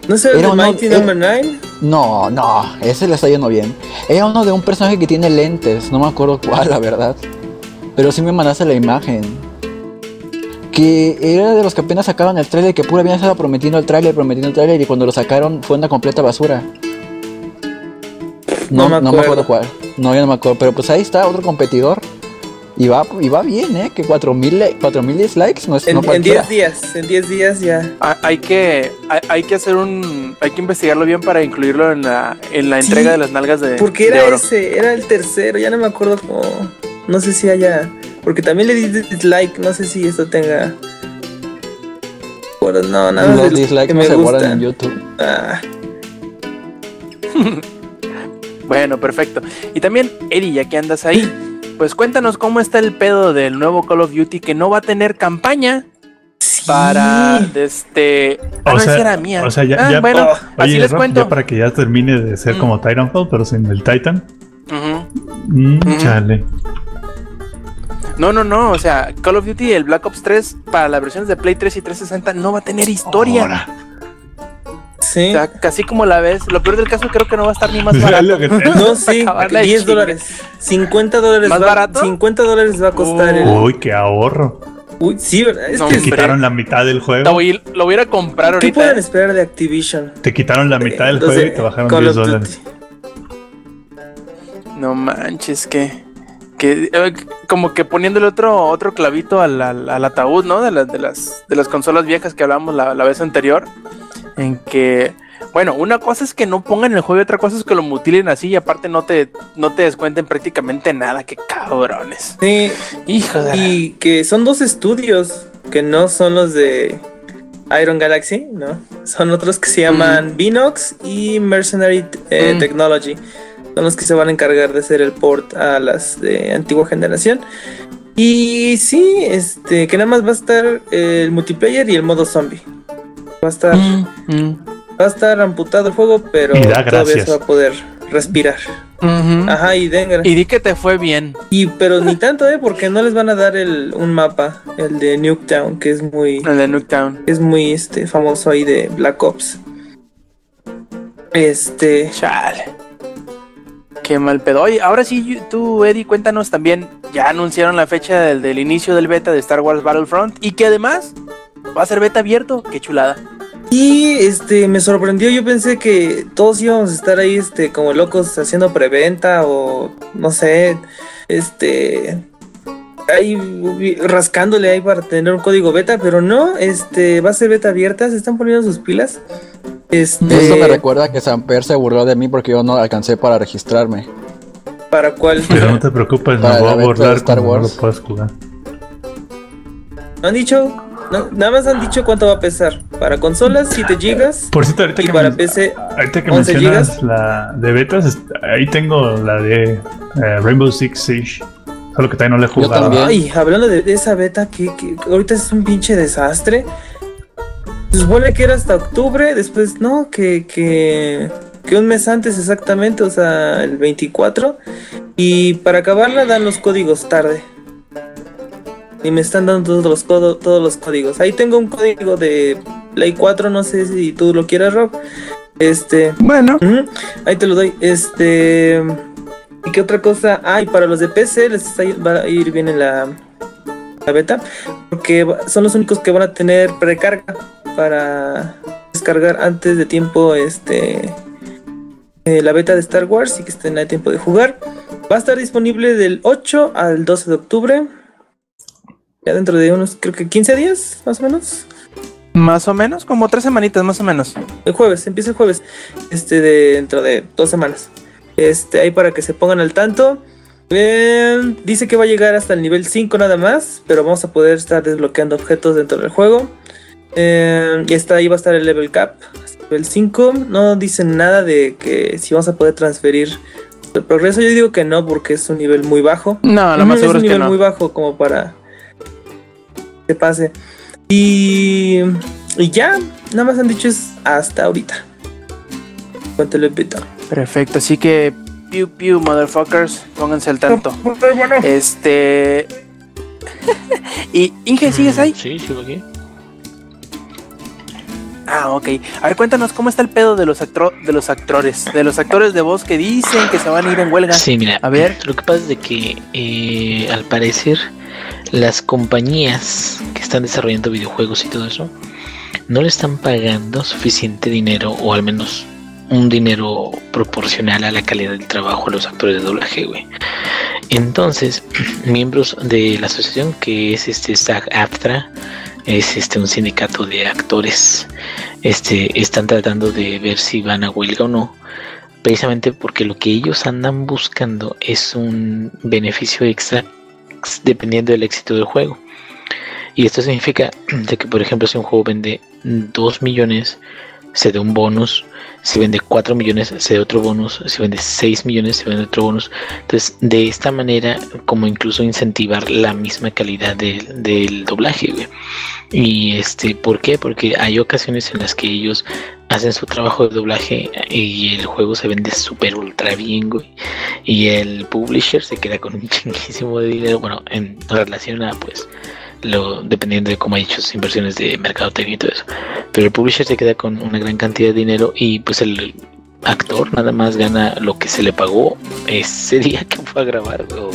Speaker 6: ¿No sé, el
Speaker 5: era
Speaker 6: de
Speaker 5: uno-
Speaker 6: Mighty
Speaker 5: era-
Speaker 6: Number 9?
Speaker 5: No, no, ese le está yendo bien. Era uno de un personaje que tiene lentes, no me acuerdo cuál, la verdad. Pero sí me mandaste la imagen. Que era de los que apenas sacaban el tráiler, que pura bien estaba prometiendo el tráiler, prometiendo el tráiler, y cuando lo sacaron fue una completa basura.
Speaker 6: No
Speaker 5: No,
Speaker 6: me
Speaker 5: no me acuerdo
Speaker 6: acuerdo.
Speaker 5: cuál. No, ya no me acuerdo. Pero pues ahí está otro competidor. Y va, y va bien, ¿eh? Que 4000 le- 4000 dislikes no es
Speaker 6: En,
Speaker 5: no
Speaker 6: en
Speaker 5: cualquiera.
Speaker 6: 10 días, en 10 días ya.
Speaker 3: Ah, Hay que, hay, hay que hacer un, hay que investigarlo bien para incluirlo en la, en la
Speaker 6: Sí,
Speaker 3: entrega de las nalgas de,
Speaker 6: Porque
Speaker 3: de
Speaker 6: era
Speaker 3: oro.
Speaker 6: ese, era el tercero, ya no me acuerdo cómo. No sé si haya. Porque también le di dislike, no sé si esto tenga. Bueno, no, nada más
Speaker 5: Los dislikes
Speaker 6: que
Speaker 5: no
Speaker 6: me
Speaker 5: se guardan en YouTube.
Speaker 6: Ah,
Speaker 3: Bueno, perfecto. Y también, Eri, ya que andas ahí, pues cuéntanos cómo está el pedo del nuevo Call of Duty que no va a tener campaña para este. Ah,
Speaker 2: O
Speaker 3: no,
Speaker 2: sea,
Speaker 3: esa era mía.
Speaker 2: o sea, ya-
Speaker 3: Ah,
Speaker 2: ya-
Speaker 3: bueno,
Speaker 6: Oh,
Speaker 3: así
Speaker 2: Oye,
Speaker 3: les
Speaker 2: Rob,
Speaker 3: cuento.
Speaker 2: ya para que ya termine de ser
Speaker 3: Mm.
Speaker 2: como Titanfall, pero sin el Titan. Mm,
Speaker 3: Ujú.
Speaker 2: Chale.
Speaker 3: No, no, no. O sea, Call of Duty, el Black Ops 3 para las versiones de Play 3 y 360 no va a tener historia.
Speaker 2: Ahora.
Speaker 6: sí.
Speaker 3: O sea, casi como la ves. Lo peor del caso, creo que no va a estar ni más barato.
Speaker 6: No, sí,
Speaker 3: Acabarla de
Speaker 6: 10
Speaker 3: chingar.
Speaker 6: dólares. 50 dólares.
Speaker 3: ¿Más
Speaker 6: va,
Speaker 3: barato?
Speaker 6: 50 dólares va a costar el.
Speaker 2: Uy, qué ahorro.
Speaker 6: Uy, sí, ¿verdad? Es
Speaker 3: No,
Speaker 6: que
Speaker 2: quitaron la mitad del juego.
Speaker 3: voy, lo voy a ir a comprar
Speaker 6: ¿Qué
Speaker 3: ahorita.
Speaker 6: pueden
Speaker 3: eh.
Speaker 6: esperar de Activision?
Speaker 2: Te quitaron la mitad del juego y te bajaron
Speaker 6: Call
Speaker 2: 10
Speaker 6: of
Speaker 2: dólares.
Speaker 3: No manches, que. Que eh, como que poniéndole otro, otro clavito al, al- al ataúd, ¿no? De las, de las, de las consolas viejas que hablábamos la, la vez anterior. En que. Bueno, una cosa es que no pongan el juego y otra cosa es que lo mutilen así y aparte no te, no te descuenten prácticamente nada. Que cabrones.
Speaker 6: Sí,
Speaker 3: Hijo de. la-
Speaker 6: y que son dos estudios que no son los de Iron Galaxy, ¿no? Son otros que se llaman Binox y Mercenary eh,
Speaker 3: Mm.
Speaker 6: Technology. Son los que se van a encargar de hacer el port a las de antigua generación. Y sí, este, que nada más va a estar el multiplayer y el modo zombie. Va a estar,
Speaker 3: Mm, mm,
Speaker 6: va a estar amputado el juego, pero todavía
Speaker 2: gracias.
Speaker 6: se va a poder respirar. Ajá, y den
Speaker 3: Y di que te fue bien.
Speaker 6: y pero ni tanto, ¿eh? Porque no les van a dar el, un mapa, el de Nuketown, que es muy,
Speaker 3: El de Nuketown.
Speaker 6: es muy este, famoso ahí de Black Ops. Este,
Speaker 3: Chale. Qué mal pedo. Oye, ahora sí, tú, Eddie, cuéntanos también. Ya anunciaron la fecha del, del inicio del beta de Star Wars Battlefront y que además va a ser beta abierto. Qué chulada.
Speaker 6: y este, me sorprendió, yo pensé que todos íbamos a estar ahí, este, como locos haciendo preventa o, no sé, este, ahí rascándole ahí para tener un código beta, pero no, este, va a ser beta abierta, se están poniendo sus pilas. Este,
Speaker 5: Esto me recuerda que Samper se burló de mí porque yo no alcancé para registrarme.
Speaker 6: ¿Para cuál?
Speaker 2: Pero no te preocupes, me voy a burlar
Speaker 5: Star
Speaker 2: cuando no lo
Speaker 5: Wars.
Speaker 2: puedas jugar.
Speaker 6: ¿No han dicho? No, nada más han dicho cuánto va a pesar. Para consolas, 7 GB.
Speaker 2: Por cierto, ahorita
Speaker 6: Y
Speaker 2: que,
Speaker 6: para PC,
Speaker 2: ahorita que
Speaker 6: 11
Speaker 2: mencionas
Speaker 6: gigas.
Speaker 2: la de betas, ahí tengo la de eh, Rainbow Six Siege. Solo que todavía no la he
Speaker 5: Yo
Speaker 2: jugado.
Speaker 5: también.
Speaker 6: Ay, hablando de, esa beta, que, que ahorita es un pinche desastre. Se supone que era hasta octubre, después no, que, que, que un mes antes exactamente, o sea, el 24. Y para acabarla dan los códigos tarde. Y me están dando todos los, codo- todos los códigos. Ahí tengo un código de Play 4, no sé si tú lo quieras, Rob. Este,
Speaker 3: Bueno,
Speaker 6: Ahí te lo doy. Este. ¿Y qué otra cosa? Ah, y para los de PC les va a ir bien en la, la beta. Porque son los únicos que van a tener precarga para descargar antes de tiempo este eh, la beta de Star Wars y que estén a tiempo de jugar. Va a estar disponible del 8 al 12 de octubre. Ya dentro de unos, creo que 15 días, más o menos.
Speaker 3: más o menos, como tres semanitas, más o menos.
Speaker 6: El jueves, empieza el jueves. Este, de, dentro de dos semanas. Este, ahí para que se pongan al tanto. Eh, dice que va a llegar hasta el nivel 5 nada más. Pero vamos a poder estar desbloqueando objetos dentro del juego. Eh, y está ahí va a estar el level cap. hasta el Nivel 5. No dicen nada de que si vamos a poder transferir el progreso. Yo digo que no, porque es un nivel muy bajo.
Speaker 3: No, lo más seguro
Speaker 6: es
Speaker 3: es
Speaker 6: un
Speaker 3: que
Speaker 6: nivel muy bajo como para que pase. Y, y ya, nada más han dicho es hasta ahorita. Cuéntale, Pito.
Speaker 3: Perfecto, así que piu piu motherfuckers, pónganse al tanto. Este y Inge, ¿sigues ahí?
Speaker 4: Sí, sigo aquí.
Speaker 3: Ah, ok. A ver, cuéntanos cómo está el pedo de los actro de los actores, de los actores de voz que dicen que se van a ir en huelga.
Speaker 4: Sí, mira,
Speaker 3: A ver.
Speaker 4: lo que pasa es de que eh, al parecer las compañías que están desarrollando videojuegos y todo eso no le están pagando suficiente dinero o al menos un dinero proporcional a la calidad del trabajo a los actores de doblaje, güey. Entonces, miembros de la asociación que es este SAG-AFTRA, es este un sindicato de actores, este están tratando de ver si van a huelga o no precisamente porque lo que ellos andan buscando es un beneficio extra dependiendo del éxito del juego. Y esto significa de que, por ejemplo, si un juego vende 2 millones, se da un bonus. Si vende 4 millones, se da otro bonus. Si vende 6 millones, se vende otro bonus. Entonces, de esta manera, como incluso incentivar la misma calidad del, del doblaje, güey. Y este, ¿por qué? Porque hay ocasiones en las que ellos hacen su trabajo de doblaje y el juego se vende súper ultra bien, güey. Y el publisher se queda con un chinguísimo de dinero. Bueno, en relación a, pues, lo, dependiendo de cómo ha hecho sus inversiones de mercadotecnia y todo eso. Pero el publisher se queda con una gran cantidad de dinero y, pues, el actor nada más gana lo que se le pagó ese día que fue a grabar o,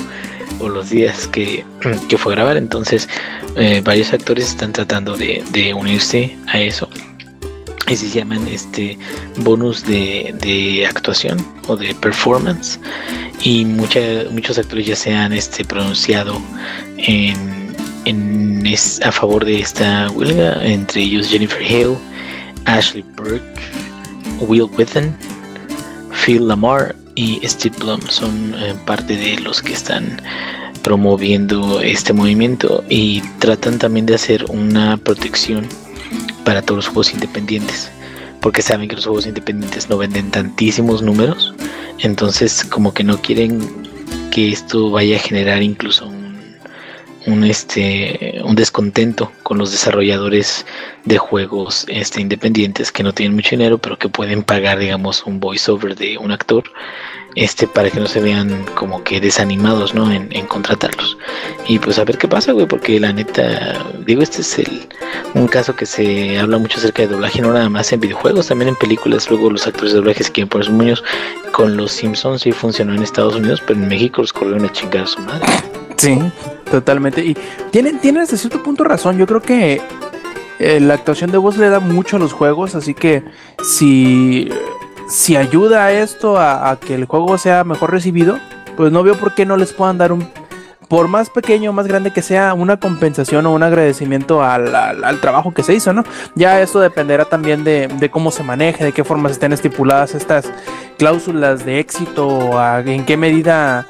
Speaker 4: o los días que, que fue a grabar. Entonces, eh, varios actores están tratando de, de unirse a eso y se llaman este bonus de, de actuación o de performance y mucha, muchos actores ya se han este, pronunciado en, en es, a favor de esta huelga entre ellos Jennifer Hale Ashley Burke Will Withen Phil Lamar y Steve Blum. Son eh, parte de los que están promoviendo este movimiento y tratan también de hacer una protección para todos los juegos independientes porque saben que los juegos independientes no venden tantísimos números entonces como que no quieren que esto vaya a generar incluso un, un este un descontento con los desarrolladores de juegos este independientes que no tienen mucho dinero pero que pueden pagar digamos un voiceover de un actor este para que no se vean como que desanimados no en, en contratarlos. Y pues a ver qué pasa güey porque la neta digo este es el un caso que se habla mucho acerca de doblaje no nada más en videojuegos también en películas. Luego los actores de doblaje se quieren sus muños con los Simpsons sí funcionó en Estados Unidos pero en México los corrieron a chingar a su madre.
Speaker 3: Sí, totalmente. Y tienen, tienen hasta cierto punto razón. Yo creo que eh, la actuación de voz le da mucho a los juegos, así que si, si ayuda a esto a, a que el juego sea mejor recibido, pues no veo por qué no les puedan dar un, por más pequeño o más grande que sea, una compensación o un agradecimiento al, al- al trabajo que se hizo, ¿no? Ya esto dependerá también de, de cómo se maneje, de qué formas estén estipuladas estas cláusulas de éxito, o a- en qué medida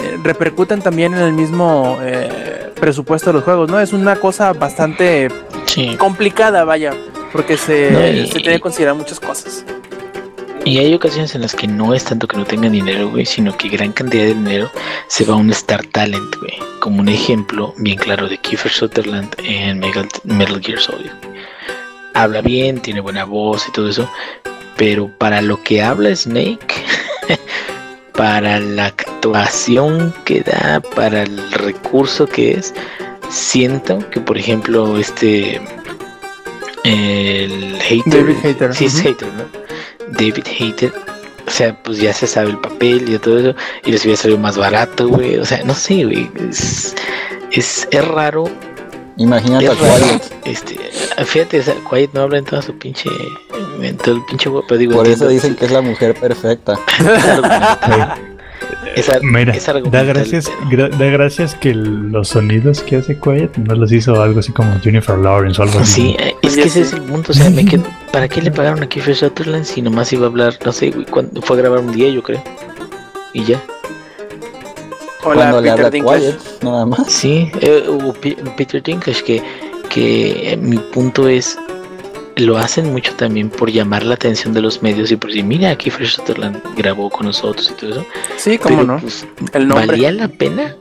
Speaker 3: eh, repercuten también en el mismo eh, presupuesto de los juegos, ¿no? Es una cosa bastante
Speaker 4: sí
Speaker 3: complicada, vaya, porque se,
Speaker 4: No, y-
Speaker 3: se tiene que considerar muchas cosas.
Speaker 4: Y hay ocasiones en las que no es tanto que no tengan dinero, güey, sino que gran cantidad de dinero se va a un Star Talent, güey. Como un ejemplo bien claro de Kiefer Sutherland en Metal Gear Solid. habla bien, tiene buena voz y todo eso, pero para lo que habla Snake, para la actuación que da, para el recurso que es, siento que por ejemplo este el hater,
Speaker 1: David Hater,
Speaker 4: sí es hater, ¿no? David Hater, o sea, pues ya se sabe el papel y todo eso, y les hubiera salido más barato, güey, o sea, no sé, güey, es, es, es raro
Speaker 5: Imagínate a
Speaker 4: raro,
Speaker 5: Quiet.
Speaker 4: Este, fíjate, o sea, Quiet no habla en toda su pinche. En todo el pinche pero digo.
Speaker 5: Por eso dicen que es la mujer perfecta.
Speaker 4: es
Speaker 2: Mira,
Speaker 4: es
Speaker 2: da gracias, gra- da gracias que los sonidos que hace Quiet no los hizo algo así como Jennifer Lawrence o algo así.
Speaker 4: Sí, eh, es que ese es el punto. O sea, me quedo, ¿para qué le pagaron a Kiefer Sutherland si nomás iba a hablar, no sé, cuando fue a grabar un día, yo creo? Y ya.
Speaker 1: Hola,
Speaker 5: Cuando le
Speaker 1: Peter
Speaker 5: habla
Speaker 1: Dinklage.
Speaker 5: Quiet, nada más.
Speaker 4: Sí, eh, Peter Dinklage, que, que eh, mi punto es. Lo hacen mucho también por llamar la atención de los medios y por decir, mira, Kiefer Sutherland grabó con nosotros y todo eso.
Speaker 1: Sí, cómo
Speaker 4: Pero,
Speaker 1: no.
Speaker 4: pues,
Speaker 1: El nombre.
Speaker 4: ¿Valía la pena?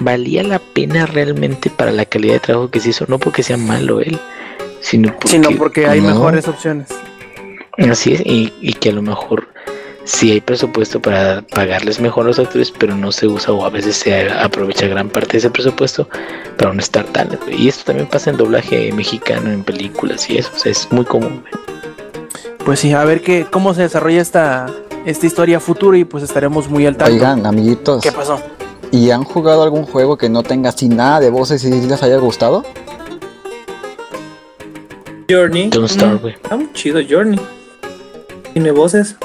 Speaker 4: ¿Valía la pena realmente para la calidad de trabajo que se hizo? No porque sea malo él, sino porque,
Speaker 1: Sino porque hay
Speaker 5: no.
Speaker 1: mejores opciones.
Speaker 4: así es, y, y que a lo mejor sí hay presupuesto para pagarles mejor a los actores, pero no se usa o a veces se aprovecha gran parte de ese presupuesto para no estar tan... Y esto también pasa en doblaje mexicano, en películas y eso, o sea, es muy común.
Speaker 1: Pues sí, a ver qué, cómo se desarrolla esta, esta historia futuro y pues estaremos muy al tanto.
Speaker 5: Oigan, amiguitos,
Speaker 1: ¿Qué pasó?
Speaker 5: ¿y han jugado algún juego que no tenga así nada de voces y les haya gustado?
Speaker 6: Journey.
Speaker 4: Don't Starve,
Speaker 6: Mm,
Speaker 4: güey.
Speaker 6: Está muy chido Journey. Tiene voces.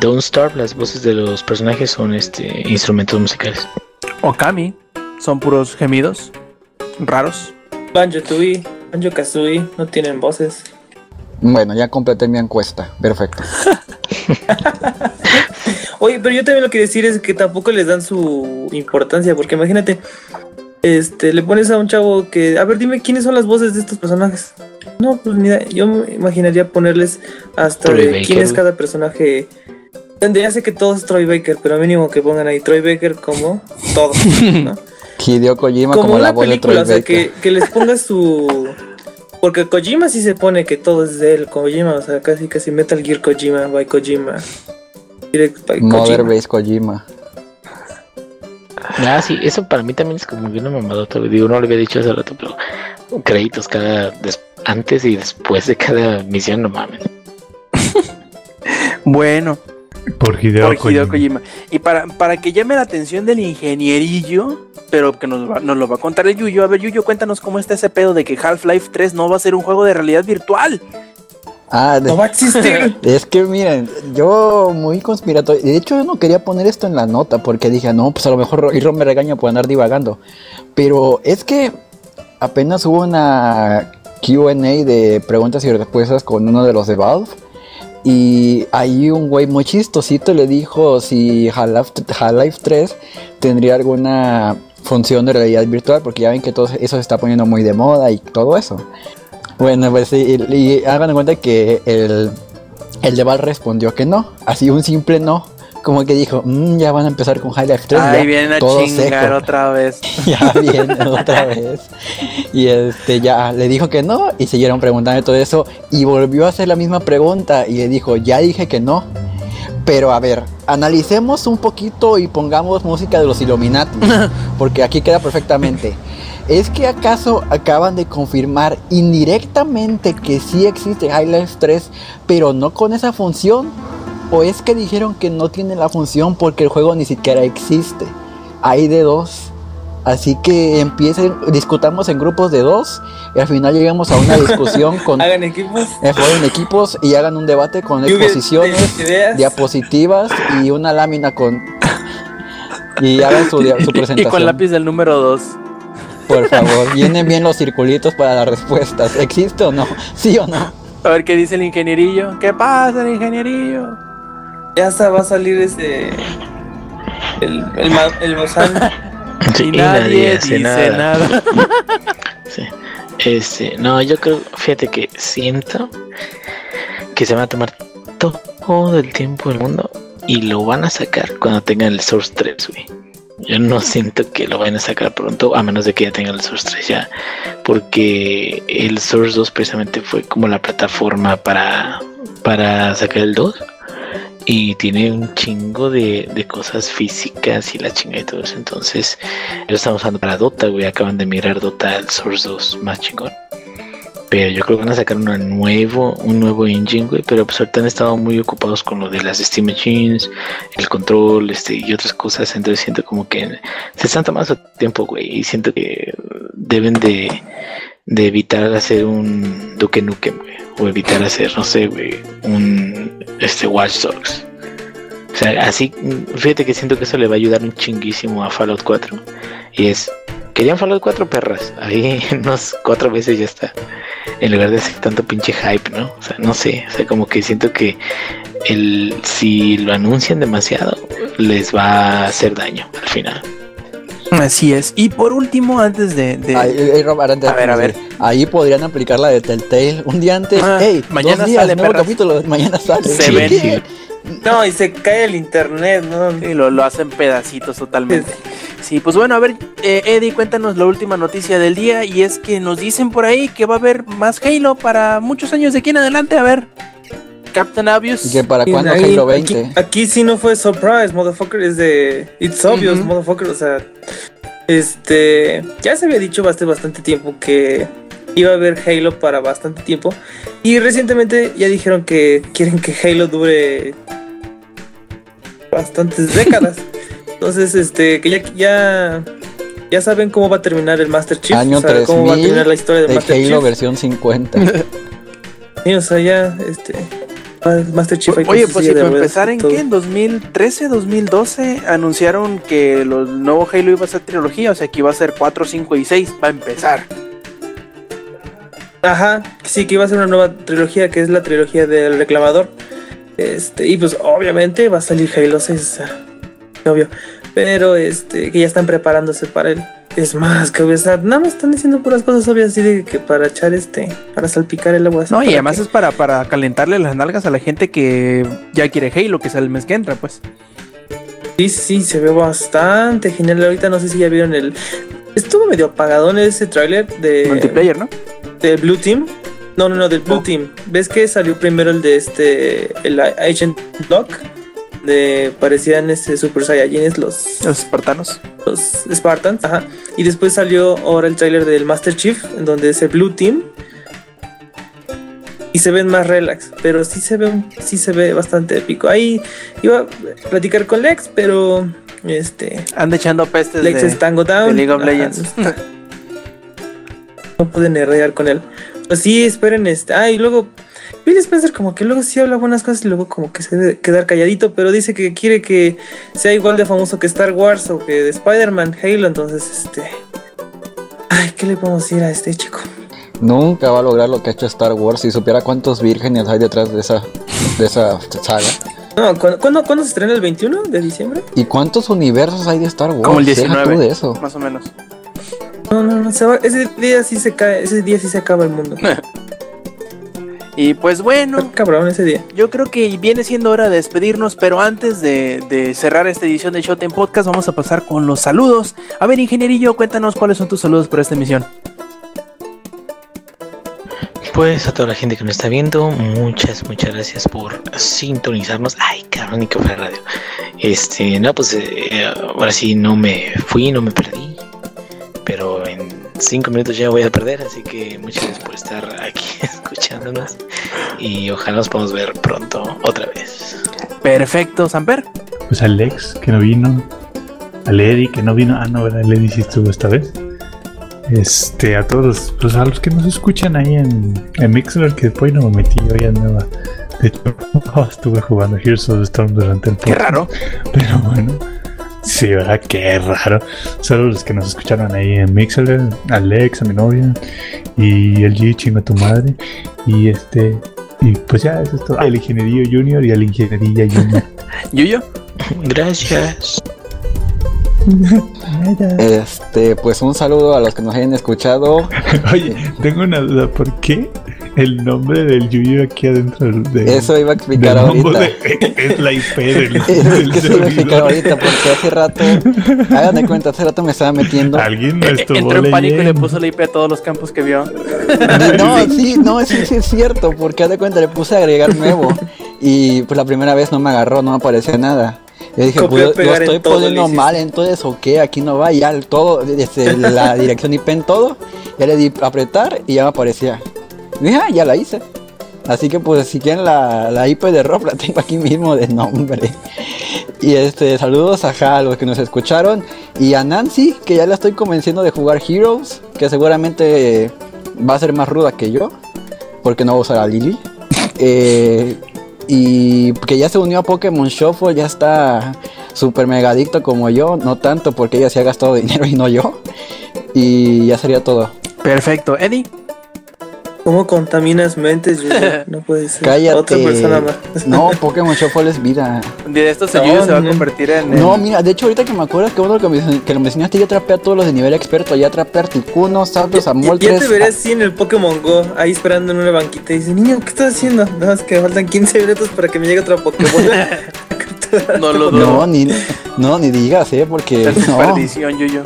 Speaker 4: Don't Starve, las voces de los personajes son este instrumentos musicales.
Speaker 1: Okami. Son puros gemidos. Raros.
Speaker 6: Banjo Tooie, Banjo Kazooie no tienen voces.
Speaker 5: Bueno, ya completé mi encuesta. Perfecto.
Speaker 6: Oye, pero yo también lo que decir es que tampoco les dan su importancia, porque imagínate, este, le pones a un chavo que, a ver, dime quiénes son las voces de estos personajes. No, pues mira, yo me imaginaría ponerles hasta
Speaker 4: Troy
Speaker 6: de
Speaker 4: Baker,
Speaker 6: quién es cada personaje. Ya sé que todo es Troy Baker, pero mínimo que pongan ahí Troy Baker como todo, ¿no?
Speaker 5: Hideo Kojima como,
Speaker 6: como
Speaker 5: la voz de Troy
Speaker 6: o sea,
Speaker 5: Baker.
Speaker 6: que, que les pongas su... Porque Kojima sí se pone que todo es de él, Kojima, o sea, casi casi Metal Gear Kojima, by Kojima. Direct by
Speaker 5: Mother
Speaker 6: Kojima.
Speaker 5: Base Kojima.
Speaker 4: Ah, sí, eso para mí también es como que una mamadota. Digo, no lo había dicho hace rato, pero créditos cada des- antes y después de cada misión, no mames.
Speaker 1: Bueno,
Speaker 2: Por Hideo,
Speaker 1: por Hideo
Speaker 2: Kojima.
Speaker 1: Kojima. Y para, para que llame la atención del ingenierillo, pero que nos, va- nos lo va a contar el Yuyo. A ver, Yuyo, cuéntanos cómo está ese pedo de que Half-Life 3 no va a ser un juego de realidad virtual.
Speaker 5: Ah,
Speaker 6: No va a existir.
Speaker 5: Es que miren, yo muy conspiratorio. De hecho, yo no quería poner esto en la nota porque dije, no, pues a lo mejor Iro me regaña por andar divagando. Pero es que apenas hubo una QA de preguntas y respuestas con uno de los de Valve. Y ahí un güey muy chistosito le dijo si Half- Half-Life 3 tendría alguna función de realidad virtual, porque ya ven que todo eso se está poniendo muy de moda y todo eso. Bueno, pues sí, y, y hagan de cuenta que el, el de Val respondió que no, así un simple no. Como que dijo, "Mm, ya van a empezar con Half-Life 3.
Speaker 1: Ahí
Speaker 5: ya,
Speaker 1: vienen a chingar
Speaker 5: seco".
Speaker 1: otra vez.
Speaker 5: ya viene otra vez. Y este ya le dijo que no y siguieron preguntando todo eso y volvió a hacer la misma pregunta y le dijo, ya dije que no. Pero a ver, analicemos un poquito y pongamos música de los Illuminati, porque aquí queda perfectamente. ¿Es que acaso acaban de confirmar indirectamente que sí existe Half-Life 3, pero no con esa función? ¿O es que dijeron que no tiene la función porque el juego ni siquiera existe? Hay de dos. Así que empiecen, discutamos en grupos de dos y al final llegamos a una discusión con
Speaker 6: Hagan equipos.
Speaker 5: eh, jueguen equipos y hagan un debate con exposiciones,
Speaker 6: ideas.
Speaker 5: diapositivas y una lámina con y hagan su, su
Speaker 1: Y
Speaker 5: presentación.
Speaker 1: con lápiz del número 2.
Speaker 5: Por favor, llenen bien los circulitos para las respuestas. ¿Existe o no? ¿Sí o no?
Speaker 1: A ver qué dice el ingenierillo. ¿Qué pasa, el ingenierillo?
Speaker 6: Ya hasta va a salir ese. El, el, el Mozán.
Speaker 4: Sí,
Speaker 1: y nadie, dice nada.
Speaker 4: Sí. Este, no, yo creo, fíjate que siento que se van a tomar todo el tiempo del mundo y lo van a sacar cuando tengan el Source 3, güey. Yo no siento que lo vayan a sacar pronto, a menos de que ya tengan el Source 3 ya. Porque el Source 2 precisamente fue como la plataforma para, para sacar el 2. Y tiene un chingo de, de cosas físicas y la chinga y todo eso. Entonces, lo estamos usando para Dota, güey. Acaban de mirar Dota al Source 2 más chingón. Pero yo creo que van a sacar una nuevo, un nuevo engine, güey. Pero pues ahorita han estado muy ocupados con lo de las Steam Machines, el control, este, y otras cosas. Entonces siento como que se están tomando tiempo, güey. Y siento que deben de, de evitar hacer un Duke Nukem, güey. O evitar hacer, no sé, güey, un este Watch Dogs. O sea, así, fíjate que siento que eso le va a ayudar un chinguísimo a Fallout 4. Y es, querían Fallout 4 perras. Ahí unos cuatro veces ya está. En lugar de hacer tanto pinche hype, ¿no? O sea, no sé. O sea, como que siento que el, si lo anuncian demasiado, les va a hacer daño al final.
Speaker 3: Así es. Y por último, antes de. de-
Speaker 5: Ahí, ahí, Rob, antes-
Speaker 3: A ver, a ver.
Speaker 5: Ahí podrían aplicar la de Telltale. Un día antes,
Speaker 3: Ah,
Speaker 5: hey,
Speaker 3: mañana
Speaker 5: dos días,
Speaker 3: sale,
Speaker 5: nuevo
Speaker 3: perras.
Speaker 5: capítulo, mañana sale.
Speaker 3: Se
Speaker 4: Sí,
Speaker 3: ven.
Speaker 6: No, y se cae el internet, ¿no?
Speaker 3: Sí, lo, lo hacen pedacitos totalmente. Sí, pues bueno, a ver, eh, Eddie, cuéntanos la última noticia del día y es que nos dicen por ahí que va a haber más Halo para muchos años de aquí en adelante. A ver, Captain Obvious.
Speaker 5: ¿Y que para
Speaker 6: Y
Speaker 5: cuándo
Speaker 6: ahí-
Speaker 5: Halo
Speaker 6: aquí-
Speaker 5: 20?
Speaker 6: Aquí, sí no fue surprise, motherfucker, es de It's obvious, motherfucker, o sea, este, ya se había dicho hace bastante tiempo que iba a haber Halo para bastante tiempo y recientemente ya dijeron que quieren que Halo dure bastantes décadas. Entonces, este, que ya ya ya saben cómo va a terminar el Master Chief,
Speaker 5: Año
Speaker 6: o sea, cómo va a
Speaker 5: 3000
Speaker 6: terminar la historia del
Speaker 5: De
Speaker 6: Master
Speaker 5: Halo
Speaker 6: Chief.
Speaker 5: versión 50.
Speaker 6: Sí, o sea, ya este va Master Chief con
Speaker 3: Oye, pues si para empezar,
Speaker 6: y
Speaker 3: ¿en
Speaker 6: todo.
Speaker 3: qué? ¿En 2013, 2012? Anunciaron que el nuevo Halo iba a ser trilogía, o sea que iba a ser 4, 5 y 6 para empezar.
Speaker 6: Ajá, sí, que iba a ser una nueva trilogía, que es la trilogía del reclamador. Este, y pues obviamente va a salir Halo 6, o sea, obvio. Pero este, que ya están preparándose para él. Es más, que o sea, nada más están diciendo puras cosas obvias así de que para echar este, para salpicar el agua.
Speaker 3: No, y además
Speaker 6: que-
Speaker 3: es para, para calentarle las nalgas a la gente que ya quiere Halo, que es el mes que entra, pues.
Speaker 6: Sí, sí, se ve bastante genial. Ahorita no sé si ya vieron el. Estuvo medio apagadón ese tráiler de.
Speaker 3: Multiplayer, ¿no?
Speaker 6: Del Blue Team. No, no, no, del Blue. Team. ¿Ves que salió primero el de este. El Agent Block? De. Parecían este Super Saiyajines los,
Speaker 3: Los espartanos.
Speaker 6: los Spartans. Ajá. Y después salió ahora el tráiler del Master Chief. En donde es el Blue Team. Y se ven más relax. Pero sí se ve, sí se ve bastante épico. Ahí iba a platicar con Lex, pero. Este.
Speaker 3: Anda echando pestes
Speaker 6: Lex
Speaker 3: de,
Speaker 6: es Tango
Speaker 3: de
Speaker 6: Down.
Speaker 3: League of
Speaker 6: Ajá,
Speaker 3: Legends.
Speaker 6: no pude nerdear con él. Pues sí, esperen este. Ah, y luego Bill Spencer como que luego sí habla buenas cosas y luego como que se debe quedar calladito, pero dice que quiere que sea igual de famoso que Star Wars o que de Spider-Man, Halo, entonces este... Ay, ¿qué le podemos decir a este chico?
Speaker 5: Nunca va a lograr lo que ha hecho Star Wars. Si supiera cuántos vírgenes hay detrás de esa, de esa saga.
Speaker 6: No, ¿cuándo, cuándo, cuándo se estrena el 21 de diciembre?
Speaker 5: ¿Y cuántos universos hay de Star Wars?
Speaker 3: Como el
Speaker 5: Deja
Speaker 3: 19.
Speaker 5: tú de eso.
Speaker 3: Más o menos.
Speaker 6: No, no, no, se va, ese día sí se cae, ese día sí se acaba el mundo.
Speaker 3: Y pues bueno,
Speaker 6: Está cabrón ese día.
Speaker 3: yo creo que viene siendo hora de despedirnos, pero antes de, de cerrar esta edición de Shot en Podcast, vamos a pasar con los saludos. A ver, ingenierillo, cuéntanos cuáles son tus saludos por esta emisión.
Speaker 4: Pues a toda la gente que nos está viendo, muchas, muchas gracias por sintonizarnos. Ay, cabrón, ni que fuera radio. Este, no, pues eh, ahora sí no me fui, no me perdí. Pero en cinco minutos ya voy a perder, así que muchas gracias por estar aquí escuchándonos. Y ojalá nos podamos ver pronto otra vez.
Speaker 3: Perfecto, Samper.
Speaker 2: Pues Alex, que no vino. Al Eddie, que no vino. Ah, no, ¿verdad? Eddie sí estuvo esta vez. Este, a todos los, pues a los que nos escuchan ahí en, en Mixler, que después no me metí hoy a nueva. De hecho, estuve jugando Heroes of the Storm durante el
Speaker 3: Qué
Speaker 2: podcast.
Speaker 3: raro.
Speaker 2: Pero bueno, sí, ¿verdad? Qué raro. Saludos los que nos escucharon ahí en Mixler, Alex, a mi novia, y el G, chingo a tu madre. Y este, y pues ya, eso es todo. El ingenierillo junior y el ingeniería junior.
Speaker 3: Yuyo.
Speaker 4: Gracias.
Speaker 5: Este, pues un saludo a los que nos hayan escuchado.
Speaker 2: Oye, tengo una duda. ¿Por qué el nombre del Yuyo aquí adentro de.
Speaker 5: Eso iba a explicar ahorita.
Speaker 2: es la IP del.
Speaker 5: es que se iba a explicar ahorita, porque hace rato. Hagan de cuenta, hace rato me estaba metiendo.
Speaker 2: Alguien no estuvo
Speaker 7: Entró en pánico y le puso la IP a todos los campos que vio.
Speaker 5: No, sí, no, sí, sí es cierto, porque haz de cuenta, le puse a agregar nuevo. Y pues la primera vez no me agarró, no me aparecía nada. Yo dije, pues,
Speaker 6: en
Speaker 5: estoy poniendo mal, entonces, ¿o qué? Aquí no va, ya el todo, desde la dirección IP en todo, ya le di apretar y ya me aparecía. Y dije, ah, ya la hice. Así que pues si quieren la, la IP de Rob la tengo aquí mismo de nombre. Y este, saludos a los que nos escucharon. Y a Nancy, que ya la estoy convenciendo de jugar Heroes, que seguramente va a ser más ruda que yo, porque no va a usar a Lily. Eh, y que ya se unió a Pokémon Shuffle, ya está super mega adicto como yo, no tanto porque ella se ha gastado dinero y no yo. Y ya sería todo.
Speaker 3: Perfecto. Eddie.
Speaker 6: ¿Cómo contaminas mentes? Yuyo? No puede ser.
Speaker 5: Cállate.
Speaker 6: Otra persona más.
Speaker 5: No, Pokémon Shuffle es vida.
Speaker 3: Un día de estos
Speaker 6: No,
Speaker 3: señores se va a convertir en.
Speaker 5: No, mira, de hecho ahorita que me acuerdas que uno que me, que me enseñaste ya trapea a todos los de nivel experto, ya trapea a Articuno, Zapdos, a
Speaker 6: Ya- Ya
Speaker 5: Moltres.
Speaker 6: te veré así en el Pokémon Go, ahí esperando en una banquita. Y dice, niño, ¿qué estás haciendo? No, es que me faltan 15 minutos para que me llegue otra Pokémon.
Speaker 3: No lo
Speaker 5: No,
Speaker 3: dudo.
Speaker 5: ni, no, ni digas, eh, porque
Speaker 3: Es
Speaker 5: no.
Speaker 3: perdición, Yuyo.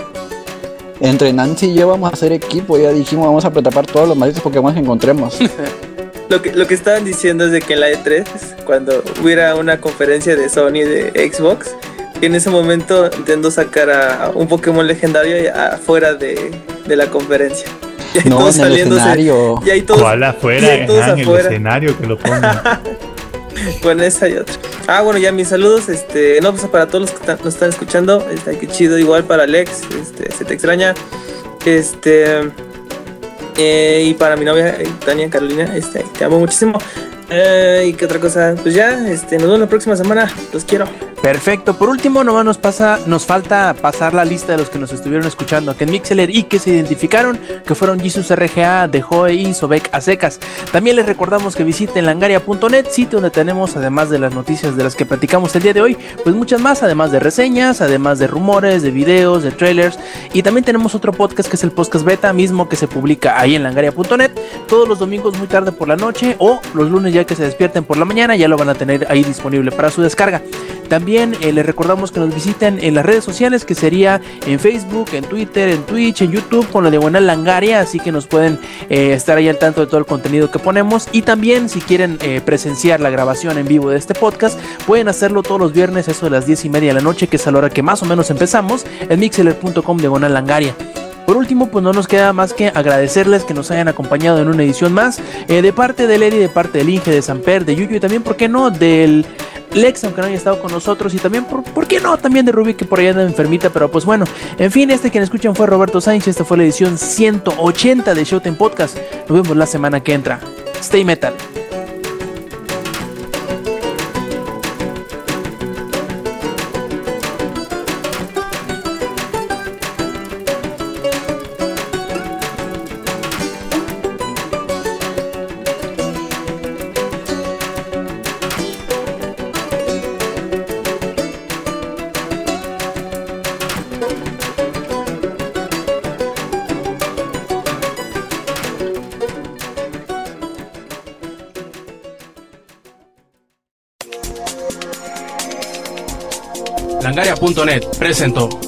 Speaker 5: Entre Nancy y yo vamos a hacer equipo, ya dijimos, vamos a atrapar todos los malditos Pokémon que encontremos.
Speaker 6: lo, que, lo que estaban diciendo es de que en la E3, cuando hubiera una conferencia de Sony de Xbox, que en ese momento Nintendo sacara un Pokémon legendario y afuera de, de la conferencia. Y ahí
Speaker 5: No,
Speaker 6: todos
Speaker 5: en el
Speaker 6: saliéndose.
Speaker 5: escenario.
Speaker 6: Y ahí todos
Speaker 2: ¿Cuál afuera?
Speaker 6: y todos
Speaker 2: en el
Speaker 6: afuera.
Speaker 2: escenario que lo pongan.
Speaker 6: Con esa y otra. Ah, bueno, ya mis saludos. Este, no, pues para todos los que nos están escuchando. Este, qué chido. Igual para Alex. Este, se te extraña. Este. eh, y para mi novia, eh, Tania Carolina. Este, te amo muchísimo. Y qué otra cosa. Pues ya, este, nos vemos la próxima semana. Los quiero.
Speaker 3: Perfecto. Por último, nomás nos pasa, nos falta pasar la lista de los que nos estuvieron escuchando aquí en Mixeler y que se identificaron, que fueron Jesus RGA, De Joe y Sobek a secas. También les recordamos que visiten langaria.net, sitio donde tenemos, además de las noticias de las que platicamos el día de hoy, pues muchas más, además de reseñas, además de rumores, de videos, de trailers. Y también tenemos otro podcast que es el podcast beta mismo que se publica ahí en langaria.net todos los domingos muy tarde por la noche o los lunes ya que se despierten por la mañana ya lo van a tener ahí disponible para su descarga. También eh, les recordamos que nos visiten en las redes sociales, que sería en Facebook, en Twitter, en Twitch, en YouTube, con la diagonal Langaria, así que nos pueden eh, estar ahí al tanto de todo el contenido que ponemos. Y también, si quieren eh, presenciar la grabación en vivo de este podcast, pueden hacerlo todos los viernes, eso de las 10 y media de la noche, que es a la hora que más o menos empezamos, en mixeler.com diagonal Langaria. Por último, pues no nos queda más que agradecerles que nos hayan acompañado en una edición más, eh, de parte de Lady, de parte del Inge, de Samper, de Yuyu y también, ¿por qué no?, del Lex, aunque no haya estado con nosotros, y también, ¿por, ¿por qué no?, también de Ruby, que por ahí anda enfermita, pero pues bueno, en fin, este quien escuchan fue Roberto Sánchez, esta fue la edición 180 de Showtime Podcast, nos vemos la semana que entra. Stay Metal. Presentó.